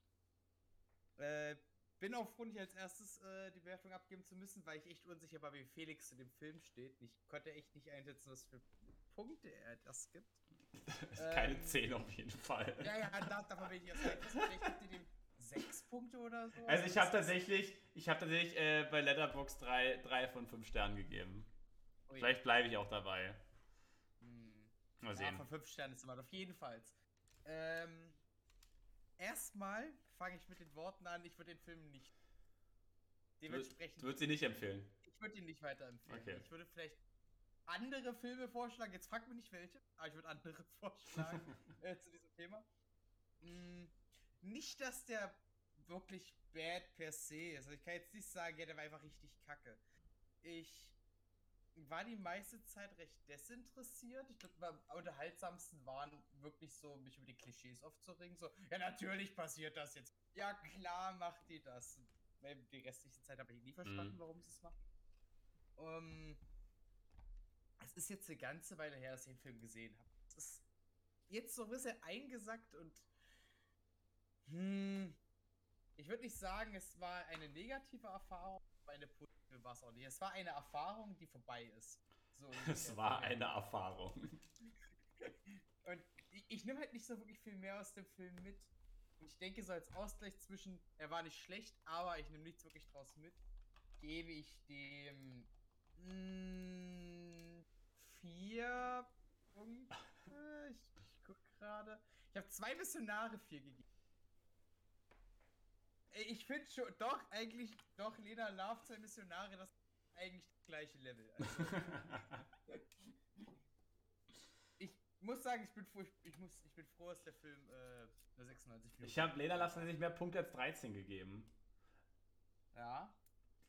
äh, bin auch froh, nicht als erstes äh, die Bewertung abgeben zu müssen, weil ich echt unsicher war, wie Felix zu dem Film steht. Ich konnte echt nicht einschätzen, was für Punkte er das gibt. Keine Ähm, 10 auf jeden Fall. Ja, ja, da, davon bin ich erst gibt ihr dem sechs Punkte oder so. Also ich habe tatsächlich, ich habe tatsächlich äh, bei Letterbox 3, 3 von 5 Sternen gegeben. Ui. Vielleicht bleibe ich auch dabei. Hm. Mal Ja, sehen. von 5 Sternen ist immer auf jeden Fall. Ähm, erstmal fange ich mit den Worten an, ich würde den Film nicht. Dementsprechend, Du würdest sie nicht empfehlen. ich würde ihn nicht weiterempfehlen. Okay. Ich würde vielleicht andere Filme vorschlagen. Jetzt fragt mich nicht welche, aber ich würde andere vorschlagen äh, zu diesem Thema. Mm, nicht, dass der wirklich bad per se ist. Also ich kann jetzt nicht sagen, ja, der war einfach richtig kacke. Ich war die meiste Zeit recht desinteressiert. Ich glaube, am unterhaltsamsten waren wirklich so, mich über die Klischees aufzuregen. So, ja, natürlich passiert das jetzt. Ja, klar macht die das. Die restliche Zeit habe ich nie verstanden, Mhm. warum sie es macht. Ähm, es ist jetzt eine ganze Weile her, dass ich den Film gesehen habe. Es ist jetzt so ein bisschen eingesackt und hm, ich würde nicht sagen, es war eine negative Erfahrung, aber eine positive war es auch nicht. Es war eine Erfahrung, die vorbei ist. So Es war eine Erfahrung. Und ich, ich nehme halt nicht so wirklich viel mehr aus dem Film mit. Und ich denke, so als Ausgleich zwischen, er war nicht schlecht, aber ich nehme nichts wirklich draus mit, gebe ich dem mh, vier Punkte. Ich, ich guck gerade. Ich habe zwei Missionare vier gegeben. Ich finde schon, doch, eigentlich, doch, Lena Love, zwei Missionare, das ist eigentlich das gleiche Level. Also, ich muss sagen, ich bin froh, ich, ich, muss, ich bin froh, dass der Film äh, nur 96 Minuten Ich habe Lena Lassen nicht mehr Punkte als 13 gegeben. Ja.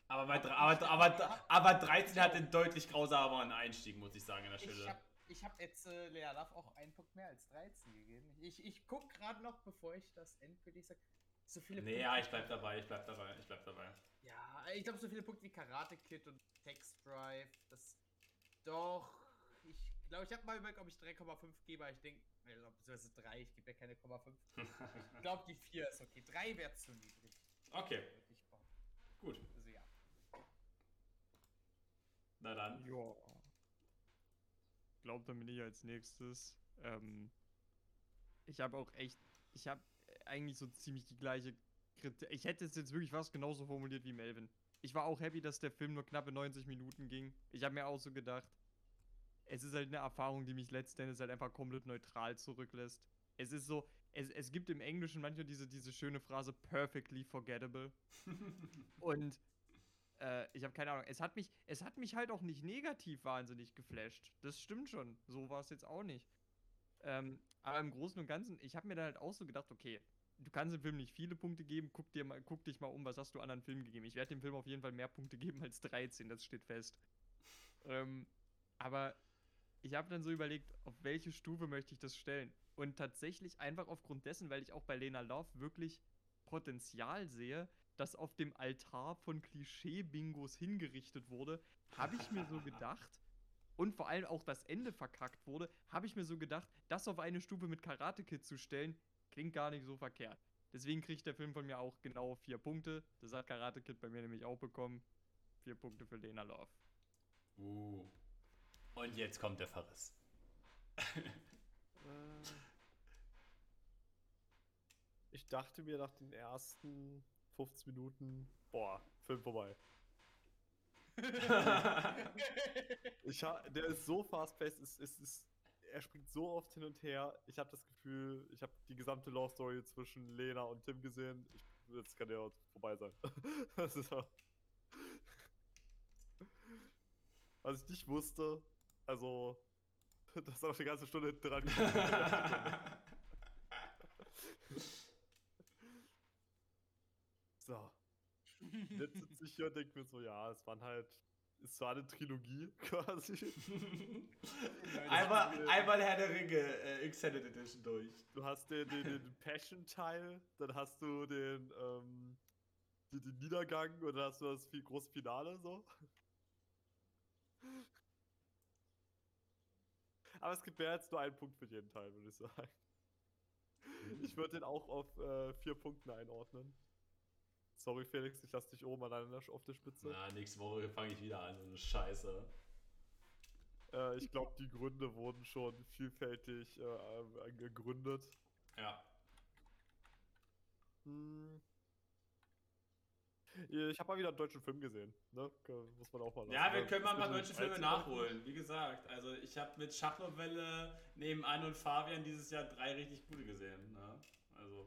Aber, bei, Aber aber, ich- aber, aber 13 hat den deutlich grausameren Einstieg, muss ich sagen, an der Ich Stelle. habe ich hab jetzt äh, Lea Love auch einen Punkt mehr als 13 gegeben. Ich, ich guck gerade noch, bevor ich das endgültig sage, so viele Nee, ja, ich bleib dabei, ich bleib dabei, ich bleib dabei. Ja, ich glaube, so viele Punkte wie Karate Kid und Text Drive, das. Doch. Ich glaube, ich habe mal überlegt, ob ich 3,5 gebe, aber ich denke, beziehungsweise 3, ich gebe ja keine 0,5. Ich glaube, die 4 ist okay. 3 wäre zu niedrig. Okay, gut. Also ja. Na dann. Ja. Ich glaube, dann bin ich als nächstes. Ähm, ich habe auch echt, ich habe eigentlich so ziemlich die gleiche Kritik. Ich hätte es jetzt wirklich fast genauso formuliert wie Melvin. Ich war auch happy, dass der Film nur knappe 90 Minuten ging. Ich habe mir auch so gedacht, es ist halt eine Erfahrung, die mich letztendlich halt einfach komplett neutral zurücklässt. Es ist so, es, es gibt im Englischen manchmal diese, diese schöne Phrase perfectly forgettable. Und äh, ich habe keine Ahnung. Es hat, mich, es hat mich halt auch nicht negativ wahnsinnig geflasht. Das stimmt schon. So war es jetzt auch nicht. Ähm, aber im Großen und Ganzen, ich habe mir dann halt auch so gedacht, okay, du kannst dem Film nicht viele Punkte geben, guck, dir mal, guck dich mal um, was hast du anderen Filmen gegeben. Ich werde dem Film auf jeden Fall mehr Punkte geben als 13, das steht fest. Ähm, aber ich habe dann so überlegt, auf welche Stufe möchte ich das stellen? Und tatsächlich einfach aufgrund dessen, weil ich auch bei Lena Love wirklich Potenzial sehe, das auf dem Altar von Klischee-Bingos hingerichtet wurde, habe ich mir so gedacht, und vor allem auch das Ende verkackt wurde, habe ich mir so gedacht, das auf eine Stufe mit Karate Kid zu stellen, klingt gar nicht so verkehrt. Deswegen kriegt der Film von mir auch genau vier Punkte. Das hat Karate Kid bei mir nämlich auch bekommen. Vier Punkte für Lena Love. Uh. Und jetzt kommt der Verriss. Äh, Ich dachte mir nach den ersten 15 Minuten, boah, Film vorbei. Ich ha der ist so fast-paced, es, es ist, er springt so oft hin und her. Ich habe das Gefühl, ich habe die gesamte Love Story zwischen Lena und Tim gesehen. Ich, jetzt kann der vorbei sein. das ist ja Was ich nicht wusste, also, dass er noch eine ganze Stunde hinten dran So. Jetzt sitze ich hier und denke mir so, ja, es waren halt, es war eine Trilogie quasi. einmal, einmal Herr der Ringe äh, Extended Edition durch. Du hast den, den, den Passion-Teil, dann hast du den, ähm, den, den Niedergang und dann hast du das viel, große Finale so. Aber es gibt mehr als nur einen Punkt für jeden Teil, würde ich sagen. Ich würde den auch auf äh, vier Punkten einordnen. Sorry, Felix, ich lasse dich oben alleine auf der Spitze. Na, nächste Woche fange ich wieder an, so eine Scheiße. Äh, ich glaube, die Gründe wurden schon vielfältig äh, gegründet. Ja. Hm. Ich habe mal wieder einen deutschen Film gesehen, ne? Muss man auch mal Ja, wir lassen. können mal ein paar deutsche Filme nachholen. Wie gesagt, also ich habe mit Schachnovelle neben Anne und Fabian dieses Jahr drei richtig gute gesehen. Ne? Also,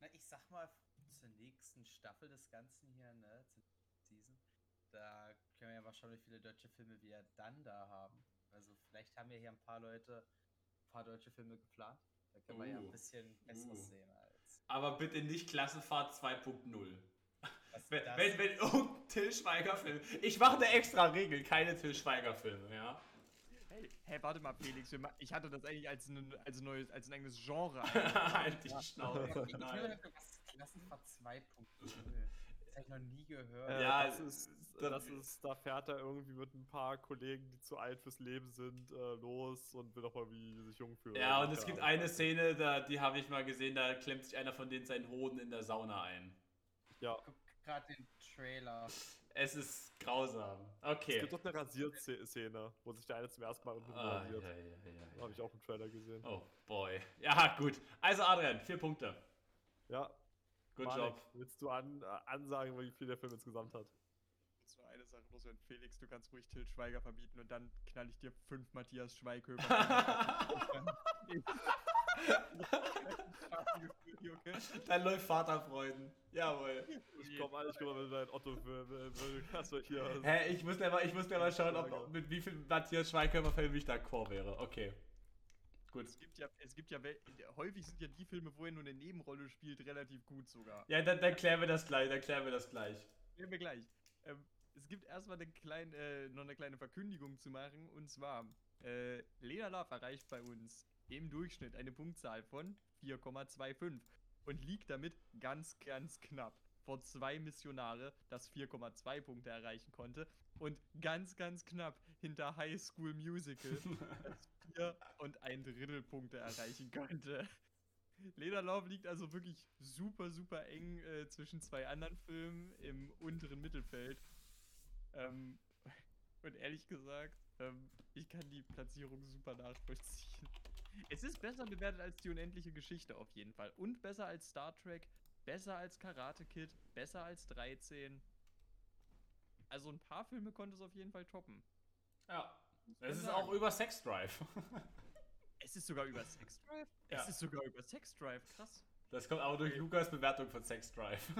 Na, ich sag mal, nächsten Staffel des Ganzen hier, ne, Season, da können wir ja mal schauen, wie viele deutsche Filme wir dann da haben. Also vielleicht haben wir hier ein paar Leute, ein paar deutsche Filme geplant. Da können wir ja Uh, ein bisschen besseres uh. sehen als. aber bitte nicht Klassenfahrt 2.0. Was Wenn, wenn, wenn irgendein Till Schweiger-Film. Ich mache eine extra Regel, keine Till Schweiger-Filme, ja. Hey, hey, warte mal, Felix. Ich hatte das eigentlich als ein, als neues, als ein eigenes Genre. halt die Schnauze. Ich was Klassenfahrt 2.0. Das habe ich noch nie gehört. Äh, Ja, das ist, da- das ist, da fährt er irgendwie mit ein paar Kollegen, die zu alt fürs Leben sind, äh, los und will doch mal wie sich jung fühlen. Ja, und es Keine gibt eine Szene, da, die habe ich mal gesehen, da klemmt sich einer von denen seinen Hoden in der Sauna ein. Ja, Guck gerade den Trailer. Es ist grausam. es Okay. gibt doch eine Rasierszene, wo sich der eine zum ersten Mal irgendwie Ah, rasiert. ja, ja, ja, ja. Habe ich auch im Trailer gesehen. Oh boy. Ja, gut. Also Adrian, vier Punkte. Ja, Good Marek, job. Willst du an, äh, ansagen, wie viel der Film insgesamt hat? Jetzt nur eine Sache loswerden. Felix, du kannst ruhig Till Schweiger verbieten und dann knall ich dir fünf Matthias Schweighöfer. Dann läuft Vaterfreuden. Jawohl. Ich komm ich komm mal mit meinem Otto für, für, für erstmal hier. Hä, ich muss ja mal, ich muss ja mal schauen, ob, ob mit wie viel Matthias Schweighöfer-Filmen ich d'accord wäre. Okay. Gut. Es gibt ja, es gibt ja, häufig sind ja die Filme, wo er nur eine Nebenrolle spielt, relativ gut sogar. Ja, dann, dann klären wir das gleich, dann klären wir das gleich. Sehen wir gleich. Ähm, es gibt erstmal eine kleine, äh, noch eine kleine Verkündigung zu machen. Und zwar, äh, Lena Love erreicht bei uns im Durchschnitt eine Punktzahl von 4,25 und liegt damit ganz, ganz knapp vor zwei Missionare, das 4,2 Punkte erreichen konnte und ganz, ganz knapp hinter High School Musical, das 4 und ein Drittel Punkte erreichen konnte. Lena Love liegt also wirklich super, super eng äh, zwischen zwei anderen Filmen im unteren Mittelfeld. Ähm, und ehrlich gesagt, ähm, ich kann die Platzierung super nachvollziehen. Es ist besser bewertet als die unendliche Geschichte auf jeden Fall. Und besser als Star Trek, besser als Karate Kid, besser als 13. Also ein paar Filme konnte es auf jeden Fall toppen. Ja. Es ist sagen. auch über Sex Drive. Es ist sogar über Sex Drive. Ja. Es ist sogar über Sex Drive, krass. Das kommt aber durch Lukas Bewertung von Sex Drive.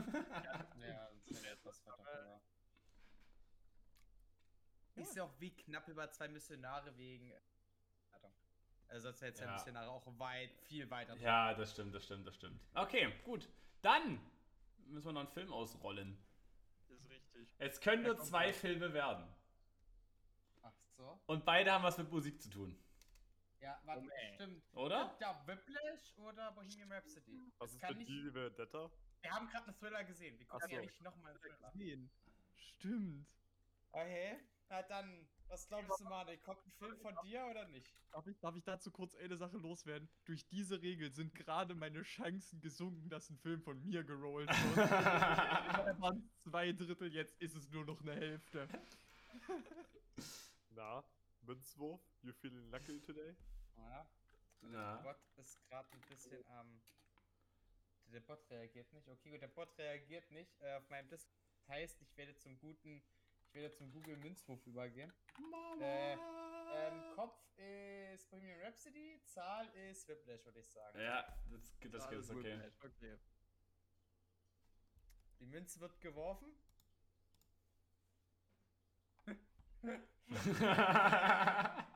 Ja, das wäre etwas weiter. Ist ja auch wie knapp über zwei Missionare wegen. äh. Also sonst wäre jetzt Ja. ja. Missionare auch weit, viel weiter. ja, das stimmt, das stimmt, das stimmt. Okay, gut. Dann müssen wir noch einen Film ausrollen. Das ist richtig. Es können nur zwei. Filme werden. So. Und beide haben was mit Musik zu tun. Ja, warte, Moment. stimmt. Oder? Ja, Whiplash oder Bohemian Rhapsody? Was Das ist mit die Vendetta? Wir haben gerade einen Thriller gesehen. Wir gucken Ach ja so. nicht nochmal einen Thriller. Gesehen. Stimmt. Okay, na dann, was glaubst du, Mane? Kommt ein Film von dir oder nicht? Darf ich, darf ich dazu kurz eine Sache loswerden? Durch diese Regel sind gerade meine Chancen gesunken, dass ein Film von mir gerollt wird. Waren zwei Drittel, jetzt ist es nur noch eine Hälfte. Na, Münzwurf? You feeling lucky today? Ja, der Ja. Bot ist gerade ein bisschen am. der Bot reagiert nicht. Okay, gut, der Bot reagiert nicht äh, auf meinem Disc. Das heißt, ich werde zum guten. Ich werde zum Google Münzwurf übergehen. Äh, ähm, Kopf ist Bohemian Rhapsody, Zahl ist Whiplash, würde ich sagen. Ja, das, geht- das geht, ist okay. okay. Die Münze wird geworfen.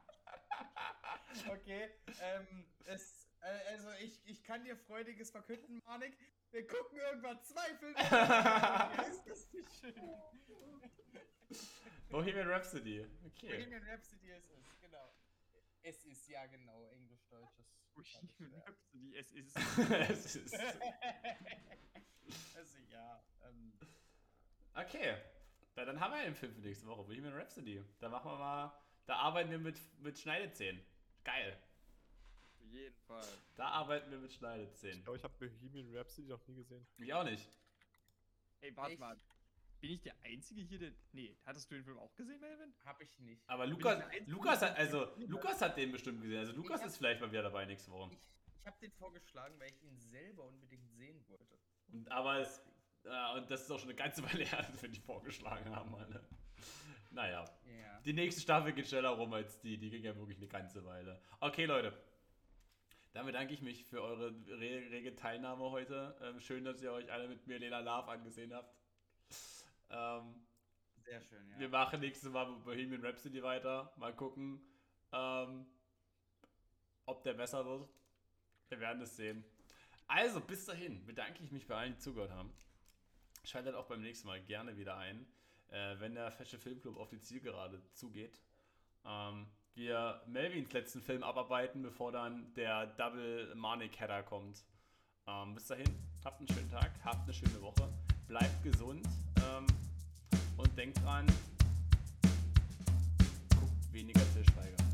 Okay, ähm, es, äh, also ich, ich kann dir freudiges verkünden, Manik. Wir gucken irgendwann zwei Filme. ist das nicht schön? Bohemian Rhapsody. Okay. Bohemian Rhapsody ist es, genau. Es ist, ja genau, englisch-deutsches. Bohemian Rhapsody, es ist. es ist. also ja, ähm, Okay. Ja, dann haben wir einen Film für nächste Woche. Bohemian Rhapsody. Da machen wir mal. Da arbeiten wir mit, mit Schneidezähnen. Geil. Auf jeden Fall. Da arbeiten wir mit Schneidezähnen. Ich glaube, ich habe Bohemian Rhapsody noch nie gesehen. Ich auch nicht. Ey, warte mal. Bin ich der Einzige hier, der. Nee, hattest du den Film auch gesehen, Melvin? hab ich nicht. Aber Lukas, Lukas hat, den also. Lukas hat den bestimmt gesehen. Also, Lukas hab- ist vielleicht mal wieder dabei nächste Woche. Ich, ich habe den vorgeschlagen, weil ich ihn selber unbedingt sehen wollte. Und, aber es, und das ist auch schon eine ganze Weile her, als wir die vorgeschlagen haben, Mann. Naja. Ja. Die nächste Staffel geht schneller rum als die. Die ging ja wirklich eine ganze Weile. Okay, Leute. Dann bedanke ich mich für eure re rege Teilnahme heute. Ähm, schön, dass ihr euch alle mit mir Lena Love angesehen habt. Ähm, Sehr schön, ja. Wir machen nächstes Mal mit Bohemian Rhapsody weiter. Mal gucken, ähm, ob der besser wird. Wir werden es sehen. Also, bis dahin bedanke ich mich bei allen, die zugehört haben. Schaltet auch beim nächsten Mal gerne wieder ein, äh, wenn der Fashion Film Club auf die Zielgerade zugeht. Ähm, wir Melvins letzten Film abarbeiten, bevor dann der Double Manic Header kommt. Ähm, bis dahin, habt einen schönen Tag, habt eine schöne Woche, bleibt gesund ähm, und denkt dran, guckt weniger Tischweiger.